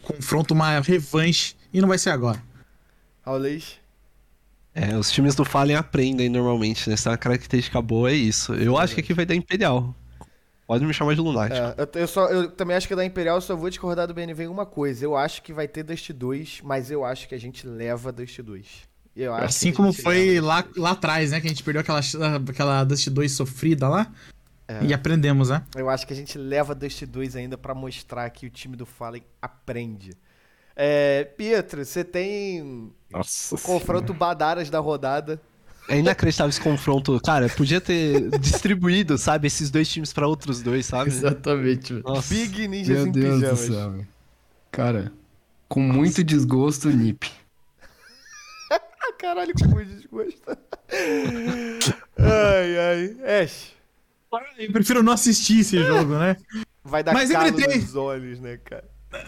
confronto, uma revanche. E não vai ser agora. Raulês. É, os times do Fallen aprendem normalmente, né? Essa é uma característica boa é isso. Eu acho que aqui vai dar Imperial. Pode me chamar de lunático. É, eu, eu só, eu também acho que da Imperial eu só vou discordar do BNV em uma coisa. Eu acho que vai ter Dust 2, mas eu acho que a gente leva Dust 2. Eu acho Assim como foi lá, lá atrás, né? Que a gente perdeu aquela, aquela Dust 2 sofrida lá. É. E aprendemos, né? Eu acho que a gente leva Dust 2 ainda pra mostrar que o time do Fallen aprende. É, Pietro, você tem Nossa. o confronto Badaras da rodada. É inacreditável esse confronto. Cara, podia ter distribuído, sabe, esses dois times pra outros dois, sabe? Exatamente. Nossa. Big Ninjas Meu em Deus do pijamas. céu, velho. Cara, com muito desgosto, Nip. Caralho, que muito desgosto. ai, ai. Ash, Eu prefiro não assistir esse jogo, né? vai dar Mas calo MD3. nos olhos, né, cara?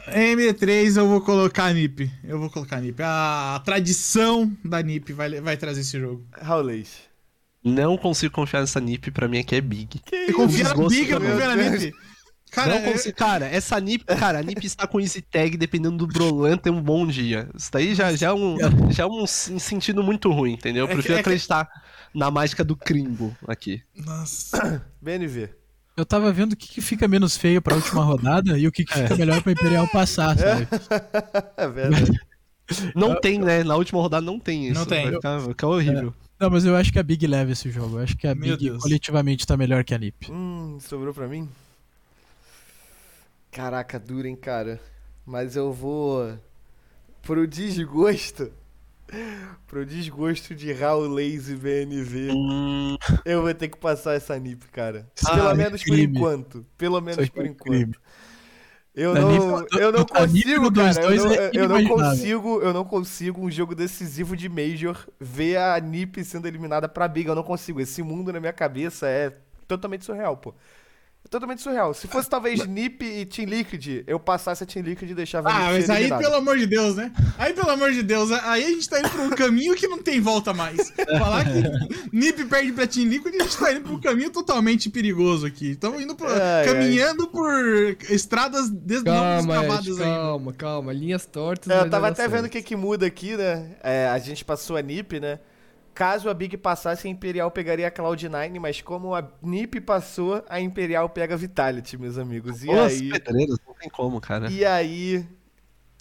M3 eu vou colocar a NiP. Eu vou colocar a NiP. A tradição da NiP vai, vai trazer esse jogo. Raulês. Não consigo confiar nessa NiP, pra mim aqui é Big. Eu confio na Big, eu confio na NiP. Cara, não consigo, cara, essa NiP, cara, a NiP está com easy tag, dependendo do Brolan, tem um bom dia. Isso daí já, já é um, já é um um sentido muito ruim, entendeu? Eu É que- prefiro é que- acreditar na mágica do Crimbo aqui. Nossa. BNV. Eu tava vendo o que, que fica menos feio pra última rodada e o que, que fica melhor pra Imperial passar, sabe? É verdade. Não tem, né? Na última rodada não tem isso. Não tem. Vai ficar, vai ficar horrível. Não, mas eu acho que a Big leva esse jogo. Eu acho que a Meu Big Deus. coletivamente tá melhor que a NiP. Hum, sobrou pra mim? Caraca, duro, hein, cara. Mas eu vou. Pro desgosto. Pro desgosto de Raul Lazy BNV, Hum, eu vou ter que passar essa NIP, cara. Ah, Pelo menos por crime. enquanto. Pelo menos por é enquanto. crime. Eu não, NiP eu não consigo, cara. 2-2 Eu não, é eu não consigo, eu não consigo um jogo decisivo de Major ver a NiP sendo eliminada pra Big. Eu não consigo. Esse mundo na minha cabeça é totalmente surreal, pô. É totalmente surreal. Se fosse talvez NiP e Team Liquid, eu passasse a Team Liquid e deixava a Ah, mas aí, pelo amor de Deus, né? Aí, pelo amor de Deus, aí a gente tá indo pra um caminho que não tem volta mais. Falar que Nip perde pra Team Liquid, a gente tá indo pra um caminho totalmente perigoso aqui. Estamos indo pro, Ai, ai. caminhando por estradas des Calma, descavadas ainda. calma, calma. Linhas tortas. É, eu tava até certo. vendo o que, que muda aqui, né? É, a gente passou a NiP, né? Caso a Big passasse, a Imperial pegaria a Cloud9, mas como a NiP passou, a Imperial pega a Vitality, meus amigos. E Os aí, pedreiros, não tem como, cara. e aí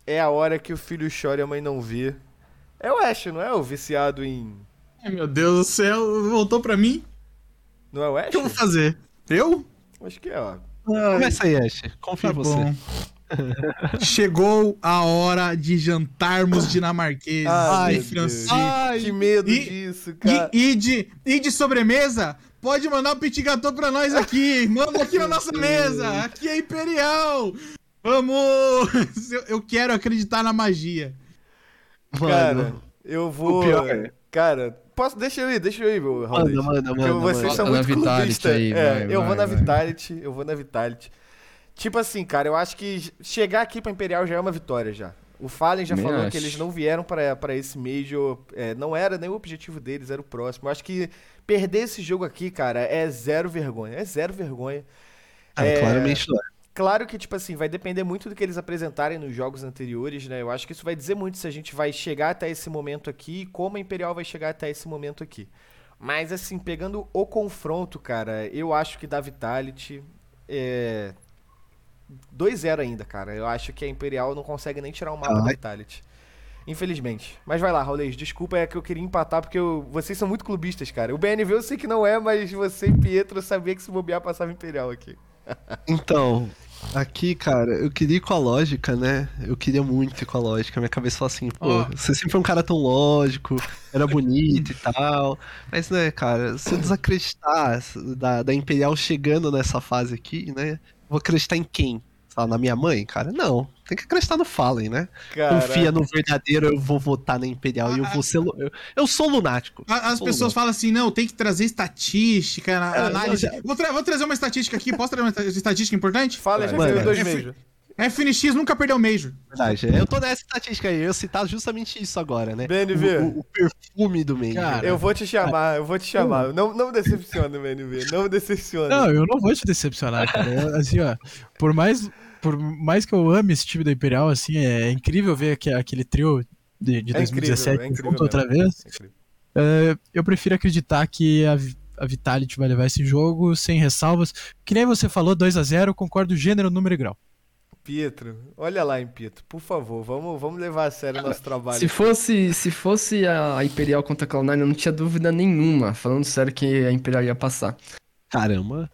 é a hora que o filho chora e a mãe não vê. É o Ash, não é? O viciado em... Ai, meu Deus do céu, voltou pra mim. Não é o O Ash? que eu vou fazer? Eu? Acho que é, ó. Começa aí, Ash. Confio Tá em você. bom. Chegou a hora de jantarmos dinamarqueses Ai, e franceses. Deus. Que medo E- disso, cara. E, e de, e de sobremesa, pode mandar o petit gâteau pra nós aqui. Manda aqui na nossa mesa. Aqui é Imperial. Vamos! Eu, eu quero acreditar na magia. Cara, Mano, eu vou... o pior é- Cara, posso... Deixa eu ir, deixa eu ir, meu Raul. manda, manda, manda. vocês manda. são na muito Vitality clubistas. aí, é, vai, eu vai, vou na vai. Vitality, eu vou na Vitality. Tipo assim, cara, eu acho que chegar aqui pra Imperial já é uma vitória já. O Fallen já Também falou acho. que eles não vieram pra pra esse Major, é, não era nem o objetivo deles, era o próximo. Eu acho que perder esse jogo aqui, cara, é zero vergonha, é zero vergonha. Ah, É, claramente não é. Claro que, tipo assim, vai depender muito do que eles apresentarem nos jogos anteriores, né? Eu acho que isso vai dizer muito se a gente vai chegar até esse momento aqui e como a Imperial vai chegar até esse momento aqui. Mas, assim, pegando o confronto, cara, eu acho que da Vitality é. 2-0 ainda, cara. Eu acho que a Imperial não consegue nem tirar o mapa Ah. da Vitality. Infelizmente. Mas vai lá, Raulês. Desculpa, é que eu queria empatar porque eu- vocês são muito clubistas, cara. O BNV eu sei que não é, mas você e Pietro sabia que se bobear passava Imperial aqui. Então, aqui, cara, eu queria ir com a lógica, né? Eu queria muito ir com a lógica. Minha cabeça falou assim, pô, Ó. você sempre foi um cara tão lógico, era bonito e tal. Mas, né, cara, se eu desacreditar da, da Imperial chegando nessa fase aqui, né? Vou acreditar em quem? Na minha mãe? Cara, não. Tem que acreditar no Fallen, né? Cara, Confia no verdadeiro, eu vou votar na Imperial e eu vou ser. lu- Eu, eu sou lunático. A- As Sou pessoas lunático. falam assim, não, tem que trazer estatística, É, análise. não, já- Vou, tra- vou trazer uma estatística aqui, posso trazer uma estatística importante? Fala, já Mano, dois é- Major. FNX nunca perdeu Major. Verdade. Eu tô nessa estatística aí. Eu citar justamente isso agora, né? BNV. O, o- o perfume do meio. Cara, Eu vou te chamar, eu vou te chamar. Não, não me decepciona, BNV. Não me decepciona. Não, eu não vou te decepcionar, cara. Eu, assim, ó, por mais, por mais que eu ame esse time da Imperial, assim, é incrível ver que, aquele trio de, de É incrível, 2017 é incrível junto outra mesmo. vez. É. É, eu prefiro acreditar que a, a Vitality vai levar esse jogo sem ressalvas. Que nem você falou, 2 a 0 concordo gênero, número e grau. Pietro, olha lá, hein, Pietro. Por favor, vamos, vamos levar a sério o nosso trabalho. Se fosse, se fosse a Imperial contra a Cloud9, eu não tinha dúvida nenhuma, falando sério, que a Imperial ia passar. Caramba.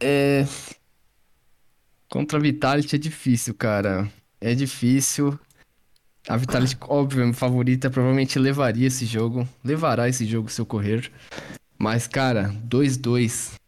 É. Contra a Vitality é difícil, cara. É difícil. A Vitality, óbvio, é minha favorita, provavelmente levaria esse jogo. Levará esse jogo se ocorrer. Mas, cara, 2-2.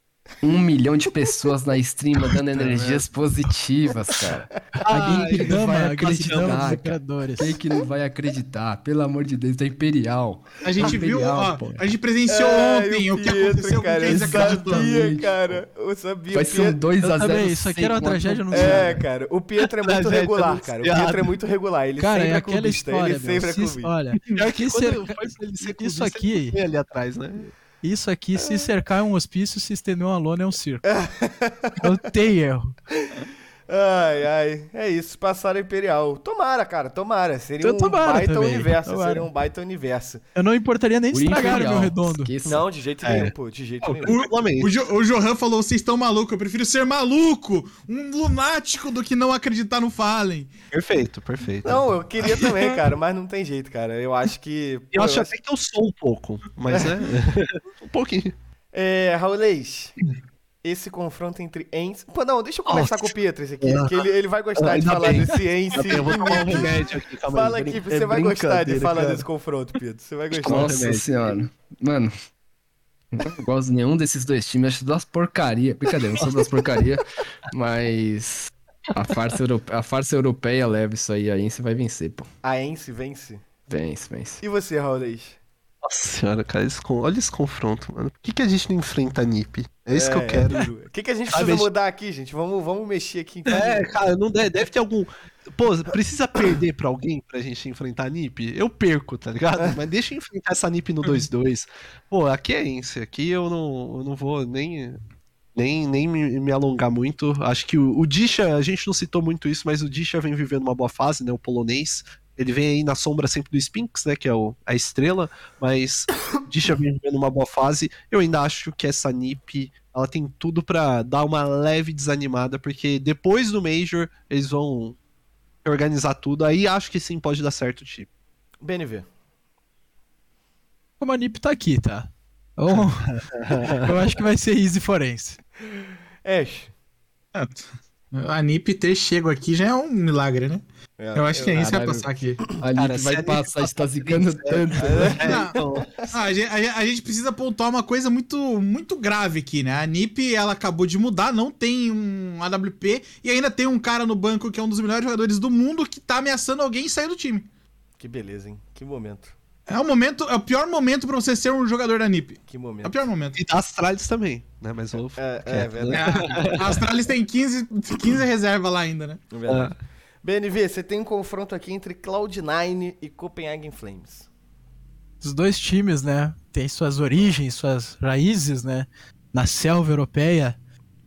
Um milhão de pessoas na stream dando energias positivas, cara. Alguém que não vai acreditar, cara. Quem que não vai acreditar? Pelo amor de Deus, da Imperial. A gente viu, Imperial, ó, pô. a gente presenciou Ai, ontem o que Pietro, aconteceu cara, com quem eu desacreditou. sabia, Exatamente, cara. Eu sabia. Vai o ser um Pietro... 2x0. Eu também, isso aqui era uma tragédia anunciada. É, cara, o Pietro é muito regular, cara. O. Pietro é muito regular. Ele Cara, sempre é é aquela clubista. história, ele sempre meu. é se- clubista. olha, que que isso aqui- ele ali atrás, né? Isso aqui, se cercar é um hospício, se estender uma lona é um circo. Não tem erro. Ai, ai. É isso, passaram a Imperial. Tomara, cara, tomara. Seria um tomara baita também, universo. tomara. Seria um baita universo. Eu não importaria nem de estragar o meu redondo. esqueça. Não, de jeito É. nenhum, pô. De jeito nenhum. Tranquilamente. O, jo, o Johan falou, vocês estão malucos, eu prefiro ser maluco, um lunático do que não acreditar no Fallen. Perfeito, perfeito. Não, eu queria também, cara, mas não tem jeito, cara. Eu acho que. eu pô, acho até que eu sou um pouco, mas né? um pouquinho. É, Raulês, esse confronto entre Ence... Pô, não, deixa eu conversar Nossa. com o Pietro esse aqui, que ele, ele vai gostar de Ainda falar bem. desse Ence. Eu vou tomar um remédio aqui, calma. Fala aqui, você é vai gostar de falar cara. desse confronto, Pietro. Você vai gostar. Nossa remédio. senhora. Mano, não gosto de nenhum desses dois times. Acho duas porcaria. Brincadeira, não são duas porcaria. Mas a farsa, europe... a farsa europeia leva isso aí. Aí você vai vencer, pô. A Ence vence. Vence, vence. E você, Raulês? Nossa senhora, cara, esse olha esse confronto, mano. Por que, que a gente não enfrenta a NiP? É isso que eu quero. O que, que a gente precisa a gente- mudar aqui, gente? Vamos, vamos mexer aqui. Em É, cara, não deve, deve ter algum. Pô, precisa perder pra alguém pra gente enfrentar a NiP? Eu perco, tá ligado? Mas deixa eu enfrentar essa NiP no 2-2. Pô, aqui é Ence, aqui eu não, eu não vou nem. Nem, nem me, me alongar muito. Acho que o, o Disha, a gente não citou muito isso, mas o Disha vem vivendo uma boa fase, né? O polonês. Ele vem aí na sombra sempre do Spinks, né? Que é o, a estrela. Mas Disha vem vivendo uma boa fase. Eu ainda acho que essa NiP ela tem tudo pra dar uma leve desanimada, porque depois do Major eles vão organizar tudo. Aí acho que sim pode dar certo o time. BNV. Como a NiP tá aqui, tá? Então, eu acho que vai ser easy forense. Ash. A NiP ter chego aqui já é um milagre, né? É, Eu acho que a Ence vai Caralho. passar aqui. A Cara, Nick se vai passar, a gente tá passar zicando tanto. É, Não. então, Ah, a, gente, a a gente precisa pontuar uma coisa muito, muito grave aqui, né? A NiP, ela acabou de mudar, não tem um AWP e ainda tem um cara no banco que é um dos melhores jogadores do mundo que tá ameaçando alguém sair do time. Que beleza, hein? Que momento. É o momento, é o pior momento pra você ser um jogador da NiP. Que É momento. o pior momento. e da Astralis também, né? Mas eu. É, é, quieto, verdade. né? A Astralis tem 15, 15 reserva lá ainda, né? é verdade. BNV, você tem um confronto aqui entre Cloud9 e Copenhagen Flames. Os dois times, né, têm suas origens, suas raízes, né, na selva europeia,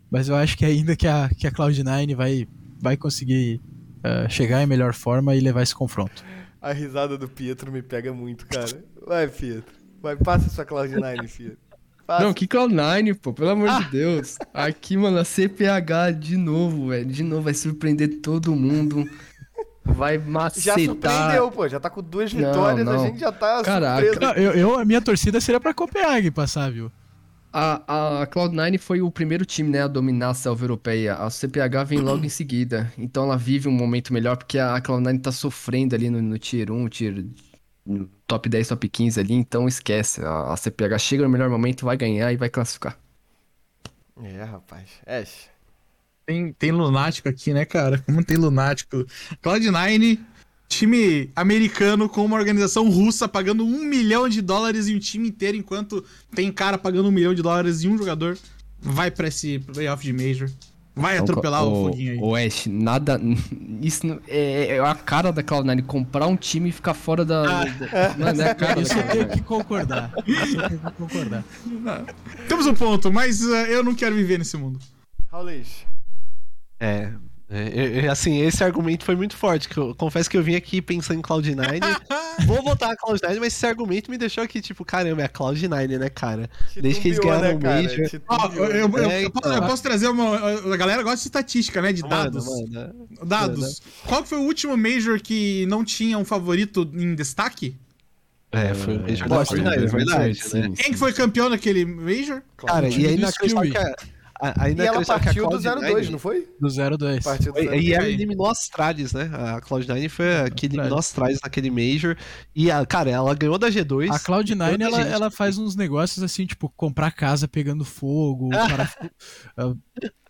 mas eu acho que ainda que a, que a Cloud9 vai, vai conseguir eh, chegar em melhor forma e levar esse confronto. A risada do Pietro me pega muito, cara. Vai, Pietro. Vai, passa sua Cloud9, Pietro. Passa. Não, que Cloud9, pô, pelo amor de Deus. Aqui, mano, a CPH de novo, velho. De novo, vai surpreender todo mundo. Vai Já macetar. surpreendeu, pô. Já tá com duas Não, vitórias, a não. gente já tá Caraca. surpreso. Não, eu, eu- a minha torcida seria pra Copenhague passar, viu? A, a Cloud9 foi o primeiro time, né, a dominar a selva europeia. A CPH vem logo em seguida. Então ela vive um momento melhor, porque a Cloud9 tá sofrendo ali no, no Tier 1, tier, no top 10, top 15 ali. Então esquece. A, a CPH chega no melhor momento, vai ganhar e vai classificar. É, rapaz. Ash. Tem, tem lunático aqui, né, cara? Como tem lunático? Cloud9, time americano com uma organização russa pagando um milhão de dólares em um time inteiro, enquanto tem cara pagando um milhão de dólares em um jogador. Vai pra esse playoff de Major. Vai atropelar o, foguinho aí. O Ash, nada. Isso não- é, é a cara da Cloud9 comprar um time e ficar fora da. da- Mano, é a cara Isso eu tenho Cloud9. que concordar. Isso eu tenho que concordar. Temos um ponto, mas uh, eu não quero viver nesse mundo. Raulês. É. é, é, assim, esse argumento foi muito forte. Que eu confesso que eu vim aqui pensando em Cloud9. vou votar a Cloud9, mas esse argumento me deixou aqui, tipo, caramba, é a Cloud9, né, cara? Desde que eles ganharam o cara? Major. Eu, Titubeou. eu- eu- É, posso, então. eu posso trazer uma. A galera gosta de estatística, né? De dados. manda. Dados. Qual que foi o último Major que não tinha um favorito em destaque? É, foi o Major da Boston, Cloud9, é verdade, né? Quem que foi campeão naquele Major? Cara, e aí na Skill que a, a- E ainda ela partiu do Cloud9 0-2, não foi? Do 0-2. Partiu do Foi- 0-2. E ela Aí. eliminou a Astralis, né? A Cloud9 foi a que eliminou Astralis. a Astralis naquele Major. E, a, cara, ela ganhou da G2. A Cloud9, Muita ela, gente. ela faz uns negócios assim, tipo, comprar casa pegando fogo, parafu- ah,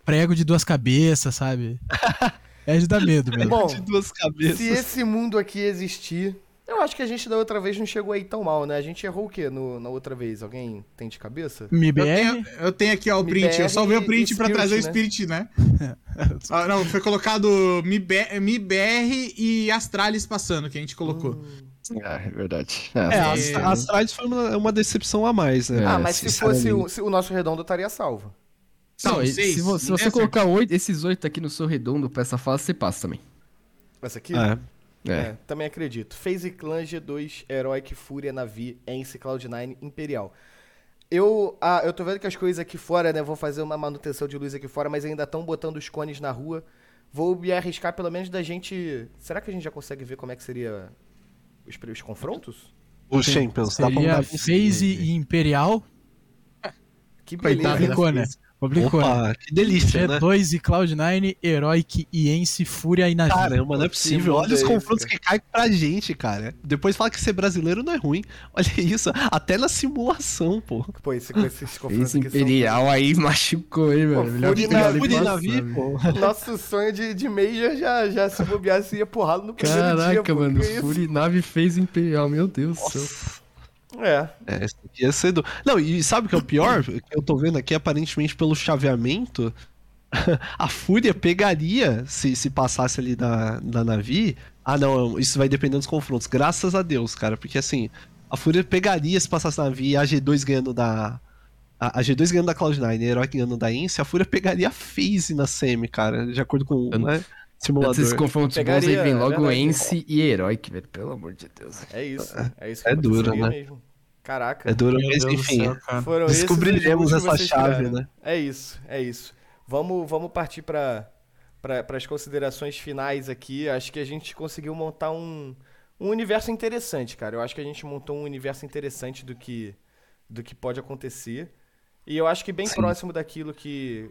prego de duas cabeças, sabe? É de dar medo mesmo. Bom, de duas cabeças. se esse mundo aqui existir... Eu acho que a gente da outra vez não chegou aí tão mal, né? A gente errou o quê no, na outra vez? Alguém tem de cabeça? Eu MBR, tenho, eu tenho aqui ó, o print. MBR Eu salvei o print pra Spirit, trazer o né? Spirit, né? Ah, não, foi colocado MIBR, MIBR e Astralis passando, que a gente colocou. Ah, é verdade. É, É. A Astralis foi uma, uma decepção a mais, né? É, ah, mas se fosse o, se o nosso redondo estaria salvo. Não, Não, seis, se, vo- se você colocar oito, esses oito aqui no seu redondo pra essa fase, você passa também. Essa aqui? É. É. É, também acredito. FaZe Clan G2, Heroic, Fúria, Navi, Ence, Cloud9, Imperial. Eu, ah, eu tô vendo que as coisas aqui fora, né? Vou fazer uma manutenção de luz aqui fora, mas ainda estão botando os cones na rua. Vou me arriscar pelo menos da gente. Será que a gente já consegue ver como é que seria os, os confrontos? O Champions. dá pra FaZe e Imperial. Que Coitado beleza. da né? Complicou, né? Opa, que delícia, né? G2 e Cloud9, Heroic, Iense, Fúria e Navi. Caramba, não é possível. mundo Olha os é confrontos que caem pra gente, cara. Depois fala que ser brasileiro não é ruim. Olha isso, até na simulação, pô. Pô, esse, com esses confrontos Esse aqui são- Imperial aí machucou, hein, Pô, velho? Melhor Fúria e Navi, velho. pô. Nosso sonho de, de Major já, já se bobear, se ia porrada no primeiro dia. Caraca, pô, mano? Fúria e Nave fez Imperial, meu Deus do céu. É, É, esse aqui ia ser do... Não, e sabe o que é o pior? Que eu tô vendo aqui, aparentemente, pelo chaveamento, a Fúria pegaria, se, se passasse ali da, da Navi. Ah, não, isso vai depender dos confrontos. Graças a Deus, cara, porque assim, a Fúria pegaria se passasse da Navi e a G2 ganhando da. A, a G2 ganhando da Cloud9 e a Heroic ganhando da Ence, a Fúria pegaria a FaZe na semi, cara, de acordo com Eu- né, Simulador. desses confrontos bons aí vem é logo verdade. Ence e Heroic, velho. Pelo amor de Deus. é isso. É isso É duro, aconteceria né? mesmo. Caraca. É duro, mas enfim. céu, esses Descobriremos que essa chave, tiraram. né? É isso, é isso. Vamos, vamos partir para as considerações finais aqui. Acho que a gente conseguiu montar um, um universo interessante, cara. Eu acho que a gente montou um universo interessante do que, do que pode acontecer. E eu acho que bem Sim. próximo daquilo que,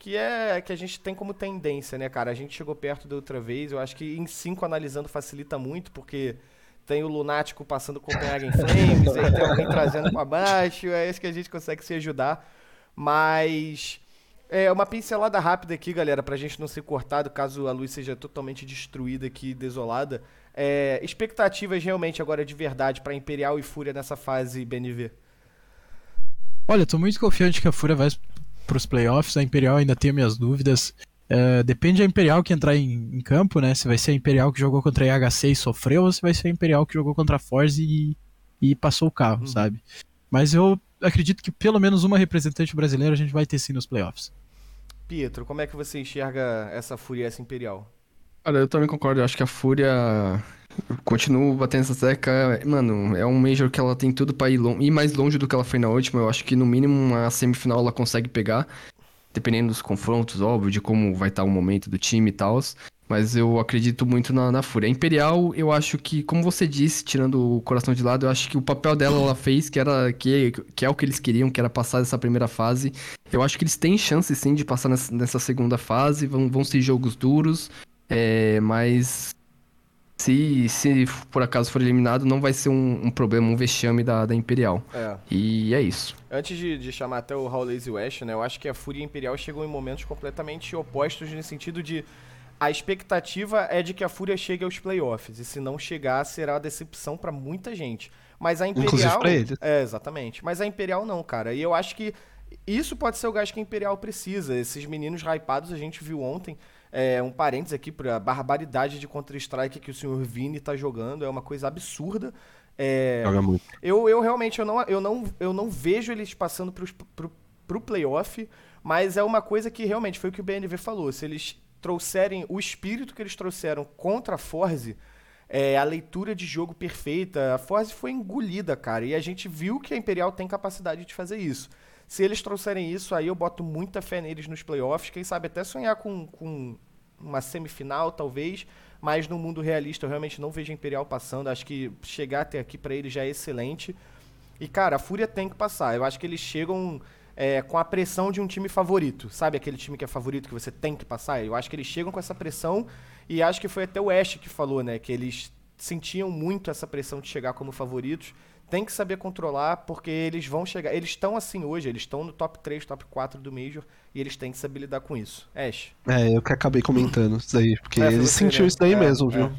que é que a gente tem como tendência, né, cara? A gente chegou perto da outra vez. Eu acho que em 5 analisando facilita muito, porque tem o Lunático passando Copenhagen Flames, aí tem alguém trazendo pra baixo, é isso que a gente consegue se ajudar. Mas é uma pincelada rápida aqui, galera, pra gente não ser cortado caso a luz seja totalmente destruída aqui, desolada. É, expectativas realmente agora de verdade pra Imperial e Fúria nessa fase BNV. Olha, tô muito confiante que a Fúria vai pros playoffs. A Imperial ainda tem minhas dúvidas. É, depende da Imperial que entrar em, em campo, né? Se vai ser a Imperial que jogou contra a IHC e sofreu, ou se vai ser a Imperial que jogou contra a Force e, e passou o carro, sabe? Mas eu acredito que pelo menos uma representante brasileira a gente vai ter sim nos playoffs. Pietro, como é que você enxerga essa Fúria e essa Imperial? Cara, eu também concordo. Eu acho que a Fúria. Continuo batendo essa tecla. Mano, é um Major que ela tem tudo pra ir, ir mais longe do que ela foi na última. Eu acho que no mínimo uma semifinal ela consegue pegar. Dependendo dos confrontos, óbvio, de como vai estar o momento do time e tal. Mas eu acredito muito na, na Fúria. A Imperial, eu acho que, como você disse, tirando o coração de lado, eu acho que o papel dela ela fez, que era que, que é o que eles queriam, que era passar essa primeira fase. Eu acho que eles têm chance sim de passar nessa, nessa segunda fase. Vão, vão ser jogos duros. É, mas se, se por acaso for eliminado, não vai ser um, um problema, um vexame da, da Imperial. É. E é isso. Antes de, de chamar até o Raul Lazy West, né? Eu acho que a Fúria Imperial chegou em momentos completamente opostos no sentido de a expectativa é de que a Fúria chegue aos playoffs e se não chegar será uma decepção pra muita gente. Mas a Imperial Inclusive pra eles. É, exatamente. Mas a Imperial não, cara. E eu acho que isso pode ser o gás que a Imperial precisa. Esses meninos hypados a gente viu ontem. É, um parênteses aqui pra barbaridade de Counter-Strike que o senhor Vini tá jogando. É uma coisa absurda. É, Joga muito. eu, eu realmente eu não, eu, não, eu não vejo eles passando pro, pro playoff, mas é uma coisa que realmente foi o que o BNV falou. Se eles trouxerem o espírito que eles trouxeram contra a Forze, é, a leitura de jogo perfeita, a Forze foi engolida, cara, e a gente viu que a Imperial tem capacidade de fazer isso. Se eles trouxerem isso, aí eu boto muita fé neles nos playoffs, quem sabe até sonhar com, com uma semifinal, talvez, mas no mundo realista eu realmente não vejo a Imperial passando. Acho que chegar até aqui pra eles já é excelente. E, cara, a Fúria tem que passar. Eu acho que eles chegam é, com a pressão de um time favorito. Sabe aquele time que é favorito que você tem que passar? Eu acho que eles chegam com essa pressão e acho que foi até o Ash que falou, né? Que eles sentiam muito essa pressão de chegar como favoritos. Tem que saber controlar, porque eles vão chegar. Eles estão assim hoje, eles estão no top 3, top 4 do Major, e eles têm que saber lidar com isso. Ash. É, eu que acabei comentando isso daí, porque É, foi ele você, sentiu né? isso daí É, mesmo, é. viu?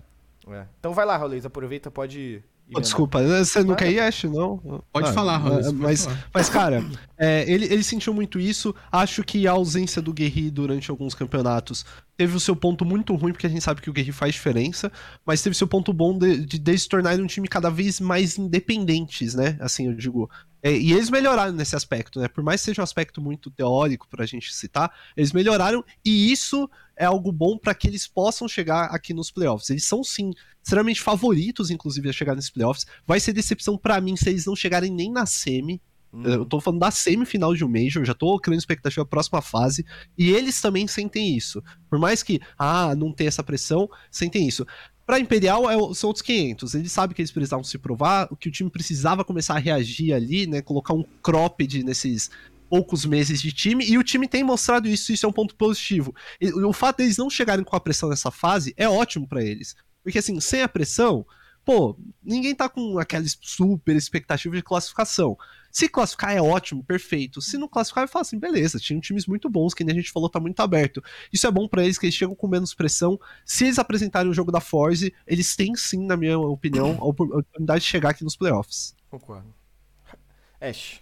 É. Então vai lá, Raulês, aproveita, pode. Pô, desculpa, você não quer ir, Ash, não? Pode Ah, falar, pode Mas, falar. mas cara, é, ele, ele sentiu muito isso. Acho que a ausência do Guerri durante alguns campeonatos teve o seu ponto muito ruim, porque a gente sabe que o Guerri faz diferença, mas teve seu ponto bom de, de, de se tornarem um time cada vez mais independentes, né? Assim, eu digo. É, e eles melhoraram nesse aspecto, né? Por mais que seja um aspecto muito teórico pra gente citar, eles melhoraram e isso é algo bom pra que eles possam chegar aqui nos playoffs. Eles são sim extremamente favoritos, inclusive, a chegar nesses playoffs. Vai ser decepção pra mim se eles não chegarem nem na semi. Uhum. Eu tô falando da semifinal de um Major, já tô criando expectativa pra próxima fase. E eles também sentem isso. Por mais que, ah, não tem essa pressão, sentem isso. Pra Imperial é são outros 500. Eles sabem que eles precisavam se provar, que o time precisava começar a reagir ali, né? Colocar um cropped nesses poucos meses de time, e o time tem mostrado isso, isso é um ponto positivo. O fato deles não chegarem com a pressão nessa fase é ótimo pra eles. Porque assim, sem a pressão, pô, ninguém tá com aquela super expectativa de classificação. Se classificar é ótimo, perfeito. Se não classificar, vai falar assim, beleza, tinham times muito bons, que nem a gente falou, tá muito aberto. Isso é bom pra eles, que eles chegam com menos pressão. Se eles apresentarem o jogo da Force, eles têm sim, na minha opinião, a oportunidade de chegar aqui nos playoffs. Concordo. Ash.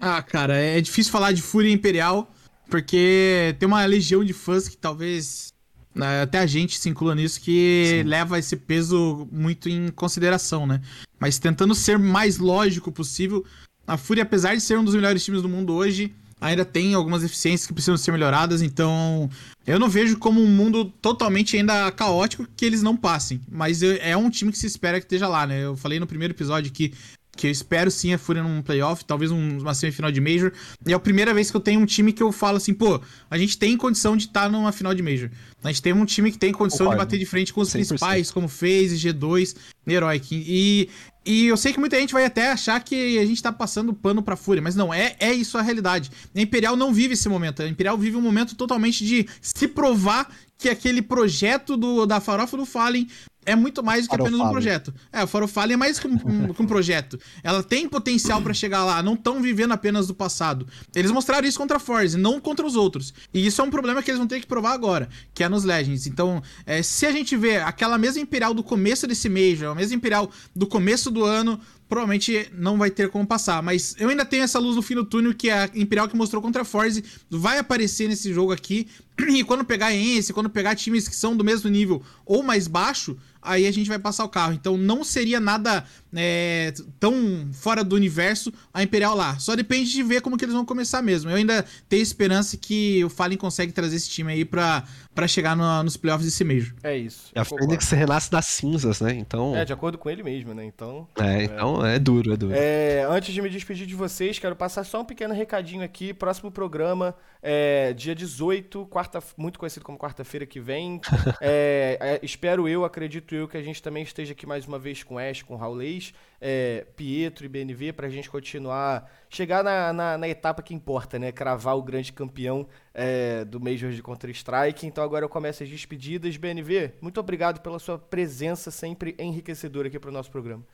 Ah, cara, é difícil falar de Fúria Imperial, porque tem uma legião de fãs que talvez né, até a gente se inclua nisso, que leva esse peso muito em consideração, né? Mas tentando ser mais lógico possível, a Fúria, apesar de ser um dos melhores times do mundo hoje, ainda tem algumas eficiências que precisam ser melhoradas, então eu não vejo como um mundo totalmente ainda caótico que eles não passem. Mas é um time que se espera que esteja lá, né? Eu falei no primeiro episódio que que eu espero sim a Fúria num playoff, talvez um- uma semifinal de Major. E é a primeira vez que eu tenho um time que eu falo assim, pô, a gente tem condição de estar numa final de Major. A gente tem um time que tem condição de bater de frente com os 100%. principais, como FaZe, G2, Heroic. E, e eu sei que muita gente vai até achar que a gente tá passando pano pra Fúria, mas não, é, é isso a realidade. A Imperial não vive esse momento. A Imperial vive um momento totalmente de se provar que aquele projeto do, da farofa do Fallen é muito mais do que apenas um projeto. É, a Farofallen é mais que um, que um projeto. Ela tem potencial pra chegar lá, não estão vivendo apenas do passado. Eles mostraram isso contra a Force, não contra os outros. E isso é um problema que eles vão ter que provar agora, que é nos Legends. Então, é, se a gente vê aquela mesma Imperial do começo desse Major, a mesma Imperial do começo do ano, provavelmente não vai ter como passar. Mas eu ainda tenho essa luz no fim do túnel que a Imperial que mostrou contra a Force vai aparecer nesse jogo aqui. E quando pegar Ence, quando pegar times que são do mesmo nível ou mais baixo, aí a gente vai passar o carro. Então não seria nada é, tão fora do universo a Imperial lá. Só depende de ver como que eles vão começar mesmo. Eu ainda tenho esperança que o Fallen consegue trazer esse time aí pra, pra chegar no- nos playoffs desse Major. É isso. E a. Fênix renasce das cinzas, né? Então. É, É, de acordo com ele mesmo, né? Então. então é duro, é duro. É, antes de me despedir de vocês, quero passar só um pequeno recadinho aqui. Próximo programa, é, dia 18, quarta, muito conhecido como quarta-feira que vem. É, é, espero eu, acredito eu, que a gente também esteja aqui mais uma vez com Ash, com Raulês, é, Pietro e BNV, pra gente continuar, chegar na, na, na etapa que importa, né? Cravar o grande campeão é, do Major de Counter-Strike. Então agora eu começo as despedidas. BNV, muito obrigado pela sua presença sempre enriquecedora aqui pro nosso programa.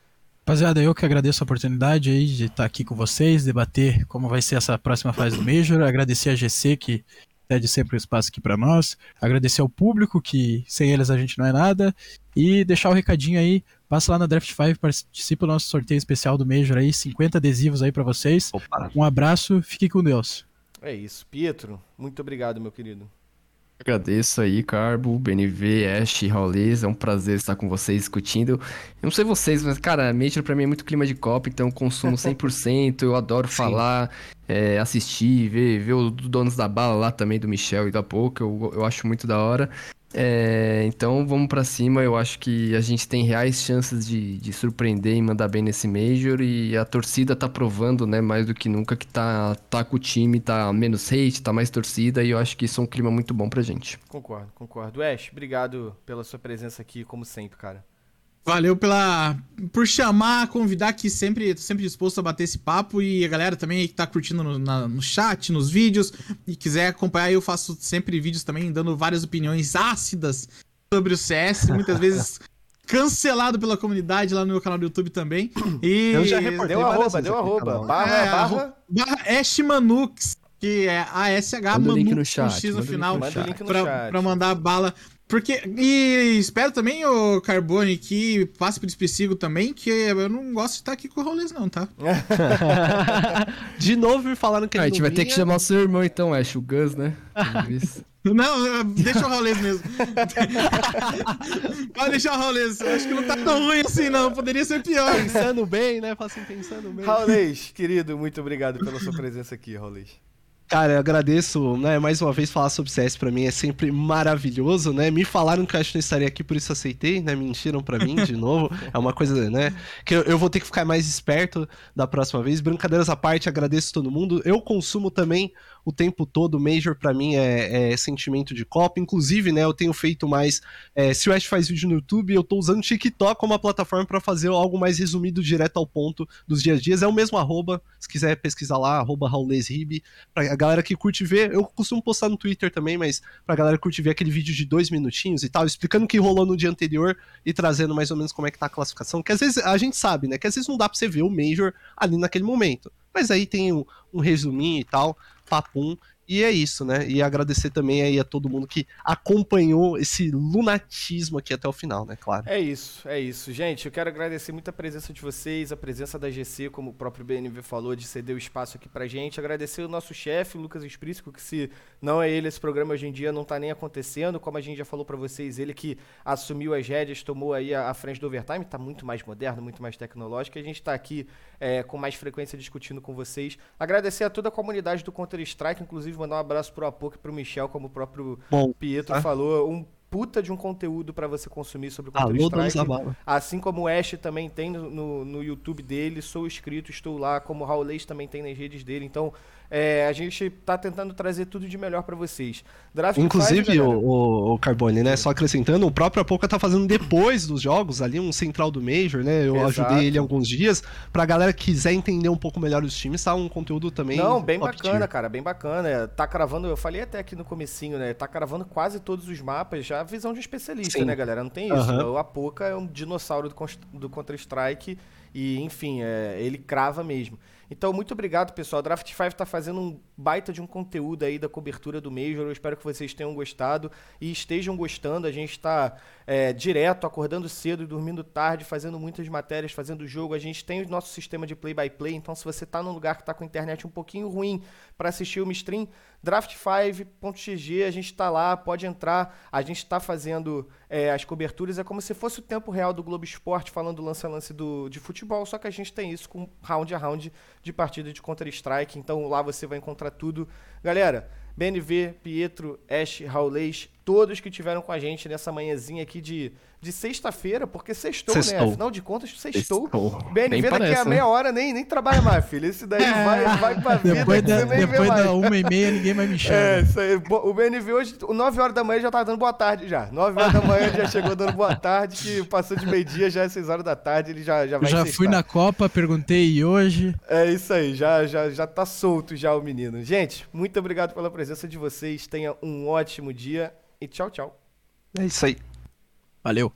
Rapaziada, eu que agradeço a oportunidade aí de estar aqui com vocês, debater como vai ser essa próxima fase do Major, agradecer a GC que cede sempre o espaço aqui para nós, agradecer ao público que sem eles a gente não é nada e deixar o recadinho aí, passa lá na Draft 5, participa do nosso sorteio especial do Major aí, 50 adesivos aí para vocês. Opa. Um abraço, fique com Deus. É isso. Pietro, muito obrigado, meu querido. Agradeço aí, Carbo, BNV, Ash, Raulês. É um prazer estar com vocês discutindo. Eu não sei vocês, mas, cara, Major pra mim é muito clima de Copa, então consumo 100%. eu adoro falar, é, assistir, ver, ver os donos da bala lá também, do Michel e da Pouca. Eu, eu acho muito da hora. É, então vamos pra cima. Eu acho que a gente tem reais chances de, de surpreender e mandar bem nesse Major. E a torcida tá provando, né, mais do que nunca, que tá, tá com o time, tá menos hate, tá mais torcida. E eu acho que isso é um clima muito bom pra gente. Concordo, concordo. Ash, obrigado pela sua presença aqui, como sempre, cara. Valeu pela por chamar, convidar aqui sempre, tô sempre disposto a bater esse papo e a galera também que tá curtindo no, na- no chat, nos vídeos e quiser acompanhar, eu faço sempre vídeos também dando várias opiniões ácidas sobre o CS, muitas vezes cancelado pela comunidade lá no meu canal do YouTube também. E Eu já reportei Deu arroba, deu arroba. canal. Barra, É, barra. barra Ashmanux, que é A-S-H link no Manux com chat, X no final, pra, chat. pra mandar bala. Porque. E espero também, o Carbone, que passe pro Despecigo também, que eu não gosto de estar aqui com o Rolês, não, tá? De novo me falaram que Ah, a gente não vai ter que vinha. chamar o seu irmão então, Ash, o Gus, né? Não, deixa o Rolês mesmo. Pode deixar o Rolês. Eu acho que não tá tão ruim assim, não. Poderia ser pior. Pensando bem, né? Fala assim, pensando bem. Raulês, querido, muito obrigado pela sua presença aqui, Raulês. Cara, eu agradeço, né? Mais uma vez falar sobre CS pra mim é sempre maravilhoso, né? Me falaram que eu acho que não estaria aqui, por isso aceitei, né? Mentiram pra mim de novo. É uma coisa, né? Que eu, eu vou ter que ficar mais esperto da próxima vez. Brincadeiras à parte, agradeço todo mundo. Eu consumo também o tempo todo. Major pra mim é, é sentimento de Copa. Inclusive, né, eu tenho feito mais. é, se o Ash faz vídeo no YouTube, eu tô usando o TikTok como uma plataforma pra fazer algo mais resumido, direto ao ponto dos dias a dias. É o mesmo arroba, se quiser pesquisar lá, arroba raulesribe. Pra galera que curte ver, eu costumo postar no Twitter também, mas pra galera que curte ver aquele vídeo de dois minutinhos e tal, explicando o que rolou no dia anterior e trazendo mais ou menos como é que tá a classificação. Que às vezes a gente sabe, né? Que às vezes não dá pra você ver o Major ali naquele momento. Mas aí tem um, um resuminho e tal, papum. E é isso, né? E agradecer também aí a todo mundo que acompanhou esse lunatismo aqui até o final, né? Claro. É isso, é isso. Gente, eu quero agradecer muito a presença de vocês, a presença da GC, como o próprio BNV falou, de ceder o espaço aqui pra gente. Agradecer o nosso chefe, Lucas Esprícico, que se não é ele, esse programa hoje em dia não tá nem acontecendo. Como a gente já falou pra vocês, ele que assumiu as rédeas, tomou aí a, a frente do overtime, tá muito mais moderno, muito mais tecnológico. A gente tá aqui é, com mais frequência discutindo com vocês. Agradecer a toda a comunidade do Counter-Strike, inclusive mandar um abraço pro Apoc e pro Michel, como o próprio Bom, Pietro tá? falou. Um puta de um conteúdo pra você consumir sobre o da bala. Assim como o Ash também tem no, no, no YouTube dele, sou inscrito, estou lá, como o Raulês também tem nas redes dele. Então, é, a gente tá tentando trazer tudo de melhor pra vocês. Draft Inclusive, Five, o, o, o Carbone, né? Só acrescentando, o próprio Apoca tá fazendo depois dos jogos ali, um central do Major, né? Eu Exato. ajudei ele alguns dias. Pra galera que quiser entender um pouco melhor os times, tá um conteúdo também. Não, bem bacana, tier. cara, bem bacana. Tá cravando, eu falei até aqui no comecinho, né? Tá cravando quase todos os mapas, já a visão de especialista, Sim. né, galera? Não tem isso. Aham. O Apoca é um dinossauro do, do Counter-Strike e, enfim, é, ele crava mesmo. Então, muito obrigado, pessoal. A Draft 5 tá fazendo um baita de um conteúdo aí da cobertura do Major. Eu espero que vocês tenham gostado e estejam gostando. A gente tá é, direto, acordando cedo e dormindo tarde, fazendo muitas matérias, fazendo jogo. A gente tem o nosso sistema de play-by-play, então se você tá num lugar que tá com a internet um pouquinho ruim para assistir uma stream, draft5.gg, a gente tá lá, pode entrar. A gente tá fazendo é, as coberturas, é como se fosse o tempo real do Globo Esporte, falando lance a lance do, de futebol, só que a gente tem isso com round a round de partida de Counter-Strike, então lá você vai encontrar tudo. Galera, BNV, Pietro, Ash, Raulês, todos que tiveram com a gente nessa manhãzinha aqui de, de sexta-feira, porque sextou, né? Sextou. Afinal de contas, sextou. Sextou. BNV Nem daqui parece, a né? meia hora nem, nem trabalha mais, filho. Esse daí vai, vai pra vida Depois da, depois mais. da uma e meia, ninguém mais me chama. É, isso aí. O BNV hoje, 9 horas da manhã já tá dando boa tarde já. 9 horas da manhã já chegou dando boa tarde, que passou de meio-dia, já é 6 horas da tarde, ele já, já Eu vai já sextar. fui na Copa, perguntei e hoje. É isso aí, já, já, já tá solto já o menino. Gente, muito obrigado pela presença de vocês. Tenha um ótimo dia e tchau, tchau. É isso aí. Valeu.